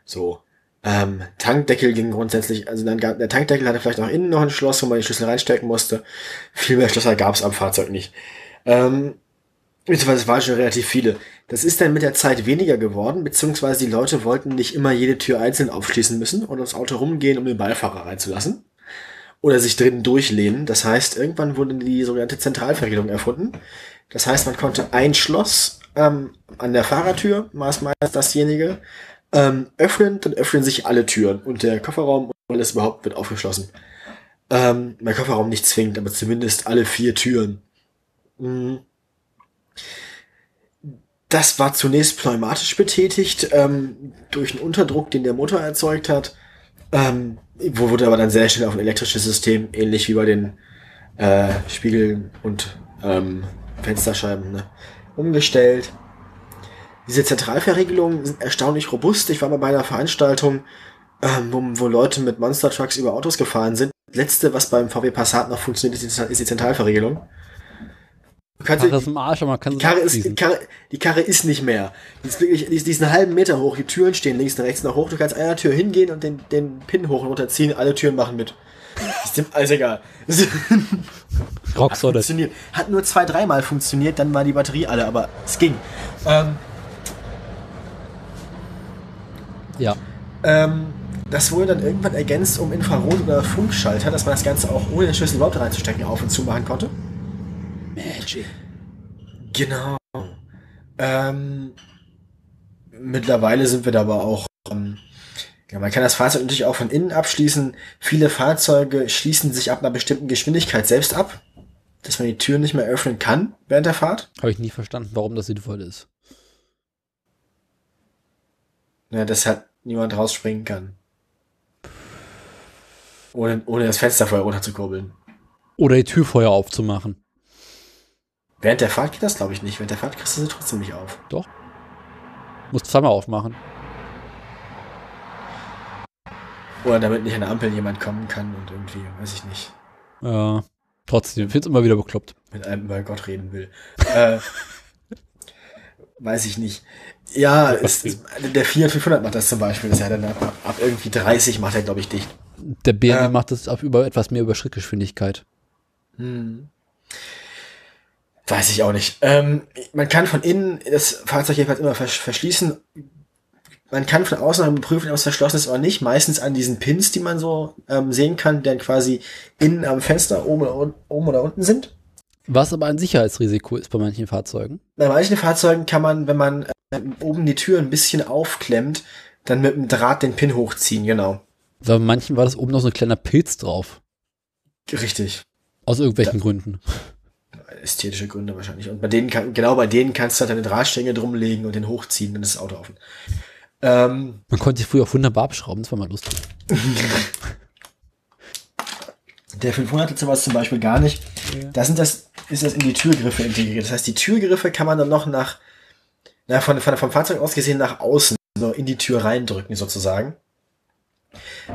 So. Ähm, Tankdeckel ging grundsätzlich, also dann gab, der Tankdeckel hatte vielleicht auch innen noch ein Schloss, wo man die Schlüssel reinstecken musste. Viel mehr Schlösser gab es am Fahrzeug nicht. Ähm, beziehungsweise es waren schon relativ viele. Das ist dann mit der Zeit weniger geworden, beziehungsweise die Leute wollten nicht immer jede Tür einzeln aufschließen müssen und ums Auto rumgehen, um den Beifahrer reinzulassen. Oder sich drinnen durchlehnen. Das heißt, irgendwann wurde die sogenannte Zentralverriegelung erfunden. Das heißt, man konnte ein Schloss ähm, an der Fahrertür, war es meist dasjenige, ähm, öffnen, dann öffnen sich alle Türen und der Kofferraum und alles überhaupt wird aufgeschlossen. Ähm, mein Kofferraum nicht zwingend, aber zumindest alle vier Türen. Mhm. Das war zunächst pneumatisch betätigt, ähm, durch einen Unterdruck, den der Motor erzeugt hat. Ähm, wo wurde aber dann sehr schnell auf ein elektrisches System, ähnlich wie bei den äh, Spiegeln und ähm, Fensterscheiben ne? umgestellt. Diese Zentralverriegelungen sind erstaunlich robust. Ich war mal bei einer Veranstaltung, ähm, wo, wo Leute mit Monster Trucks über Autos gefahren sind. Letzte, was beim VW Passat noch funktioniert, ist die, ist die Zentralverriegelung. Kannst, Ach, das im Arsch, aber man kann die, Karre ist. Karre, die Karre ist nicht mehr. Die ist, wirklich, die, ist, die ist einen halben Meter hoch. Die Türen stehen links und rechts noch hoch. Du kannst einer Tür hingehen und den, den Pin hoch und runter ziehen. Alle Türen machen mit. Ist dem alles egal. Rock solid. funktioniert. Hat nur zwei, dreimal funktioniert, dann war die Batterie alle, aber es ging. Ähm, Ja. ähm, das wurde dann irgendwann ergänzt um Infrarot- oder Funkschalter, dass man das Ganze auch ohne den Schlüssel überhaupt reinzustecken auf und zu machen konnte. Magic. Genau. Ähm, mittlerweile sind wir da aber auch. Ähm, ja, man kann das Fahrzeug natürlich auch von innen abschließen. Viele Fahrzeuge schließen sich ab einer bestimmten Geschwindigkeit selbst ab, dass man die Tür nicht mehr öffnen kann während der Fahrt. Habe ich nie verstanden, warum das sinnvoll ist. Ja, dass halt niemand rausspringen kann. Ohne, ohne das Fenster vorher runterzukurbeln. Oder die Tür vorher aufzumachen. Während der Fahrt geht das, glaube ich, nicht. Während der Fahrt kriegst du sie trotzdem nicht auf. Doch. Muss zweimal aufmachen. Oder damit nicht an der Ampel jemand kommen kann und irgendwie, weiß ich nicht, Ja. Trotzdem, ich find's immer wieder bekloppt. mit einem über Gott reden will. äh, weiß ich nicht. Ja, es, es, der Fiat 500 macht das zum Beispiel. Das ist ja dann ab, ab, ab irgendwie 30 macht er, glaube ich, dicht. Der BMW Ähm. macht das auf über etwas mehr über Schrittgeschwindigkeit. Hm. Weiß ich auch nicht. Ähm, man kann von innen das Fahrzeug jedenfalls immer vers verschließen. Man kann von außen prüfen, ob es verschlossen ist oder nicht. Meistens an diesen Pins, die man so ähm, sehen kann, die dann quasi innen am Fenster oben oder, oben oder unten sind. Was aber ein Sicherheitsrisiko ist bei manchen Fahrzeugen. Bei manchen Fahrzeugen kann man, wenn man äh, oben die Tür ein bisschen aufklemmt, dann mit dem Draht den Pin hochziehen, genau. Bei manchen war das oben noch so ein kleiner Pilz drauf. Richtig. Aus irgendwelchen Gründen. Ästhetische Gründe wahrscheinlich. Und bei denen kann, genau bei denen kannst du halt deine Drahtstränge drumlegen und den hochziehen, dann ist das Auto offen. Ähm, Man konnte sich früher auch wunderbar abschrauben, das war mal lustig. Der 500 hat sowas zum Beispiel gar nicht. Da sind das, ist das in die Türgriffe integriert. Das heißt, die Türgriffe kann man dann noch nach, na, von, von, vom Fahrzeug aus gesehen nach außen, so in die Tür reindrücken sozusagen.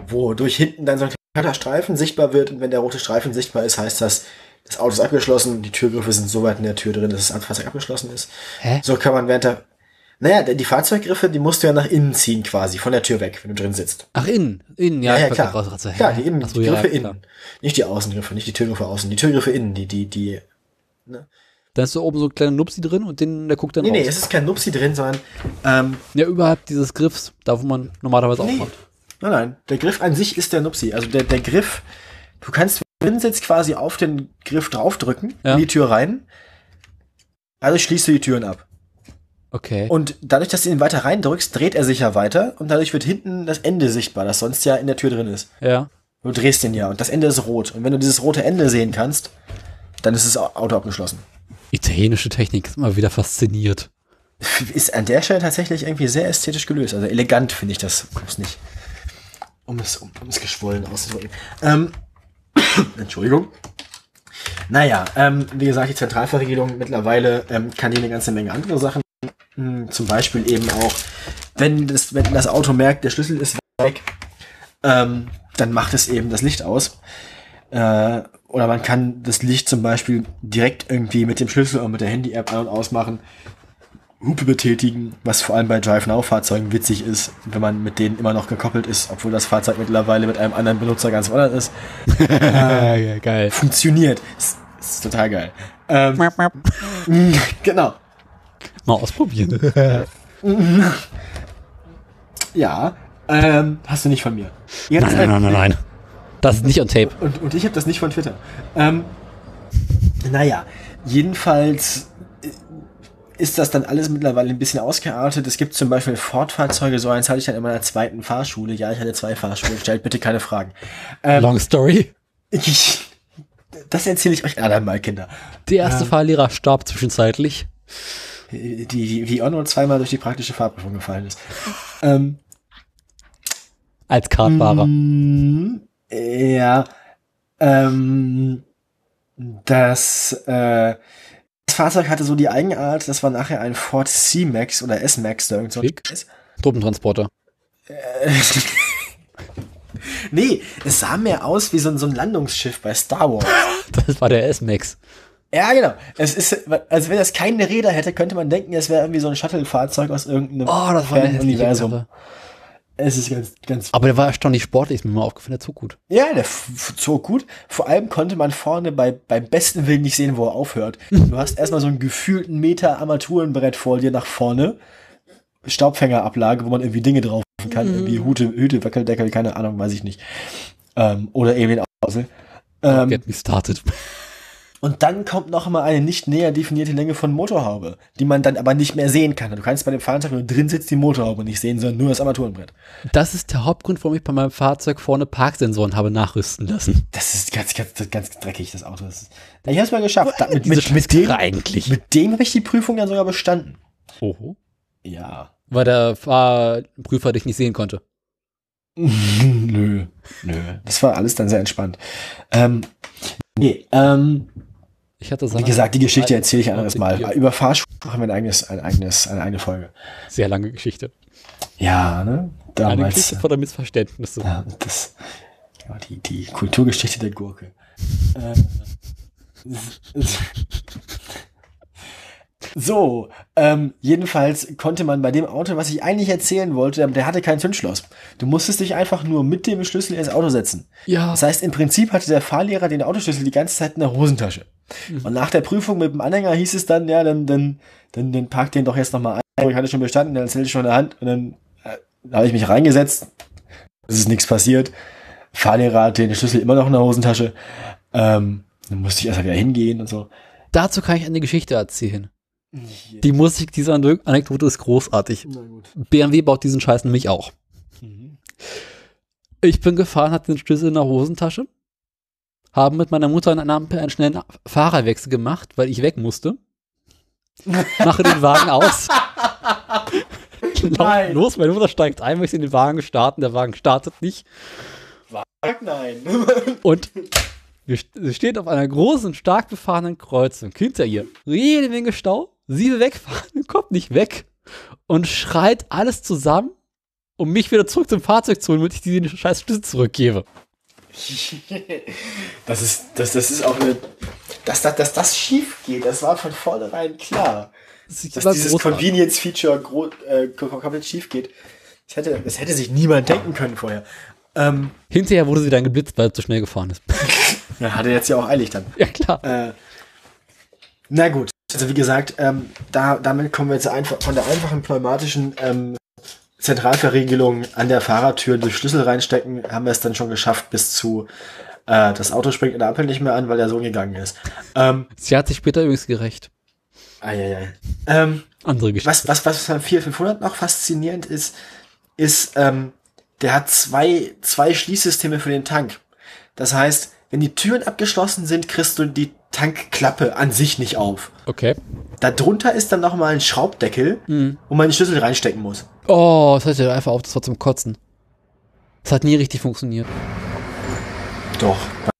Wodurch hinten dann so ein kleiner Streifen sichtbar wird und wenn der rote Streifen sichtbar ist, heißt das, das Auto ist abgeschlossen, die Türgriffe sind so weit in der Tür drin, dass das Fahrzeug abgeschlossen ist. Hä? So kann man während der, naja, die Fahrzeuggriffe, die musst du ja nach innen ziehen quasi, von der Tür weg, wenn du drin sitzt. Ach, innen. Innen, ja. Ja, ja, ich klar. wollte gerade so, hä? Klar, die, innen, so, die ja, Griffe klar. innen. Nicht die Außengriffe, nicht die Türgriffe außen, die Türgriffe innen, die, die, die. Da ist da oben so ein kleiner Nupsi drin und den, der guckt dann Nee, nee, raus. es ist kein Nupsi drin, sondern, ähm, Ja, überhalb dieses Griffs, da wo man normalerweise Nee. aufmacht. nein, nein, der Griff an sich ist der Nupsi. Also der, der Griff, du kannst, drin sitzt, quasi auf den Griff draufdrücken, Ja. in die Tür rein. Also schließt du die Türen ab. Okay. Und dadurch, dass du ihn weiter reindrückst, dreht er sich ja weiter und dadurch wird hinten das Ende sichtbar, das sonst ja in der Tür drin ist. ja. Du drehst den ja und das Ende ist rot. Und wenn du dieses rote Ende sehen kannst, dann ist das Auto abgeschlossen. Italienische Technik ist immer wieder fasziniert. ist an der Stelle tatsächlich irgendwie sehr ästhetisch gelöst. Also elegant finde ich das, es nicht, um es, um, um es geschwollen auszudrücken. Ähm, Entschuldigung. Naja, ähm, wie gesagt, die Zentralverriegelung mittlerweile ähm, kann die eine ganze Menge andere Sachen. Hm, zum Beispiel eben auch, wenn das, wenn das Auto merkt, der Schlüssel ist weg, ähm, dann macht es eben das Licht aus. Äh, oder man kann das Licht zum Beispiel direkt irgendwie mit dem Schlüssel und mit der Handy-App an- und ausmachen. Hupe betätigen, was vor allem bei Drive-Now-Fahrzeugen witzig ist, wenn man mit denen immer noch gekoppelt ist, obwohl das Fahrzeug mittlerweile mit einem anderen Benutzer ganz woanders ist. ja, geil. Funktioniert. Ist, ist total geil. Ähm, genau. Mal ausprobieren. Ja. Ähm, hast du nicht von mir. Jetzt, nein, nein, nein, nein, nein. Das ist nicht on tape. Und, und ich habe das nicht von Twitter. Ähm, naja, jedenfalls äh, ist das dann alles mittlerweile ein bisschen ausgeartet. Es gibt zum Beispiel Ford-Fahrzeuge, so eins hatte ich dann in meiner zweiten Fahrschule. Ja, ich hatte zwei Fahrschulen, stellt bitte keine Fragen. Ähm, Long story. ich, das erzähle ich euch anderen mal, Kinder. Der erste Fahrlehrer starb zwischenzeitlich. Die, die, wie Onno zweimal durch die praktische Fahrprüfung gefallen ist. Ähm, Als Kartfahrer. Mm, Ja. Ähm, das, äh, das Fahrzeug hatte so die Eigenart, das war nachher ein Ford C-Max oder S-Max, da irgend so. Truppentransporter. Nee, es sah mehr aus wie so ein, so ein Landungsschiff bei Star Wars. Das war der S-Max. Ja, genau. Es ist, also wenn das keine Räder hätte, könnte man denken, es wäre irgendwie so ein Shuttle-Fahrzeug aus irgendeinem Oh, das war eine Es ist ganz, ganz. Aber der war erstaunlich sportlich, ist mir mal aufgefallen, der zog gut. Ja, der zog gut. Vor allem konnte man vorne bei, beim besten Willen nicht sehen, wo er aufhört. Du hast erstmal so einen gefühlten Meter Armaturenbrett vor dir nach vorne. Staubfängerablage, wo man irgendwie Dinge drauf machen kann. Irgendwie Hute, Hüte, Wackeldeckel, keine Ahnung, weiß ich nicht. Ähm, oder eben den Ausel. Ähm, Get me started. Und dann kommt noch mal eine nicht näher definierte Länge von Motorhaube, die man dann aber nicht mehr sehen kann. Du kannst bei dem Fahrzeug, wenn du drin sitzt, die Motorhaube nicht sehen, sondern nur das Armaturenbrett. Das ist der Hauptgrund, warum ich bei meinem Fahrzeug vorne Parksensoren habe nachrüsten lassen. Das ist ganz, ganz, ganz dreckig, das Auto. Das ist, ich habe es mal geschafft. Da, mit, mit, mit, dem, eigentlich? mit dem habe ich die Prüfung dann sogar bestanden. Oho. Ja. Weil der Fahrprüfer dich nicht sehen konnte. nö, nö. Das war alles dann sehr entspannt. Ähm, nee, ähm, Ich hatte wie gesagt, die Geschichte erzähle ich ein anderes Mal. Ja. Über Fahrschuhe haben wir ein eigenes, ein eigenes, eine eigene Folge. Sehr lange Geschichte. Ja, ne? Eine Damals. Geschichte voller Missverständnisse. Ja, das, ja, die, die Kulturgeschichte der Gurke. Äh, so, ähm, jedenfalls konnte man bei dem Auto, was ich eigentlich erzählen wollte, der hatte kein Zündschloss. Du musstest dich einfach nur mit dem Schlüssel ins Auto setzen. Ja. Das heißt, im Prinzip hatte der Fahrlehrer den Autoschlüssel die ganze Zeit in der Hosentasche. Und nach der Prüfung mit dem Anhänger hieß es dann, ja, dann, dann, dann, dann park den doch jetzt nochmal ein. Ich hatte schon bestanden, dann zählte ich schon in der Hand und dann äh, habe ich mich reingesetzt. Es ist nichts passiert. Fahrlehrer hat den Schlüssel immer noch in der Hosentasche. Ähm, dann musste ich erst mal wieder hingehen und so. Dazu kann ich eine Geschichte erzählen. Die Musik dieser Ane- Anekdote ist großartig. BMW baut diesen Scheiß nämlich auch. Ich bin gefahren, hatte den Schlüssel in der Hosentasche, haben mit meiner Mutter an einer Ampel einen schnellen Fahrerwechsel gemacht, weil ich weg musste. Mache den Wagen aus. Lauf Nein. los, meine Mutter steigt ein, möchte in den Wagen starten, der Wagen startet nicht. Sag nein. Und sie steht auf einer großen, stark befahrenen Kreuzung. Hinter ihr jede Menge Stau. Sie will wegfahren, kommt nicht weg und schreit alles zusammen, um mich wieder zurück zum Fahrzeug zu holen, damit ich diesen scheiß Schlüssel zurückgebe. Das ist, das, das ist auch eine, dass, dass, dass das schief geht, das war von vornherein klar. Das dass dieses. Convenience-Feature äh, kom- komplett schief geht. Das hätte, das hätte sich niemand denken können vorher. Ähm, Hinterher wurde sie dann geblitzt, weil sie zu schnell gefahren ist. ja, hatte jetzt ja auch eilig dann. ja, klar. Äh, na gut, also wie gesagt, ähm, da, damit kommen wir jetzt einfach von der einfachen pneumatischen ähm, Zentralverriegelung an der Fahrertür durch Schlüssel reinstecken, haben wir es dann schon geschafft bis zu äh, das Auto springt in der Ampel nicht mehr an, weil der Sohn gegangen ist. Ähm, Sie hat sich später übrigens gerecht. Eieiei. Ähm, Andere Geschichte. was, was, was beim 4500 noch faszinierend ist, ist, ähm, der hat zwei, zwei Schließsysteme für den Tank. Das heißt, wenn die Türen abgeschlossen sind, kriegst du die Tankklappe an sich nicht auf. Okay. Darunter ist dann nochmal ein Schraubdeckel, wo man den Schlüssel reinstecken muss. Oh, das hört ja einfach auf, das war zum Kotzen. Das hat nie richtig funktioniert. Doch.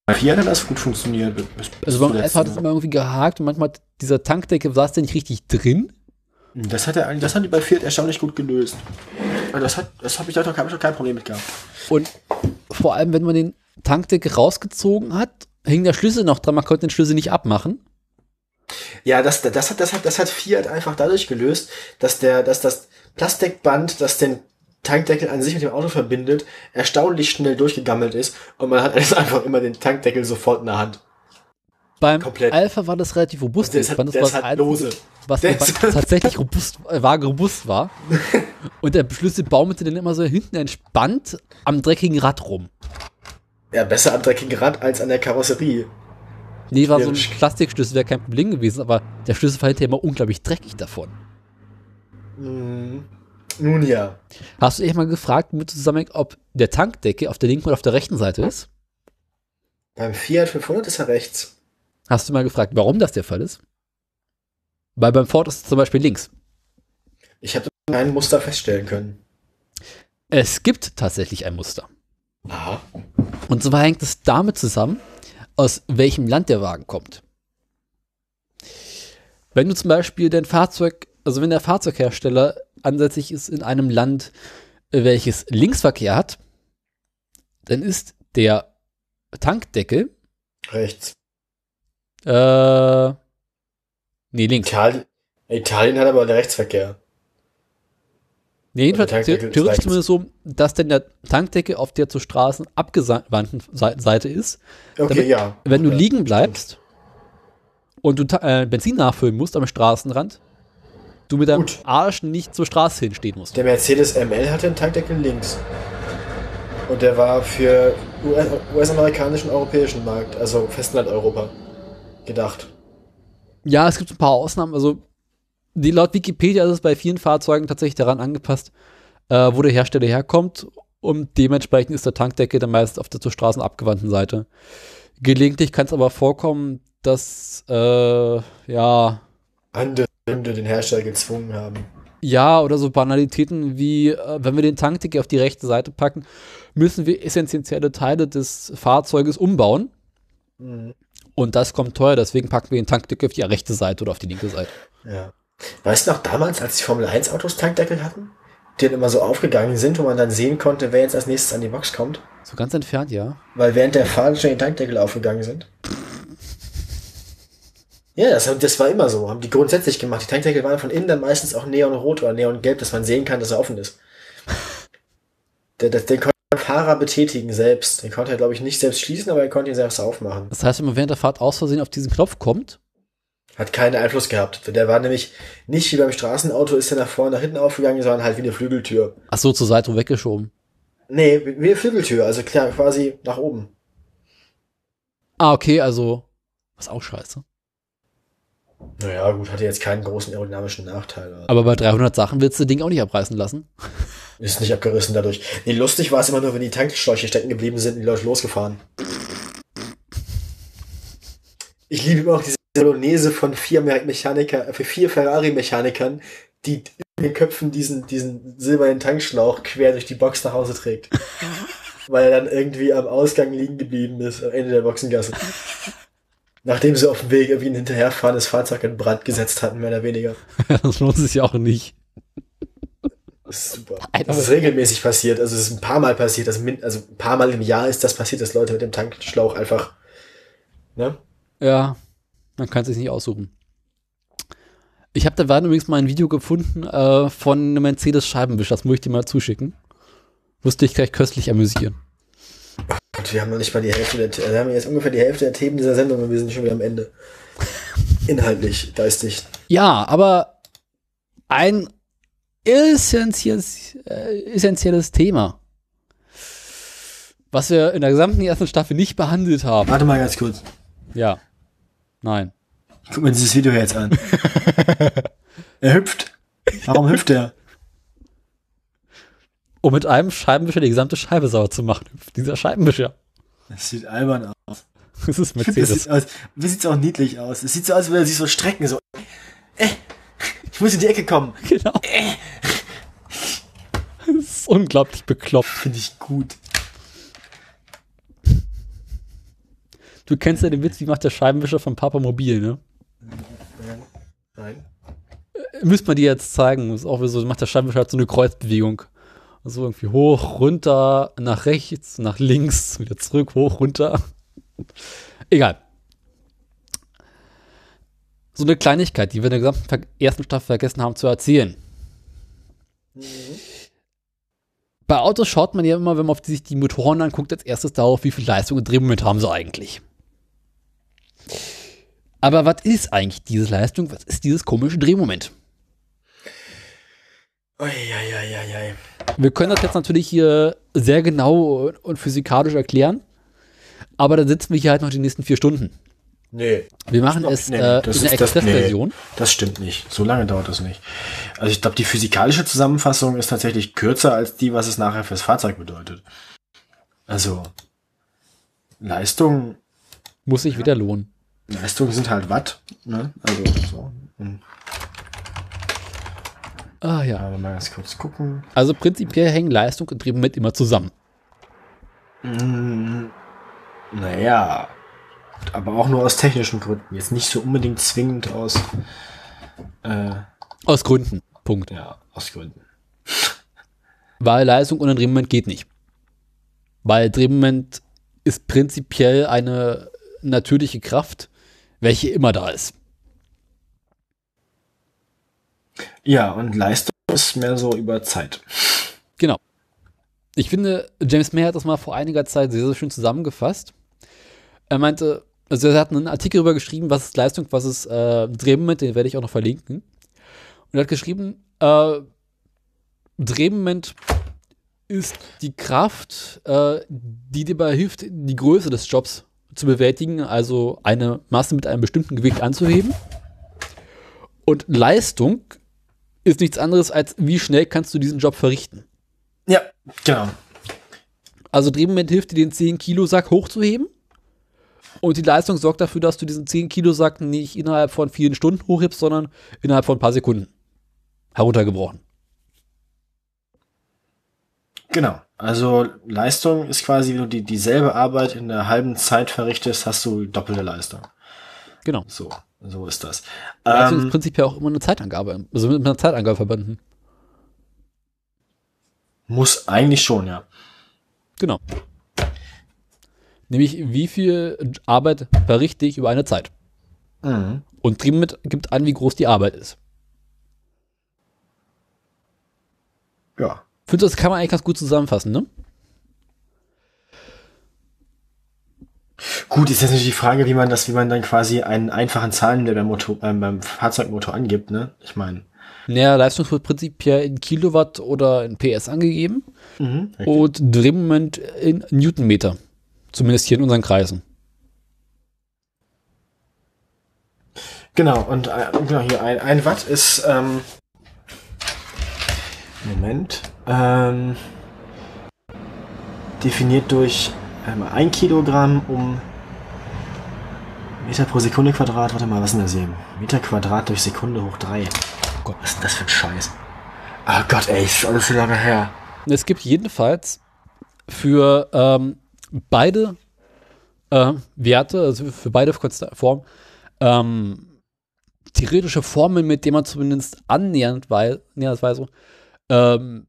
Bei Fiat hat das gut funktioniert. Also beim Alpha hat es immer irgendwie gehakt und manchmal dieser Tankdeckel saß der nicht richtig drin. Das hat er eigentlich, das haben die bei Fiat erstaunlich gut gelöst. Also das hat, das habe ich doch hab ich doch kein Problem mit gehabt. Und vor allem, wenn man den Tankdeckel rausgezogen hat, hing der Schlüssel noch dran, man konnte den Schlüssel nicht abmachen. Ja, das, das, hat, das, hat, das hat Fiat einfach dadurch gelöst, dass, der, dass das Plastikband, das den Tankdeckel an sich mit dem Auto verbindet, erstaunlich schnell durchgegammelt ist und man hat also einfach immer den Tankdeckel sofort in der Hand. Beim Komplett. Alpha war das relativ robust. Ich halt- fand, das der war das halt lose. Was tatsächlich robust, äh, war robust war. Und der Schlüssel baumelte dann immer so hinten entspannt am dreckigen Rad rum. Ja, besser am dreckigen Rad als an der Karosserie. Nee, war so ein. Plastikschlüssel, wäre kein Problem gewesen, aber der Schlüssel war hinterher immer unglaublich dreckig davon. Mhm. Nun ja. Hast du echt mal gefragt, mit zusammenhängt, ob der Tankdeckel auf der linken oder auf der rechten Seite ist? Beim Fiat 500 ist er rechts. Hast du mal gefragt, warum das der Fall ist? Weil beim Ford ist es zum Beispiel links. Ich habe kein Muster feststellen können. Es gibt tatsächlich ein Muster. Aha. Und zwar hängt es damit zusammen, aus welchem Land der Wagen kommt. Wenn du zum Beispiel dein Fahrzeug, also wenn der Fahrzeughersteller ansässig ist in einem Land, welches Linksverkehr hat, dann ist der Tankdeckel Rechts. äh, nee, links. Italien, Italien hat aber einen Rechtsverkehr. Nee, jedenfalls theoretisch zumindest so, dass denn der Tankdeckel auf der zur Straßen abgewandten Seite ist. Okay, Damit- ja. Wenn du ja. liegen bleibst und du äh, Benzin nachfüllen musst am Straßenrand, du mit deinem Gut. Arsch nicht zur Straße hinstehen musst. Der Mercedes ML hatte einen Tankdeckel links. Und der war für US- US-amerikanischen europäischen Markt, also Festland-Europa, gedacht. Ja, es gibt ein paar Ausnahmen. Also, die laut Wikipedia ist es bei vielen Fahrzeugen tatsächlich daran angepasst, äh, wo der Hersteller herkommt. Und dementsprechend ist der Tankdeckel dann meist auf der zur Straßen abgewandten Seite. Gelegentlich kann es aber vorkommen, dass, äh, ja, Andere den Hersteller gezwungen haben. ja, oder so Banalitäten wie, äh, wenn wir den Tankdeckel auf die rechte Seite packen, müssen wir essentielle Teile des Fahrzeuges umbauen. Mhm. Und das kommt teuer, deswegen packen wir den Tankdeckel auf die rechte Seite oder auf die linke Seite. Ja. Weißt du noch damals, als die Formel 1 Autos Tankdeckel hatten? Die dann immer so aufgegangen sind, wo man dann sehen konnte, wer jetzt als nächstes an die Box kommt? So ganz entfernt, ja. Weil während der Fahrt schon die Tankdeckel aufgegangen sind. Ja, das, das war immer so. Haben die grundsätzlich gemacht. Die Tankdeckel waren von innen dann meistens auch neonrot oder neongelb, dass man sehen kann, dass er offen ist. Der, den konnte der Fahrer betätigen selbst. Den konnte er, glaube ich, nicht selbst schließen, aber er konnte ihn selbst aufmachen. Das heißt, wenn man während der Fahrt aus Versehen auf diesen Knopf kommt, Hat keinen Einfluss gehabt. Der war nämlich nicht wie beim Straßenauto, ist er nach vorne, nach hinten aufgegangen, sondern halt wie eine Flügeltür. ach so, zur Seite weggeschoben. Nee, wie eine Flügeltür, also klar, quasi nach oben. Ah, okay, also, was auch scheiße. Naja, gut, hatte jetzt keinen großen aerodynamischen Nachteil. aber Aber bei 300 Sachen willst du das Ding auch nicht abreißen lassen. Ist nicht abgerissen dadurch. Nee, lustig war es immer nur, wenn die Tankschläuche stecken geblieben sind und die Leute losgefahren. Ich liebe immer auch diese Bolognese von vier Me- Mechaniker, äh, für vier Ferrari-Mechanikern, die in den Köpfen diesen, diesen silbernen Tankschlauch quer durch die Box nach Hause trägt. Weil er dann irgendwie am Ausgang liegen geblieben ist, am Ende der Boxengasse. Nachdem sie auf dem Weg irgendwie ein hinterherfahrendes Fahrzeug in Brand gesetzt hatten, mehr oder weniger. das lohnt sich ja auch nicht. Das ist super. Alter. Das ist regelmäßig passiert. Also es ist ein paar Mal passiert. Also, also ein paar Mal im Jahr ist das passiert, dass Leute mit dem Tankschlauch einfach. Ne? Ja, man kann es sich nicht aussuchen. Ich habe da übrigens mal ein Video gefunden äh, von einem Mercedes Scheibenwischer. Das muss ich dir mal zuschicken. Musste ich gleich köstlich amüsieren. Und wir haben noch nicht mal die Hälfte der. Wir haben jetzt ungefähr die Hälfte der Themen dieser Sendung und wir sind schon wieder am Ende. Inhaltlich, geistig. Ja, aber ein essentielles, äh, essentielles Thema, was wir in der gesamten ersten Staffel nicht behandelt haben. Warte mal ganz kurz. Ja. Nein. Guck mir dieses Video jetzt an. er hüpft. Warum hüpft er? Um mit einem Scheibenwischer die gesamte Scheibe sauber zu machen. Dieser Scheibenwischer. Das sieht albern aus. Das ist finde, das Mercedes. sieht aus. Wie sieht's auch niedlich aus? Es sieht so aus, als würde er sich so strecken, so. Äh, ich muss in die Ecke kommen. Genau. Das ist unglaublich bekloppt. Finde ich gut. Du kennst ja den Witz, wie macht der Scheibenwischer von Papa Mobil, ne? Nein. Müsste man dir jetzt zeigen. Das ist auch so, macht der Scheibenwischer halt so eine Kreuzbewegung. Also irgendwie hoch, runter, nach rechts, nach links, wieder zurück, hoch, runter. Egal. So eine Kleinigkeit, die wir in der gesamten Ver- ersten Staffel vergessen haben zu erzählen. Bei Autos schaut man ja immer, wenn man auf die, sich die Motoren anguckt, als erstes darauf, wie viel Leistung und Drehmoment haben sie eigentlich. Aber was ist eigentlich diese Leistung? Was ist dieses komische Drehmoment? Uiuiuiui. Wir können das jetzt natürlich hier sehr genau und physikalisch erklären, aber dann sitzen wir hier halt noch die nächsten vier Stunden. Nee. Wir machen es nee, äh, das in der das- nee. Expressversion. Das stimmt nicht. So lange dauert das nicht. Also ich glaube, die physikalische Zusammenfassung ist tatsächlich kürzer als die, was es nachher fürs Fahrzeug bedeutet. Also Leistung, Muss sich wieder lohnen. Leistung sind halt Watt. Ne? Also so. Hm. Ah ja. Aber mal ganz kurz gucken. Also prinzipiell hängen Leistung und Drehmoment immer zusammen. Hm, naja, aber auch nur aus technischen Gründen. Jetzt nicht so unbedingt zwingend aus Äh, Aus Gründen. Punkt. ja, aus Gründen. Weil Leistung ohne Drehmoment geht nicht. Weil Drehmoment ist prinzipiell eine natürliche Kraft, welche immer da ist. Ja, und Leistung ist mehr so über Zeit. Genau. Ich finde, James May hat das mal vor einiger Zeit sehr, sehr schön zusammengefasst. Er meinte, also er hat einen Artikel darüber geschrieben, was ist Leistung, was ist äh, Drehmoment, den werde ich auch noch verlinken. Und er hat geschrieben, äh, Drehmoment ist die Kraft, äh, die dir dabei hilft, die Größe des Jobs zu bewältigen, also eine Masse mit einem bestimmten Gewicht anzuheben. Und Leistung ist nichts anderes als, wie schnell kannst du diesen Job verrichten. Ja, genau. Also Drehmoment hilft dir, den 10-Kilo-Sack hochzuheben. Und die Leistung sorgt dafür, dass du diesen 10-Kilo-Sack nicht innerhalb von vielen Stunden hochhebst, sondern innerhalb von ein paar Sekunden heruntergebrochen. Genau. Also Leistung ist quasi, wenn du die, dieselbe Arbeit in einer halben Zeit verrichtest, hast du doppelte Leistung. Genau. So, so ist das. Ist Ähm, prinzipiell auch immer eine Zeitangabe, also mit einer Zeitangabe verbunden. muss eigentlich schon, ja. Genau. Nämlich, wie viel Arbeit verrichte ich über eine Zeit? Mhm. Und Drehmoment gibt an, wie groß die Arbeit ist. Ja. Ich finde, das kann man eigentlich ganz gut zusammenfassen, ne? Gut, ist jetzt natürlich die Frage, wie man das, wie man dann quasi einen einfachen Zahlenwert beim, Motor, äh, beim Fahrzeugmotor angibt, ne? Ich meine. Naja, Leistung wird prinzipiell in Kilowatt oder in PS angegeben Mhm. und Drehmoment in Newtonmeter. Zumindest hier in unseren Kreisen. Genau, und äh, genau hier, ein, ein Watt ist, ähm, Moment, ähm, definiert durch ähm, ein Kilogramm um Meter pro Sekunde Quadrat, warte mal, was ist denn das hier? Meter Quadrat durch Sekunde hoch drei. Oh Gott, was ist denn das für ein Scheiß? Ah Gott, ey, ist alles so lange her. Es gibt jedenfalls für ähm, beide äh, Werte, also für beide Formen, ähm, theoretische Formeln, mit denen man zumindest annähernd wei- näherungsweise ähm,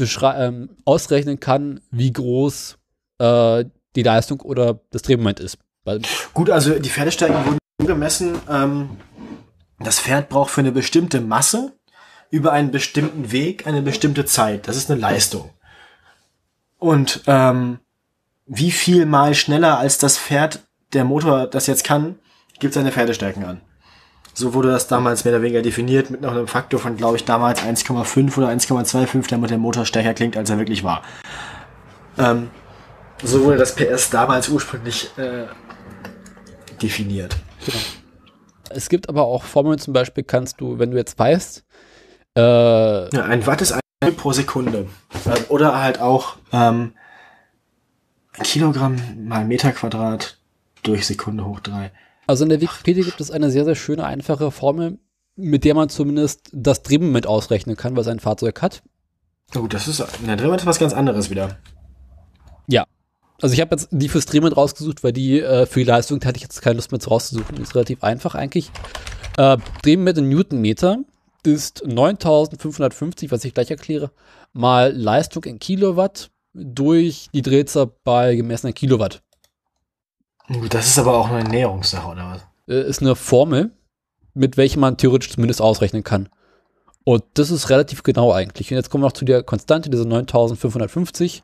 ähm, ausrechnen kann, wie groß äh, die Leistung oder das Drehmoment ist. Weil, Gut, also die Pferdestärken wurden gemessen. Ähm, das Pferd braucht für eine bestimmte Masse über einen bestimmten Weg eine bestimmte Zeit. Das ist eine Leistung. Und ähm, wie viel mal schneller als das Pferd der Motor das jetzt kann, gibt seine Pferdestärken an. So wurde das damals mehr oder weniger definiert mit noch einem Faktor von, glaube ich, damals 1,5 oder 1,25, damit der Motor stärker klingt, als er wirklich war. Ähm, so wurde das PS damals ursprünglich äh, definiert. es gibt aber auch Formeln, zum Beispiel kannst du, wenn du jetzt weißt, äh, Ja, ein Watt ist ein pro Sekunde. Ähm, Oder halt auch ähm, ein Kilogramm mal Meter Quadrat durch Sekunde hoch drei. Also in der Wikipedia gibt es eine sehr, sehr schöne, einfache Formel, mit der man zumindest das Drehmoment ausrechnen kann, was ein Fahrzeug hat. Oh, das ist, na, drin ist was ganz anderes wieder. Ja. Also ich habe jetzt die fürs Drehmoment rausgesucht, weil die äh, für die Leistung hatte ich jetzt keine Lust mehr zu rauszusuchen. Die ist relativ einfach eigentlich. Äh, Drehmoment in Newtonmeter ist 9550, was ich gleich erkläre, mal Leistung in Kilowatt durch die Drehzahl bei gemessenen Kilowatt. Das ist aber auch eine Ernährungssache, oder was? äh, ist eine Formel, mit welcher man theoretisch zumindest ausrechnen kann. Und das ist relativ genau eigentlich. Und jetzt kommen wir noch zu der Konstante, diese 9550.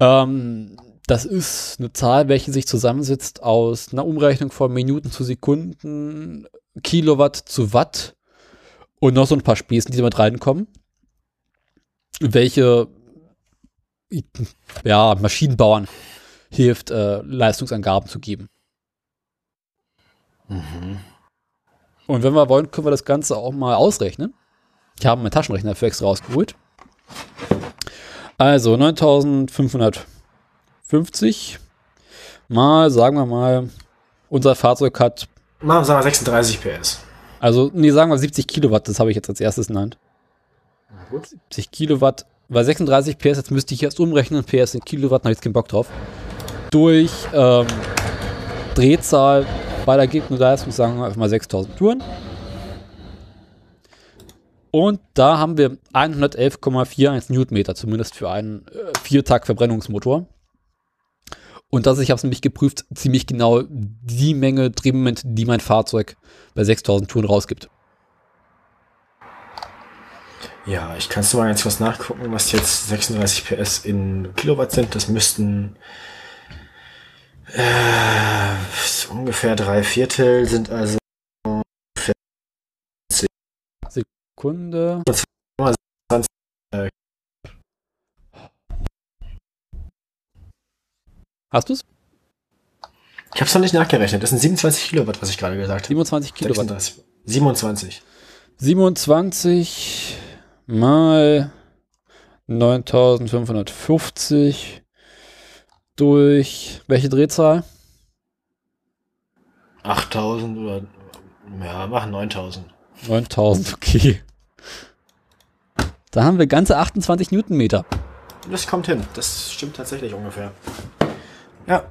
Ähm, das ist eine Zahl, welche sich zusammensetzt aus einer Umrechnung von Minuten zu Sekunden, Kilowatt zu Watt und noch so ein paar Spesen, die mit reinkommen, welche ja, Maschinenbauern hilft, äh, Leistungsangaben zu geben. Und wenn wir wollen, können wir das Ganze auch mal ausrechnen. Ich habe meinen Taschenrechner für extra rausgeholt. Also 9550 mal, sagen wir mal, unser Fahrzeug hat, Machen wir sagen wir 36 PS. also, nee, sagen wir 70 Kilowatt, das habe ich jetzt als erstes in der Hand. Gut. 70 Kilowatt, weil 36 PS, jetzt müsste ich erst umrechnen, PS in Kilowatt, da habe ich jetzt keinen Bock drauf. Durch ähm, Drehzahl bei der gegebenen Leistung, sagen wir einfach mal 6000 Touren. Und da haben wir 111,41 Newtonmeter, zumindest für einen äh, Viertakt-Verbrennungsmotor. Und das, ich habe es nämlich geprüft, ziemlich genau die Menge Drehmoment, die mein Fahrzeug bei 6000 Touren rausgibt. Ja, ich kann es mal ganz kurz nachgucken, was jetzt 36 PS in Kilowatt sind. Das müssten äh, ungefähr drei Viertel sind also Sekunde. Hast du es? Ich habe es noch nicht nachgerechnet. Das sind 27 Kilowatt, was ich gerade gesagt habe. 27 Kilowatt. 36. 27. 27 mal 9550 durch welche Drehzahl? 8000 oder ja, machen 9000. 9000, okay. Da haben wir ganze 28 Newtonmeter. Das kommt hin. Das stimmt tatsächlich ungefähr. Ja.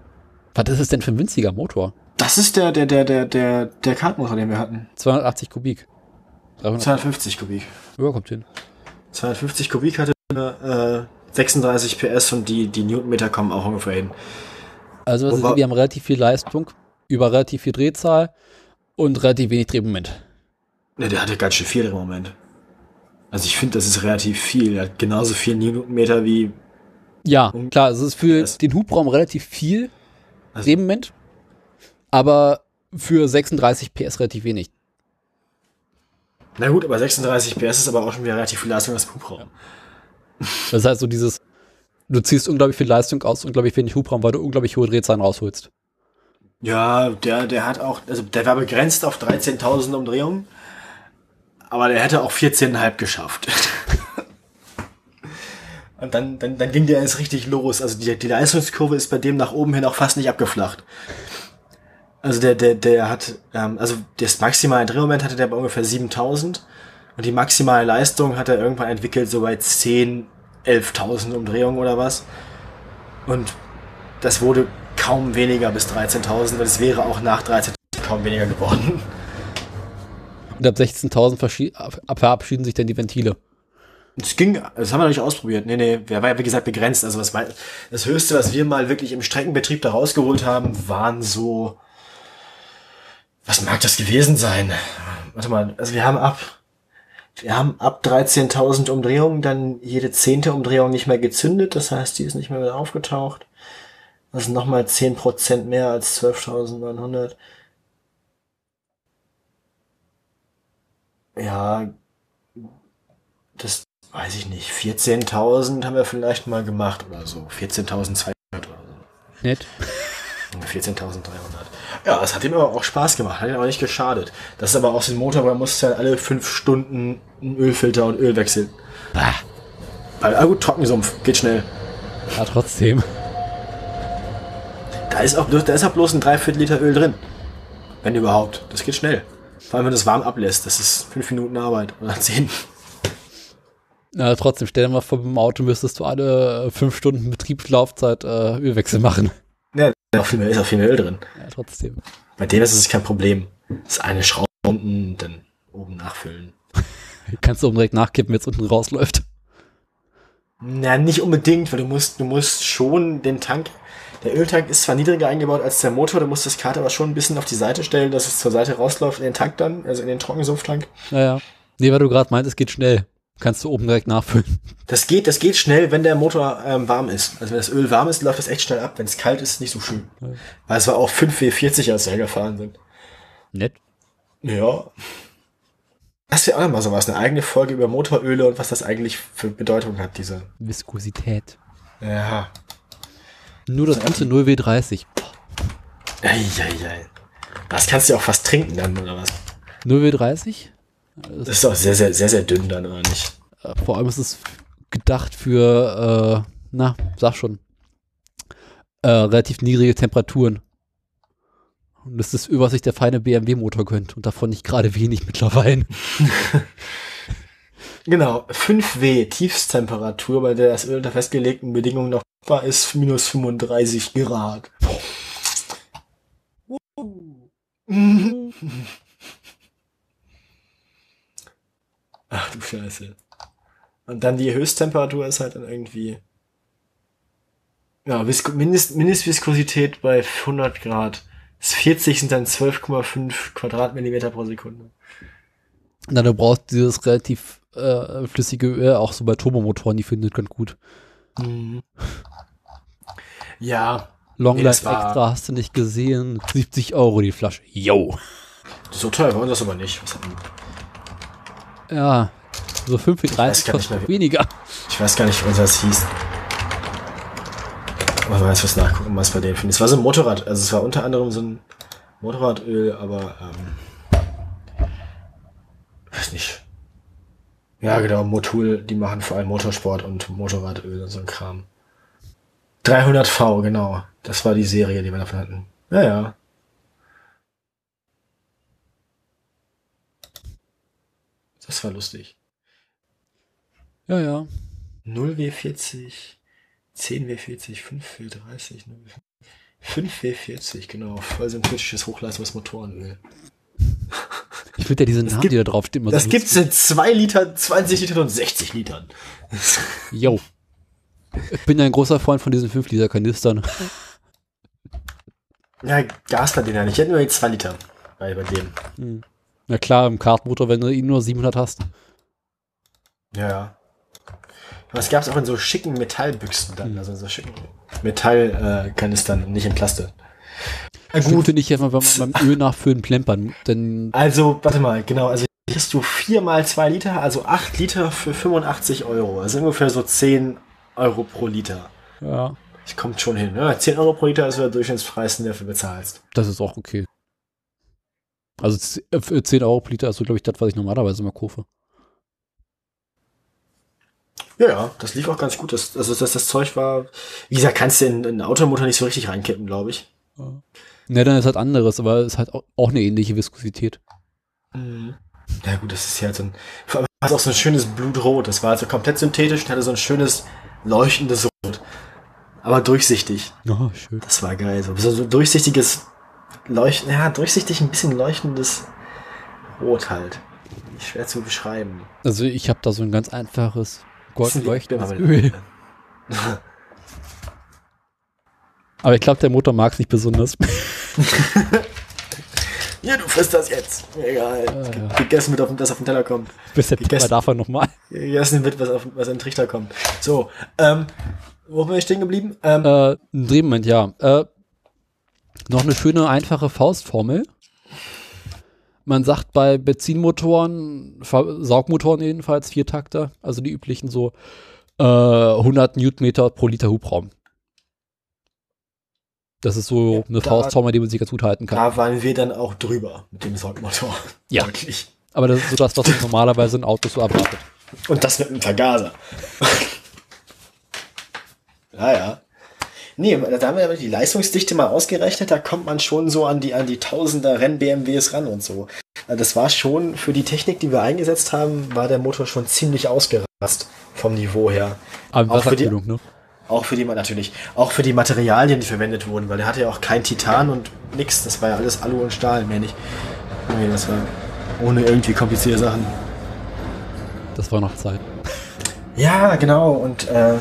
Was ist es denn für ein winziger Motor? Das ist der, der, der, der, der, der Kartmotor, den wir hatten. 280 Kubik. 300. 250 Kubik. Ja, kommt hin. 250 Kubik hatte äh, 36 PS und die, die Newtonmeter kommen auch ungefähr hin. Also ist, wir haben relativ viel Leistung über relativ viel Drehzahl und relativ wenig Drehmoment. Ne, der hatte ganz schön viel Drehmoment. Also ich finde, das ist relativ viel. Er hat genauso viel Newtonmeter wie. Ja, klar, es ist für PS. den Hubraum relativ viel also, Drehmoment, aber für 36 PS relativ wenig. Na gut, aber 36 PS ist aber auch schon wieder relativ viel Leistung als Hubraum. Das heißt so dieses, du ziehst unglaublich viel Leistung aus, unglaublich wenig Hubraum, weil du unglaublich hohe Drehzahlen rausholst. Ja, der, der hat auch, also der war begrenzt auf 13.000 Umdrehungen, aber der hätte auch 14,5 geschafft. Und dann, dann, dann ging der jetzt richtig los. Also die, die Leistungskurve ist bei dem nach oben hin auch fast nicht abgeflacht. Also der, der, der hat, ähm, also das maximale Drehmoment hatte der bei ungefähr 7000 und die maximale Leistung hat er irgendwann entwickelt so bei 10, 11.000 Umdrehungen oder was. Und das wurde kaum weniger bis 13.000, weil es wäre auch nach 13.000 kaum weniger geworden. Und ab 16.000 verabschieden sich dann die Ventile. Das ging, das haben wir noch nicht ausprobiert. Nee, nee, der war ja wie gesagt begrenzt. Also was war, das höchste, was wir mal wirklich im Streckenbetrieb da rausgeholt haben, waren so, was mag das gewesen sein? Warte mal, also wir haben ab, wir haben ab 13.000 Umdrehungen dann jede zehnte Umdrehung nicht mehr gezündet. Das heißt, die ist nicht mehr wieder aufgetaucht. Das sind nochmal 10% mehr als 12.900. Ja, das weiß ich nicht. 14.000 haben wir vielleicht mal gemacht oder so. 14.200 oder so. Nett. 14.300. Ja, es hat ihm aber auch Spaß gemacht, hat ihm aber nicht geschadet. Das ist aber auch so ein Motor, wo er muss ja alle fünf Stunden einen Ölfilter und Öl wechseln. Ah. Weil, ah gut, Trockensumpf, geht schnell. Ja, trotzdem. Da ist auch, da ist auch bloß ein Dreiviertel Liter Öl drin. Wenn überhaupt. Das geht schnell. Vor allem, wenn du es warm ablässt. Das ist fünf Minuten Arbeit oder zehn. Na, trotzdem, stell dir mal vor, beim Auto müsstest du alle fünf Stunden Betriebslaufzeit äh, Ölwechsel machen. Ja, ist auch viel mehr, ist auch viel mehr Öl drin. Trotzdem. Bei dem ist es kein Problem. Das ist eine Schraube unten, dann oben nachfüllen. Kannst du oben direkt nachkippen, wenn es unten rausläuft. Na, nicht unbedingt, weil du musst, du musst schon den Tank der Öltank ist zwar niedriger eingebaut als der Motor, du musst das Kart aber schon ein bisschen auf die Seite stellen, dass es zur Seite rausläuft in den Tank dann, also in den Trockensumpftank. Naja. Nee, weil du gerade meint, es geht schnell. Kannst du oben direkt nachfüllen. Das geht, das geht schnell, wenn der Motor ähm, warm ist. Also wenn das Öl warm ist, läuft das echt schnell ab. Wenn es kalt ist, nicht so schön. Ja. Weil es war auch 5W40, als wir gefahren sind. Nett. Ja. Das wäre auch mal sowas, eine eigene Folge über Motoröle und was das eigentlich für Bedeutung hat, diese Viskosität. Ja. Nur das gute 0W30. Eieiei. Das kannst du ja auch fast trinken dann, oder was? 0W30? Das ist doch sehr, sehr, sehr, sehr dünn dann, oder nicht? Äh, vor allem ist es gedacht für, äh, na, sag schon, äh, relativ niedrige Temperaturen. Und das ist, über was sich der feine BMW-Motor gönnt. Und davon nicht gerade wenig mittlerweile. genau, 5W Tiefstemperatur, bei der das Öl unter festgelegten Bedingungen noch war es minus 35 Grad. Ach du Scheiße. Und dann die Höchsttemperatur ist halt dann irgendwie. Ja, Mindest Mindestviskosität bei 100 Grad. Das 40 sind dann 12,5 Quadratmillimeter pro Sekunde. Na, du brauchst dieses relativ äh, flüssige Öl auch so bei Turbomotoren, die findet ganz gut. Mhm. Ja. Long Life Extra hast du nicht gesehen. 70 Euro die Flasche. Yo. So teuer war das aber nicht. Was hatten- Ja. So 5 wie 30 gar nicht kostet mehr, weniger. Ich weiß gar nicht, wie das hieß. Aber weiß was nachgucken, was bei denen finde. Es war so ein Motorrad, also es war unter anderem so ein Motorradöl, aber ähm, weiß nicht. Ja, genau, Motul, die machen vor allem Motorsport und Motorradöl und so ein Kram. 300 V, genau. Das war die Serie, die wir davon hatten. Ja, ja. Das war lustig. Ja, ja. 0W40, 10W40, 5W30, 5W40, genau. Voll synthetisches Hochleistungsmotorenöl. Ich finde ja diese Namen, gibt- die da draufstehen, immer Das so gibt's in 2 Liter, 20 Litern und 60 Litern. Yo. Ich bin ja ein großer Freund von diesen 5 Liter Kanistern. Ja, Gas bei denen ja nicht. Ich hätte nur die 2 Liter bei, bei dem. Hm. Na klar, im Kartmotor, wenn du ihn nur 700 hast. Ja, ja. Aber es gab's auch in so schicken Metallbüchsen dann, also in so schicken Metallkanistern, äh, nicht in Plastik. Äh, Gut finde ich einfach, wenn man beim Öl nachfüllen plempern. Denn Also, warte mal, genau, also hier kriegst du 4 mal 2 Liter, also 8 Liter für 85 Euro. Also ungefähr so 10 Euro pro Liter. ja, Das kommt schon hin. Ne? 10 Euro pro Liter ist der Durchschnittspreis, den du dafür bezahlst. das ist auch okay. Also z- äh, für 10 Euro pro Liter ist so, glaube ich, das, was ich normalerweise immer kaufe. Ja, ja, das lief auch ganz gut. Das, also das, das Zeug war, wie gesagt, kannst du in, in einen Automotor nicht so richtig reinkippen, glaube ich. Ne, dann ist halt anderes, aber es ist halt auch, eine ähnliche Viskosität. Ja gut, das ist ja so ein, vor allem hat auch so ein schönes Blutrot. Das war also komplett synthetisch und hatte so ein schönes leuchtendes Rot. Aber durchsichtig. Oh, schön. Das war geil. So, so ein durchsichtiges Leuchten, ja, durchsichtig ein bisschen leuchtendes Rot halt. Schwer zu beschreiben. Also ich habe da so ein ganz einfaches goldleuchtendes Erdbeermarmelade. Öl. Aber ich glaube, der Motor mag es nicht besonders. Ja, du frisst das jetzt. Egal. ja. Gegessen wird, auf, das auf den Teller kommt. Bis der Gegessen. Davon nochmal. Gegessen wird, was auf was in den Trichter kommt. So, ähm, wo bin ich stehen geblieben? Ähm, Äh, ein Drehmoment, ja. Äh, noch eine schöne, einfache Faustformel. Man sagt bei Benzinmotoren, Saugmotoren jedenfalls, Viertakter, also die üblichen so äh, 100 Newtonmeter pro Liter Hubraum. Das ist so Ja, eine da- Faustformel, die man sich ganz gut halten kann. da waren wir dann auch drüber mit dem Saugmotor. Ja. Deutlich. Aber das ist so das, was man normalerweise in Autos so erwartet. Und das mit einem Vergaser. ja, ja. Nee, da haben wir die Leistungsdichte mal ausgerechnet, da kommt man schon so an die, an die Tausender Renn-BMWs ran und so. Also das war schon, für die Technik, die wir eingesetzt haben, war der Motor schon ziemlich ausgerast vom Niveau her. Aber Auch für die- Wasserkühlung, ne? Auch für die, natürlich, auch für die Materialien, die verwendet wurden, weil der hatte ja auch kein Titan und nix, das war ja alles Alu und Stahl, mehr nicht. Nee, das war ohne irgendwie komplizierte Sachen. Das war noch Zeit. Ja, genau. Und äh,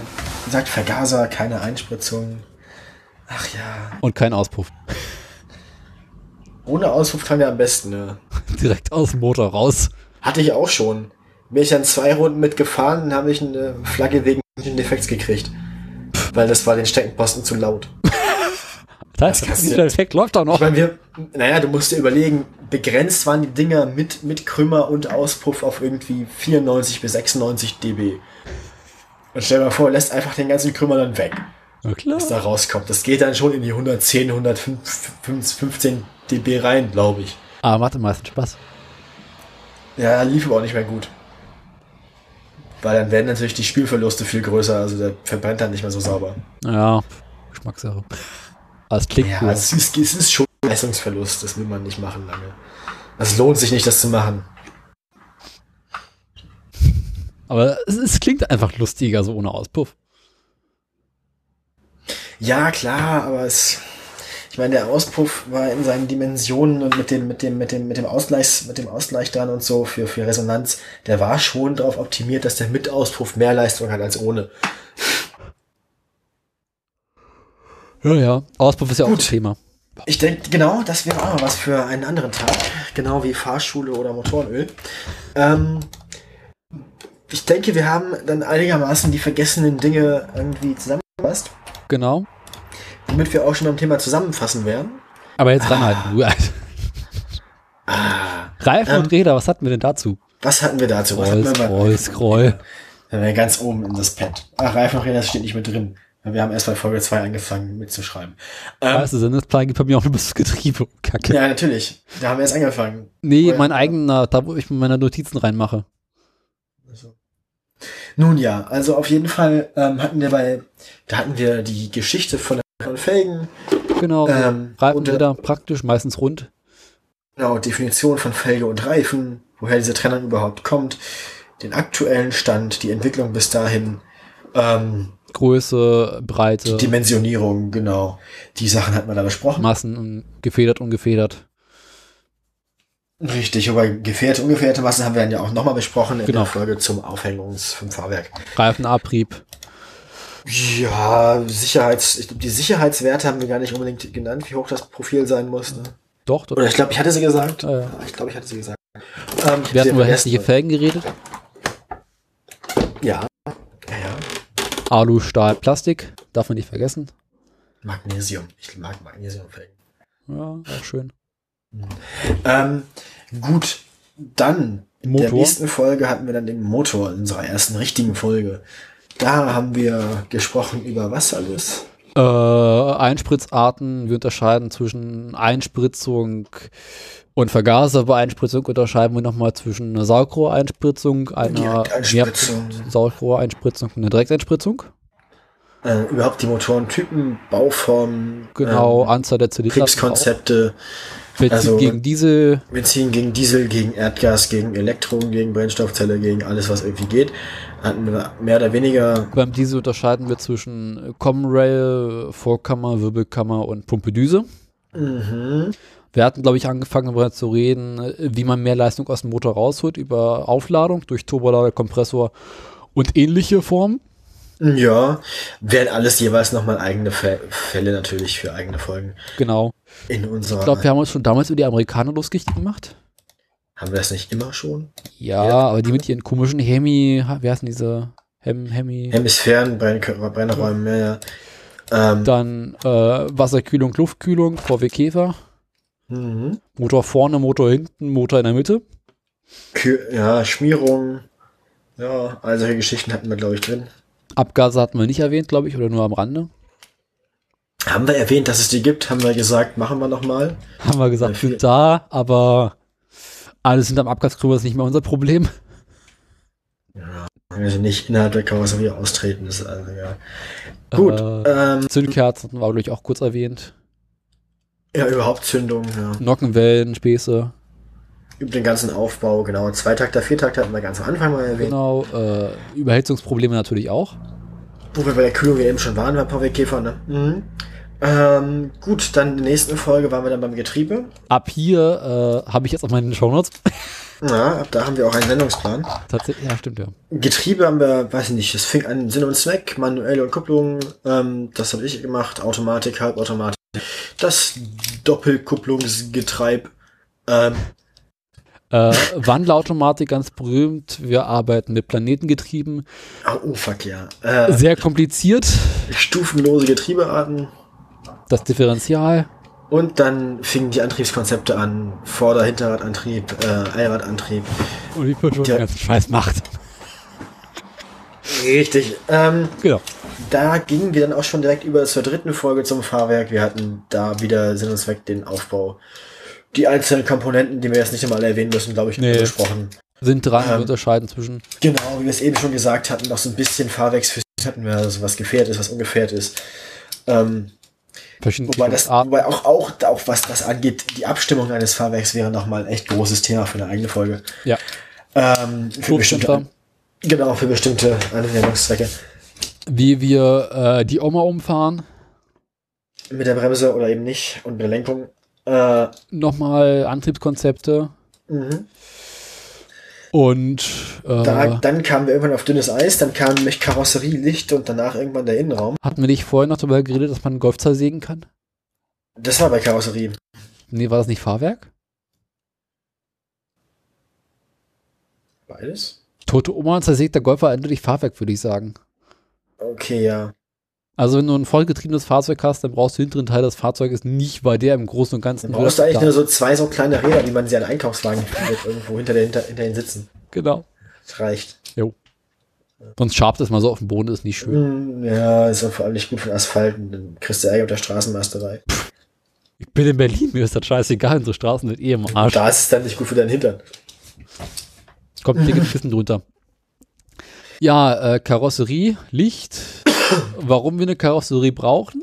gesagt, Vergaser, keine Einspritzung. Ach ja. Und kein Auspuff. Ohne Auspuff kann ja am besten, ne? Direkt aus dem Motor raus. Hatte ich auch schon. Bin ich dann zwei Runden mitgefahren, dann habe ich eine Flagge wegen Defekts gekriegt. Weil das war den Steckenposten zu laut. Das heißt, du- der Effekt läuft doch noch. Ich meine, wir, naja, du musst dir überlegen, begrenzt waren die Dinger mit, mit Krümmer und Auspuff auf irgendwie 94 bis 96 dB. Und stell dir mal vor, lässt einfach den ganzen Krümmer dann weg. Na klar. was da rauskommt. Das geht dann schon in die 110, 115 dB rein, glaube ich. Aber macht am meisten Spaß. Ja, lief aber auch nicht mehr gut. Weil dann werden natürlich die Spielverluste viel größer, also der verbrennt dann nicht mehr so sauber. Ja, Geschmackssache. Aber es klingt Ja, cool. es ist, es ist schon ein Leistungsverlust, das will man nicht machen lange. Es lohnt sich nicht, das zu machen. Aber es, es klingt einfach lustiger, so ohne Auspuff. Ja, klar, aber es. Ich meine, der Auspuff war in seinen Dimensionen und mit dem, mit dem, mit dem, mit dem Ausgleichs, mit dem Ausgleich dran und so für, für Resonanz, der war schon darauf optimiert, dass der mit Auspuff mehr Leistung hat als ohne. Ja, ja. Auspuff ist ja auch ein Thema. Ich denke, genau, das wäre auch noch was für einen anderen Tag. Genau wie Fahrschule oder Motorenöl. Ähm, ich denke, wir haben dann einigermaßen die vergessenen Dinge irgendwie zusammengefasst. Genau. Damit wir auch schon beim Thema zusammenfassen werden. Aber jetzt ranhalten, du. Ah, Reifen Ähm, und Räder, was hatten wir denn dazu? was hatten wir dazu? Was hatten Scroll, wir mal- scroll, scroll. Wenn wir ganz oben in das Pad. Ach, Reifenräder, das steht nicht mit drin. Wir haben erst bei Folge 2 angefangen mitzuschreiben. Ähm, Weißt du, Sendungsplan gibt bei mir auch nur bis Getriebe. Kacke. ja, natürlich. Da haben wir erst angefangen. nee, Vorher- mein eigener, da wo ich meine Notizen reinmache. Nun ja, also auf jeden Fall ähm, hatten wir bei, da hatten wir die Geschichte von von Felgen, Genau. Ähm, Reifen, und, äh, praktisch, meistens rund. genau, Definition von Felge und Reifen, woher diese Trennung überhaupt kommt, den aktuellen Stand, die Entwicklung bis dahin, ähm, Größe, Breite, Dimensionierung, genau. Die Sachen hat man da besprochen. Massen, gefedert, ungefedert. Richtig, über gefährte, ungefährte Massen haben wir dann ja auch nochmal besprochen in Genau. der Folge zum Aufhängungs vom Fahrwerk. Reifenabrieb. Ja, Sicherheits, ich glaube, die Sicherheitswerte haben wir gar nicht unbedingt genannt, wie hoch das Profil sein muss. Ne? Doch, doch. Oder ich glaube, ich hatte sie gesagt. Ja, ja. Ich glaube, ich hatte sie gesagt. Ähm, Wir hatten über hässliche Felgen geredet. Ja. Ja, ja. Alu, Stahl, Plastik. Darf man nicht vergessen. Magnesium. Ich mag Magnesiumfelgen. Ja, auch schön. Ähm, gut, dann in der Motor. nächsten Folge hatten wir dann den Motor in unserer ersten richtigen Folge. Da haben wir gesprochen über was alles. Äh, Einspritzarten. Wir unterscheiden zwischen Einspritzung und Vergaser. Bei Einspritzung unterscheiden wir nochmal zwischen einer Saugrohreinspritzung, einer Saugrohreinspritzung und einer Direkteinspritzung. Äh, überhaupt die Motorentypen, Bauformen, Genau, ähm, Anzahl der Zylinder. Kriegskonzepte, Benzin also- gegen Diesel. Benzin gegen Diesel, gegen Erdgas, gegen Elektron, gegen Brennstoffzelle, gegen alles, was irgendwie geht. Hatten wir mehr oder weniger, Beim Diesel unterscheiden wir zwischen Common Rail, Vorkammer, Wirbelkammer und Pumpedüse. mhm, Wir hatten, glaube ich, angefangen darüber zu reden, wie man mehr Leistung aus dem Motor rausholt über Aufladung durch Turbolader, Kompressor und ähnliche Formen. Ja, wären alles jeweils nochmal eigene Fä- Fälle natürlich für eigene Folgen Genau. in unserer. Ich glaube, wir haben uns schon damals über die Amerikaner lustig gemacht. haben wir das nicht immer schon? Ja, Ja. aber die mit ihren komischen Hemi, wie heißen diese? Hem, Hemi. Hemisphären, Brenn ja, ja. Ähm, Dann äh, Wasserkühlung, Luftkühlung, VW Käfer. mhm. Motor vorne, Motor hinten, Motor in der Mitte. Kü- ja, Schmierung, ja, all solche Geschichten hatten wir, glaube ich, drin. Abgase hatten wir nicht erwähnt, glaube ich, oder nur am Rande. Haben wir erwähnt, dass es die gibt? Haben wir gesagt, machen wir nochmal? Haben wir gesagt, Ja, viel- sind da, aber alles hinterm Abgaskrüber ist nicht mehr unser Problem. Also nicht innerhalb der Karosserie austreten, ist also ja. Gut, Äh, ähm, Zündkerzen hatten wir, glaube ich, auch kurz erwähnt. ja, überhaupt Zündung, ja. Nockenwellen, Späße, Über den ganzen Aufbau, genau. Zweitakter, Viertakter hatten wir ganz am Anfang mal erwähnt. genau. Äh, Überhitzungsprobleme natürlich auch. Wo wir bei der Kühlung ja eben schon waren, bei VW Käfer, ne? Mhm. Ähm, gut, dann in der nächsten Folge waren wir dann beim Getriebe. Ab hier äh, habe ich jetzt auch meine Shownotes. Ja, ab da haben wir auch einen Sendungsplan. Tatsächlich, ja, stimmt ja. Getriebe haben wir, weiß ich nicht, das fing an Sinn und Zweck, manuelle und Kupplung, ähm, das habe ich gemacht, Automatik, Halbautomatik, das Doppelkupplungsgetreib, ähm, Äh, Wandlerautomatik ganz berühmt. Wir arbeiten mit Planetengetrieben. oh, oh fuck ja, äh, Sehr kompliziert. stufenlose Getriebearten Das Differential. und dann fingen die Antriebskonzepte an, Vorder-, Hinterradantrieb, äh, Allradantrieb, Und wie Ja. den ganzen Scheiß macht. richtig, ähm, Genau. da gingen wir dann auch schon direkt über zur dritten Folge zum Fahrwerk. Wir hatten da wieder Sinn und Zweck den Aufbau. Die einzelnen Komponenten, die wir jetzt nicht einmal erwähnen müssen, glaube ich, Nee. besprochen. Sind dran, wir Ähm. unterscheiden zwischen. Genau, wie wir es eben schon gesagt hatten, noch so ein bisschen Fahrwerksphysik hatten wir, also was gefährt ist, was ungefährt ist. Ähm, wobei, das, wobei auch, auch, auch was das angeht, die Abstimmung eines Fahrwerks wäre nochmal ein echt großes Thema für eine eigene Folge. Ja. Ähm, für bestimmte, genau, für bestimmte Anwendungszwecke. Wie wir äh, die Oma umfahren. Mit der Bremse oder eben nicht und mit der Lenkung. Äh, Nochmal Antriebskonzepte mhm. und äh, da, dann kamen wir irgendwann auf dünnes Eis, dann kam nämlich Karosserie, Licht und danach irgendwann der Innenraum. hatten wir nicht vorher noch darüber geredet, dass man einen Golf zersägen kann? Das war bei Karosserie. Nee, war das nicht Fahrwerk? Beides? Tote Oma und zersägter Golf war eindeutig Fahrwerk, würde ich sagen. Okay, ja. Also wenn du ein vollgetriebenes Fahrzeug hast, dann brauchst du den hinteren Teil des Fahrzeuges nicht, weil der im Großen und Ganzen Dann brauchst du eigentlich da- nur so zwei so kleine Räder, wie man sie an Einkaufswagen findet, irgendwo hinter, der, hinter, hinter den Sitzen. Genau. Das reicht. Sonst schabt es mal so auf dem Boden, ist nicht schön. Mm, Ja, ist auch vor allem nicht gut für den Asphalt. und Dann kriegst du Ärger mit der Straßenmeisterei. Ich bin in Berlin, mir ist das scheißegal, unsere Straßen sind eh im Arsch. Da ist es dann nicht gut für deinen Hintern. Kommt dicke Kissen drunter. Ja, äh, Karosserie, Licht. Warum wir eine Karosserie brauchen?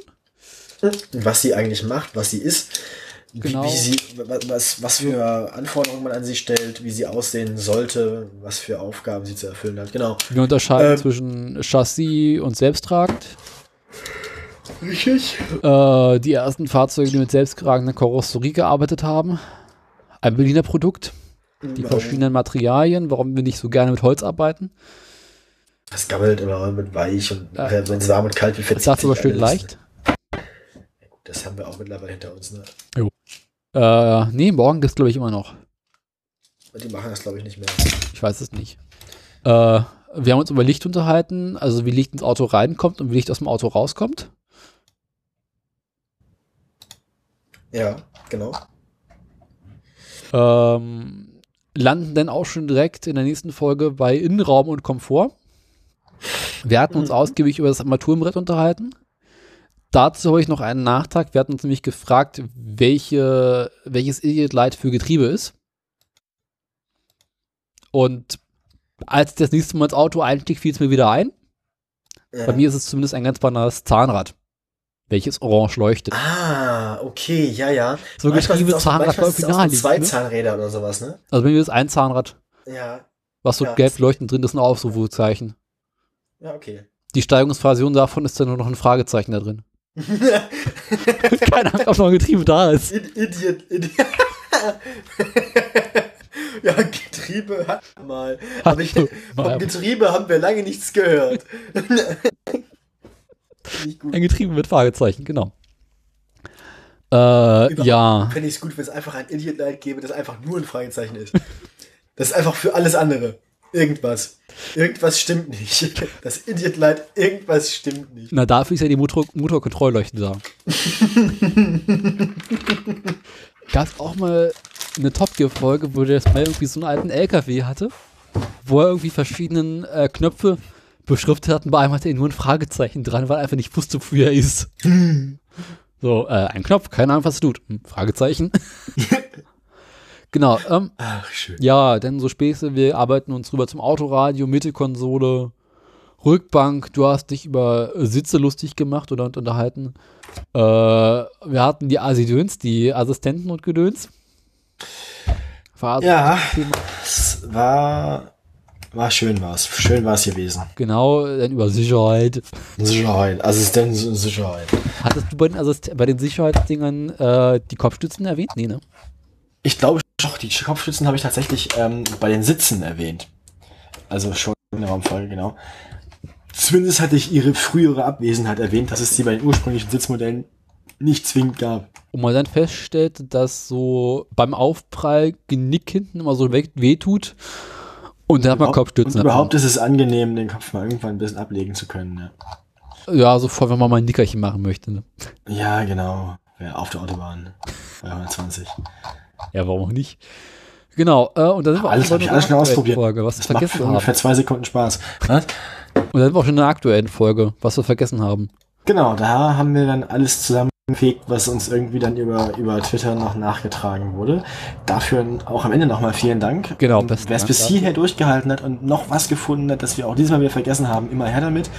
Was sie eigentlich macht, was sie ist, Genau. wie, wie sie, wa- was, was für Anforderungen man an sie stellt, wie sie aussehen sollte, was für Aufgaben sie zu erfüllen hat. Genau. Wir unterscheiden Ähm. zwischen Chassis und selbsttragend. Richtig. Äh, die ersten Fahrzeuge, die mit selbsttragender Karosserie gearbeitet haben. Ein Berliner Produkt. Die verschiedenen Materialien, warum wir nicht so gerne mit Holz arbeiten. Das gammelt immer mit weich und Ja. wenn es warm und kalt wie Das verzieht darf aber sich schön leicht. Das haben wir auch mittlerweile hinter uns. Ne? Äh, nee, morgen gibt es, glaube ich, immer noch. Und die machen das, glaube ich, nicht mehr. Ich weiß es nicht. Äh, wir haben uns über Licht unterhalten, also wie Licht ins Auto reinkommt und wie Licht aus dem Auto rauskommt. Ja, genau. Ähm, landen dann auch schon direkt in der nächsten Folge bei Innenraum und Komfort. Wir hatten uns Mhm. ausgiebig über das Armaturenbrett unterhalten. Dazu habe ich noch einen Nachtrag. Wir hatten uns nämlich gefragt, welche, welches Idiot Light für Getriebe ist. Und als ich das nächste Mal ins Auto einstieg, fiel es mir wieder ein. Ja. Bei mir ist es zumindest ein ganz banales Zahnrad, welches orange leuchtet. Ah, okay, ja, ja. So Getriebe Zahnrad so naheliegend. zwei Ne? Zahnräder oder sowas, ne? Also bei mir ist ein Zahnrad, Ja. was so Ja. gelb leuchtend drin ist, ein Ausrufezeichen. Ja, okay. Die Steigerungsversion davon ist dann nur noch ein Fragezeichen da drin. Keine Ahnung, ob noch ein Getriebe da ist. Id- Idiot, Idiot. ja, Getriebe hat mal. Aber ich, vom Getriebe haben wir lange nichts gehört. Ein Getriebe mit Fragezeichen, genau. Äh, Überhaupt ja, Fände ich es gut, wenn es einfach ein Idiot Light gäbe, das einfach nur ein Fragezeichen ist. Das ist einfach für alles andere. Irgendwas. Irgendwas stimmt nicht. Das Idiot Light, irgendwas stimmt nicht. na dafür ist ja die Motor Motorkontrollleuchte da. Gab es auch mal eine Top Gear Folge, wo der Smell irgendwie so einen alten LKW hatte, wo er irgendwie verschiedenen äh, Knöpfe beschriftet hat und bei einem hatte er nur ein Fragezeichen dran, weil er einfach nicht wusste, wofür er ist. so, äh, ein Knopf, keine Ahnung, was er tut. Hm, Fragezeichen. Genau, ähm, Ach, schön. Ja, denn so Späße, wir arbeiten uns rüber zum Autoradio, Mittelkonsole, Rückbank. Du hast dich über Sitze lustig gemacht oder und unterhalten. Äh, wir hatten die Asidöns, die Assistenten und Gedöns. War Ja, es war, war schön war's. Schön war's gewesen. Genau, dann über Sicherheit. Sicherheit. Assistenz und Sicherheit. Hattest du bei den, Assist bei den Sicherheitsdingern äh, die Kopfstützen erwähnt? Nee, ne? Ich glaube die Kopfstützen habe ich tatsächlich ähm, bei den Sitzen erwähnt. Also schon in der Raumfolge, genau. Zumindest hatte ich ihre frühere Abwesenheit erwähnt, dass es sie bei den ursprünglichen Sitzmodellen nicht zwingend gab. Und man dann feststellt, dass so beim Aufprall Genick hinten immer so weh, weh tut. Und dann hat man Kopfstützen. Und überhaupt ist es angenehm, den Kopf mal irgendwann ein bisschen ablegen zu können. Ja, Ja, sofort, wenn man mal ein Nickerchen machen möchte. Ne? ja genau. Ja, auf der Autobahn. Bei 120. Ja, warum auch nicht? Genau, äh, und dann sind wir Alles ich einer alles schon aktuellen ausprobiert. Folge, was wir Das macht vergessen haben. ungefähr zwei Sekunden Spaß. Was? Und dann sind wir auch schon in der aktuellen Folge, was wir vergessen haben. Genau, da haben wir dann alles zusammengefegt, was uns irgendwie dann über, über Twitter noch nachgetragen wurde. Dafür auch am Ende nochmal vielen Dank. Genau, besten Wer es bis dafür. hierher durchgehalten hat und noch was gefunden hat, das wir auch diesmal wieder vergessen haben, immer her damit.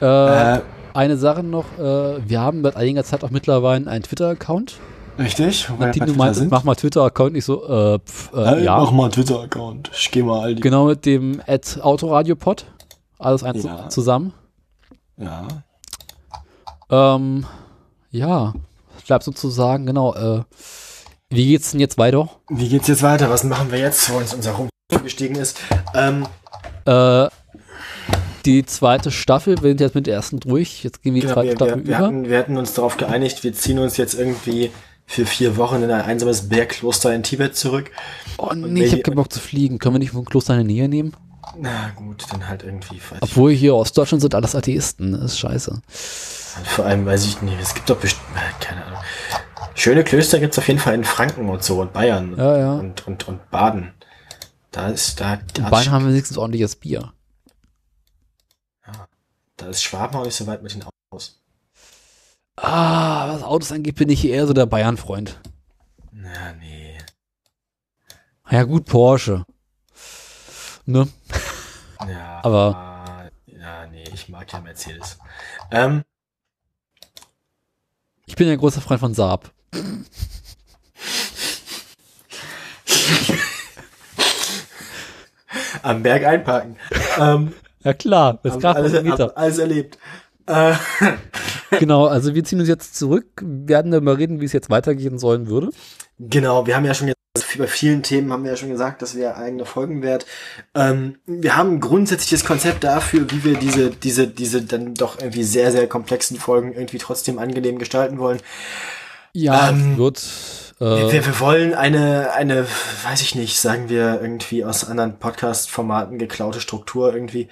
Äh, Äh, eine Sache noch, äh, wir haben seit einiger Zeit auch mittlerweile einen Twitter-Account. Richtig, Twitter meinte, sind. mach mal Twitter-Account, ich so, äh, pf, äh, Hey, ja. Mach mal Twitter-Account. Ich geh mal all die. Genau mit dem Ad Autoradiopod. Alles eins Ja. zusammen. Ja. Ähm, ja, bleibt sozusagen, genau, äh, wie geht's denn jetzt weiter? Wie geht's jetzt weiter? Was machen wir jetzt, wo uns unser Ruhm gestiegen ist? Ähm, Äh, die zweite Staffel, wir sind jetzt mit der ersten durch, jetzt gehen wir die genau, zweite wir, Staffel wir, wir, über. hatten, wir hatten uns darauf geeinigt, wir ziehen uns jetzt irgendwie für vier Wochen in ein einsames Bergkloster in Tibet zurück. oh nee, ich wenn- hab keinen Bock zu fliegen. Können wir nicht vom Kloster in der Nähe nehmen? Na gut, dann halt irgendwie. Obwohl hier Ostdeutschland sind alles Atheisten, das ist scheiße. Vor allem weiß ich nicht, es gibt doch bestimmt, keine Ahnung. Schöne Klöster gibt's auf jeden Fall in Franken und so und Bayern Ja, ja. Und, und, und Baden. Da ist, da, In da, Bayern haben wir wenigstens ordentliches Bier. da ist Schwaben auch nicht so weit mit den Autos. Ah, was Autos angeht, bin ich hier eher so der Bayern-Freund. Na, nee. Ja gut, Porsche. Ne? Ja, Aber- ja, nee, ich mag ja Mercedes. Ähm, Ich bin ja ein großer Freund von Saab. am Berg einparken. ähm, Ja klar, das alles, alles erlebt. Äh, Genau, also wir ziehen uns jetzt zurück, werden darüber reden, wie es jetzt weitergehen sollen würde. Genau, wir haben ja schon jetzt bei vielen Themen haben wir ja schon gesagt, dass wir eigene Folgen wert. Ähm, wir haben ein grundsätzliches Konzept dafür, wie wir diese, diese, diese dann doch irgendwie sehr, sehr komplexen Folgen irgendwie trotzdem angenehm gestalten wollen. Ja, Ähm, wird. Wir, Äh, wir, wir wollen eine, eine, weiß ich nicht, sagen wir irgendwie aus anderen Podcast-Formaten geklaute Struktur irgendwie.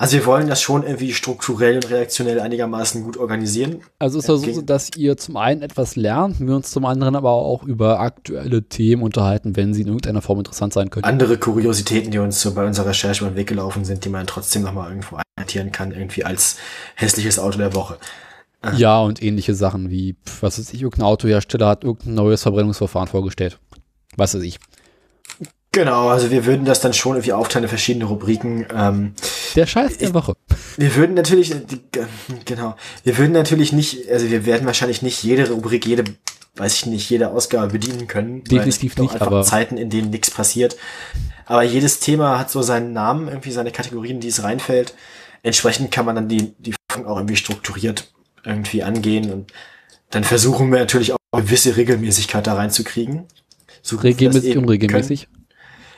Also wir wollen das schon irgendwie strukturell und redaktionell einigermaßen gut organisieren. also es ist ja so, dass ihr zum einen etwas lernt, wir uns zum anderen aber auch über aktuelle Themen unterhalten, wenn sie in irgendeiner Form interessant sein können. andere Kuriositäten, die uns so bei unserer Recherche über den Weg gelaufen sind, die man trotzdem nochmal irgendwo einsortieren kann, irgendwie als hässliches Auto der Woche. Ja, und ähnliche Sachen wie, was weiß ich, irgendein Autohersteller hat irgendein neues Verbrennungsverfahren vorgestellt. Was weiß ich. Genau, also wir würden das dann schon irgendwie aufteilen in verschiedene Rubriken. Ähm, Der Scheiß der Woche. wir würden natürlich, äh, genau, wir würden natürlich nicht, also wir werden wahrscheinlich nicht jede Rubrik, jede, weiß ich nicht, jede Ausgabe bedienen können. weil es Definitiv gibt auch nicht, einfach aber- Zeiten, in denen nichts passiert. Aber jedes Thema hat so seinen Namen, irgendwie seine Kategorien, die es reinfällt. Entsprechend kann man dann die, die Folgen auch irgendwie strukturiert irgendwie angehen und dann versuchen wir natürlich auch eine gewisse Regelmäßigkeit da reinzukriegen. So Regelmäßig, unregelmäßig.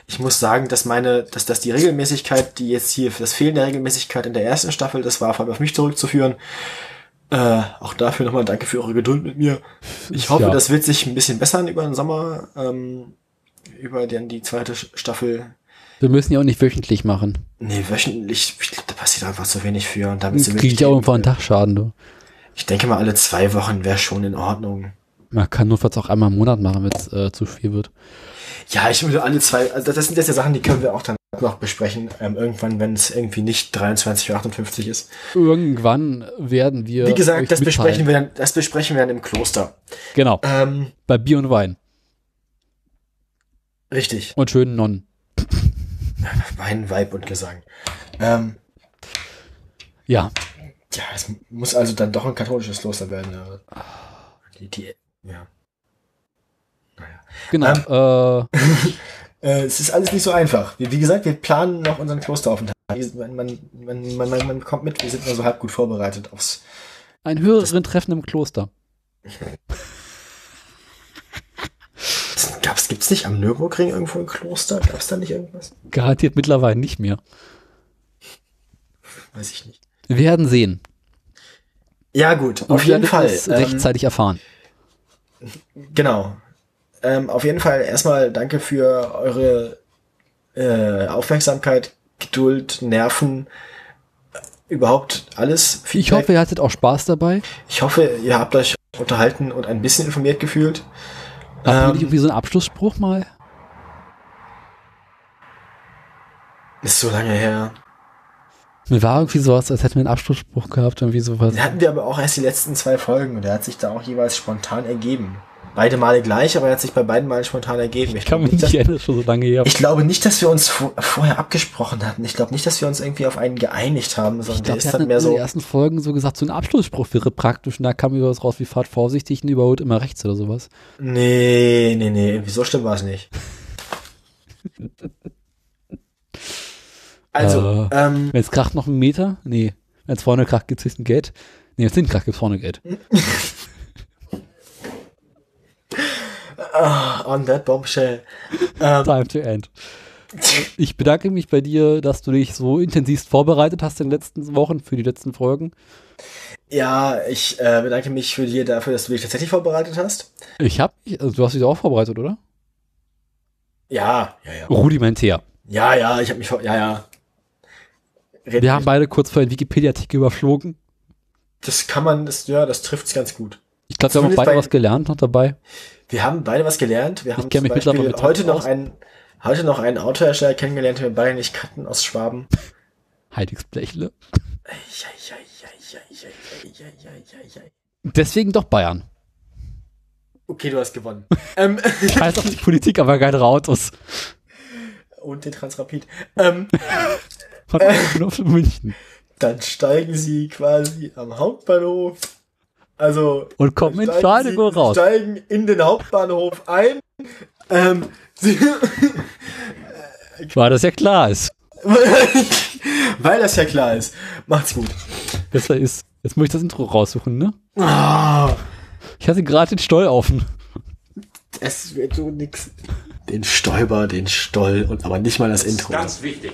Ich muss sagen, dass meine, dass, dass die Regelmäßigkeit, die jetzt hier, das Fehlen der Regelmäßigkeit in der ersten Staffel, das war vor allem auf mich zurückzuführen. Äh, auch dafür nochmal danke für eure Geduld mit mir. Ich hoffe, Ja. das wird sich ein bisschen bessern über den Sommer, ähm, über den, die zweite Staffel. Wir müssen ja auch nicht wöchentlich machen. Nee, wöchentlich, ich glaube, da passiert einfach zu wenig für. Und damit sind wir kriege ich auch irgendwann einen Tagschaden, du. Ich denke mal, alle zwei Wochen wäre schon in Ordnung. Man kann notfalls auch einmal im Monat machen, wenn es äh, zu viel wird. Ja, ich würde alle zwei, also das sind jetzt ja Sachen, die können wir auch dann noch besprechen, ähm, irgendwann, wenn es irgendwie nicht 23.58 Uhr ist. Irgendwann werden wir. Wie gesagt, das besprechen wir dann, das besprechen wir dann im Kloster. Genau, Ähm, bei Bier und Wein. richtig. Und schönen Nonnen. Wein, Weib und Gesang. Ähm, Ja, ja, es muss also dann doch ein katholisches Kloster werden. Die, die, ja. Naja. genau. äh, Äh, es ist alles nicht so einfach. Wie, wie gesagt, wir planen noch unseren Klosteraufenthalt. Man, man, man, man, kommt mit, wir sind nur so halb gut vorbereitet aufs. ein höheren Treffen im Kloster. Gab's, gibt's nicht am Nürburgring irgendwo ein Kloster? Gab's da nicht irgendwas? Garantiert mittlerweile nicht mehr. Weiß ich nicht. Wir werden sehen. Ja, gut, auf jeden Fall. es Ähm, rechtzeitig erfahren. Genau. Ähm, auf jeden Fall erstmal danke für eure äh, Aufmerksamkeit, Geduld, Nerven, überhaupt alles. Ich Feedback. hoffe, ihr hattet auch Spaß dabei. ich hoffe, ihr habt euch unterhalten und ein bisschen informiert gefühlt. Habt ihr Ähm, nicht irgendwie so einen Abschlussspruch mal? Ist so lange her. Mir war irgendwie sowas, als hätten wir einen Abschlussspruch gehabt, irgendwie sowas. Den hatten wir aber auch erst die letzten zwei Folgen und der hat sich da auch jeweils spontan ergeben. Beide Male gleich, aber er hat sich bei beiden Malen spontan ergeben. Ich kann glaube mich nicht, erinnern, schon so lange her. ich glaube nicht, dass wir uns vor, vorher abgesprochen hatten. Ich glaube nicht, dass wir uns irgendwie auf einen geeinigt haben, sondern Ich der glaube, ist dann mehr in den so. ersten Folgen so gesagt, so ein Abschlussspruch wäre praktisch und da kam über was raus wie fahrt vorsichtig und überholt immer rechts oder sowas. Nee, nee, nee, irgendwie so schlimm war es nicht. Also, ähm, Wenn es kracht noch einen Meter? Nee. Wenn es vorne kracht, gibt es ein Geld. Nee, wenn es hinten kracht, gibt es vorne Geld. Ah, on that bombshell. Ähm, Time to end. Ich bedanke mich bei dir, dass du dich so intensiv vorbereitet hast in den letzten Wochen für die letzten Folgen. ja, ich äh, bedanke mich für dir dafür, dass du dich tatsächlich vorbereitet hast. Ich habe, also du hast dich auch vorbereitet, oder? Ja, ja, ja. Rudimentär. Ja, ja, ich habe mich vor. Ja, ja. Red Wir haben beide kurz vor den Wikipedia-Artikel überflogen. Das kann man, das, ja, das trifft es ganz gut. Ich glaube, wir haben beide bei, was gelernt noch dabei. Wir haben beide was gelernt. Wir haben zum mit heute noch, einen, heute noch einen Autohersteller kennengelernt, den wir beide nicht kannten, aus Schwaben. Heidix Blechle. Deswegen doch Bayern. Okay, du hast gewonnen. ähm, Scheiß auf die Politik, aber geile Autos. Und den Transrapid. Ähm, Von München auf München. dann steigen sie quasi am Hauptbahnhof. Also Und kommen in steigen Stadion raus. steigen in den Hauptbahnhof ein. Ähm, sie, Weil das ja klar ist. weil das ja klar ist. Macht's gut. Besser ist. Jetzt muss ich das Intro raussuchen, ne? Ah, Ich hatte gerade den Stoll offen. es wird so nix. Den Stäuber, den Stoll und aber nicht mal das Intro. Ganz wichtig.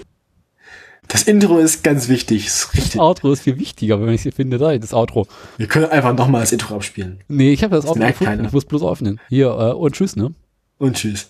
Das Intro ist ganz wichtig, ist Das richtig. Outro ist viel wichtiger, wenn ich es finde. Da, das Outro. Wir können einfach nochmal das Intro abspielen. Nee, ich habe das Outro merkt gefunden. keiner. Ich muss bloß öffnen. Hier, äh, und tschüss, ne? Und tschüss.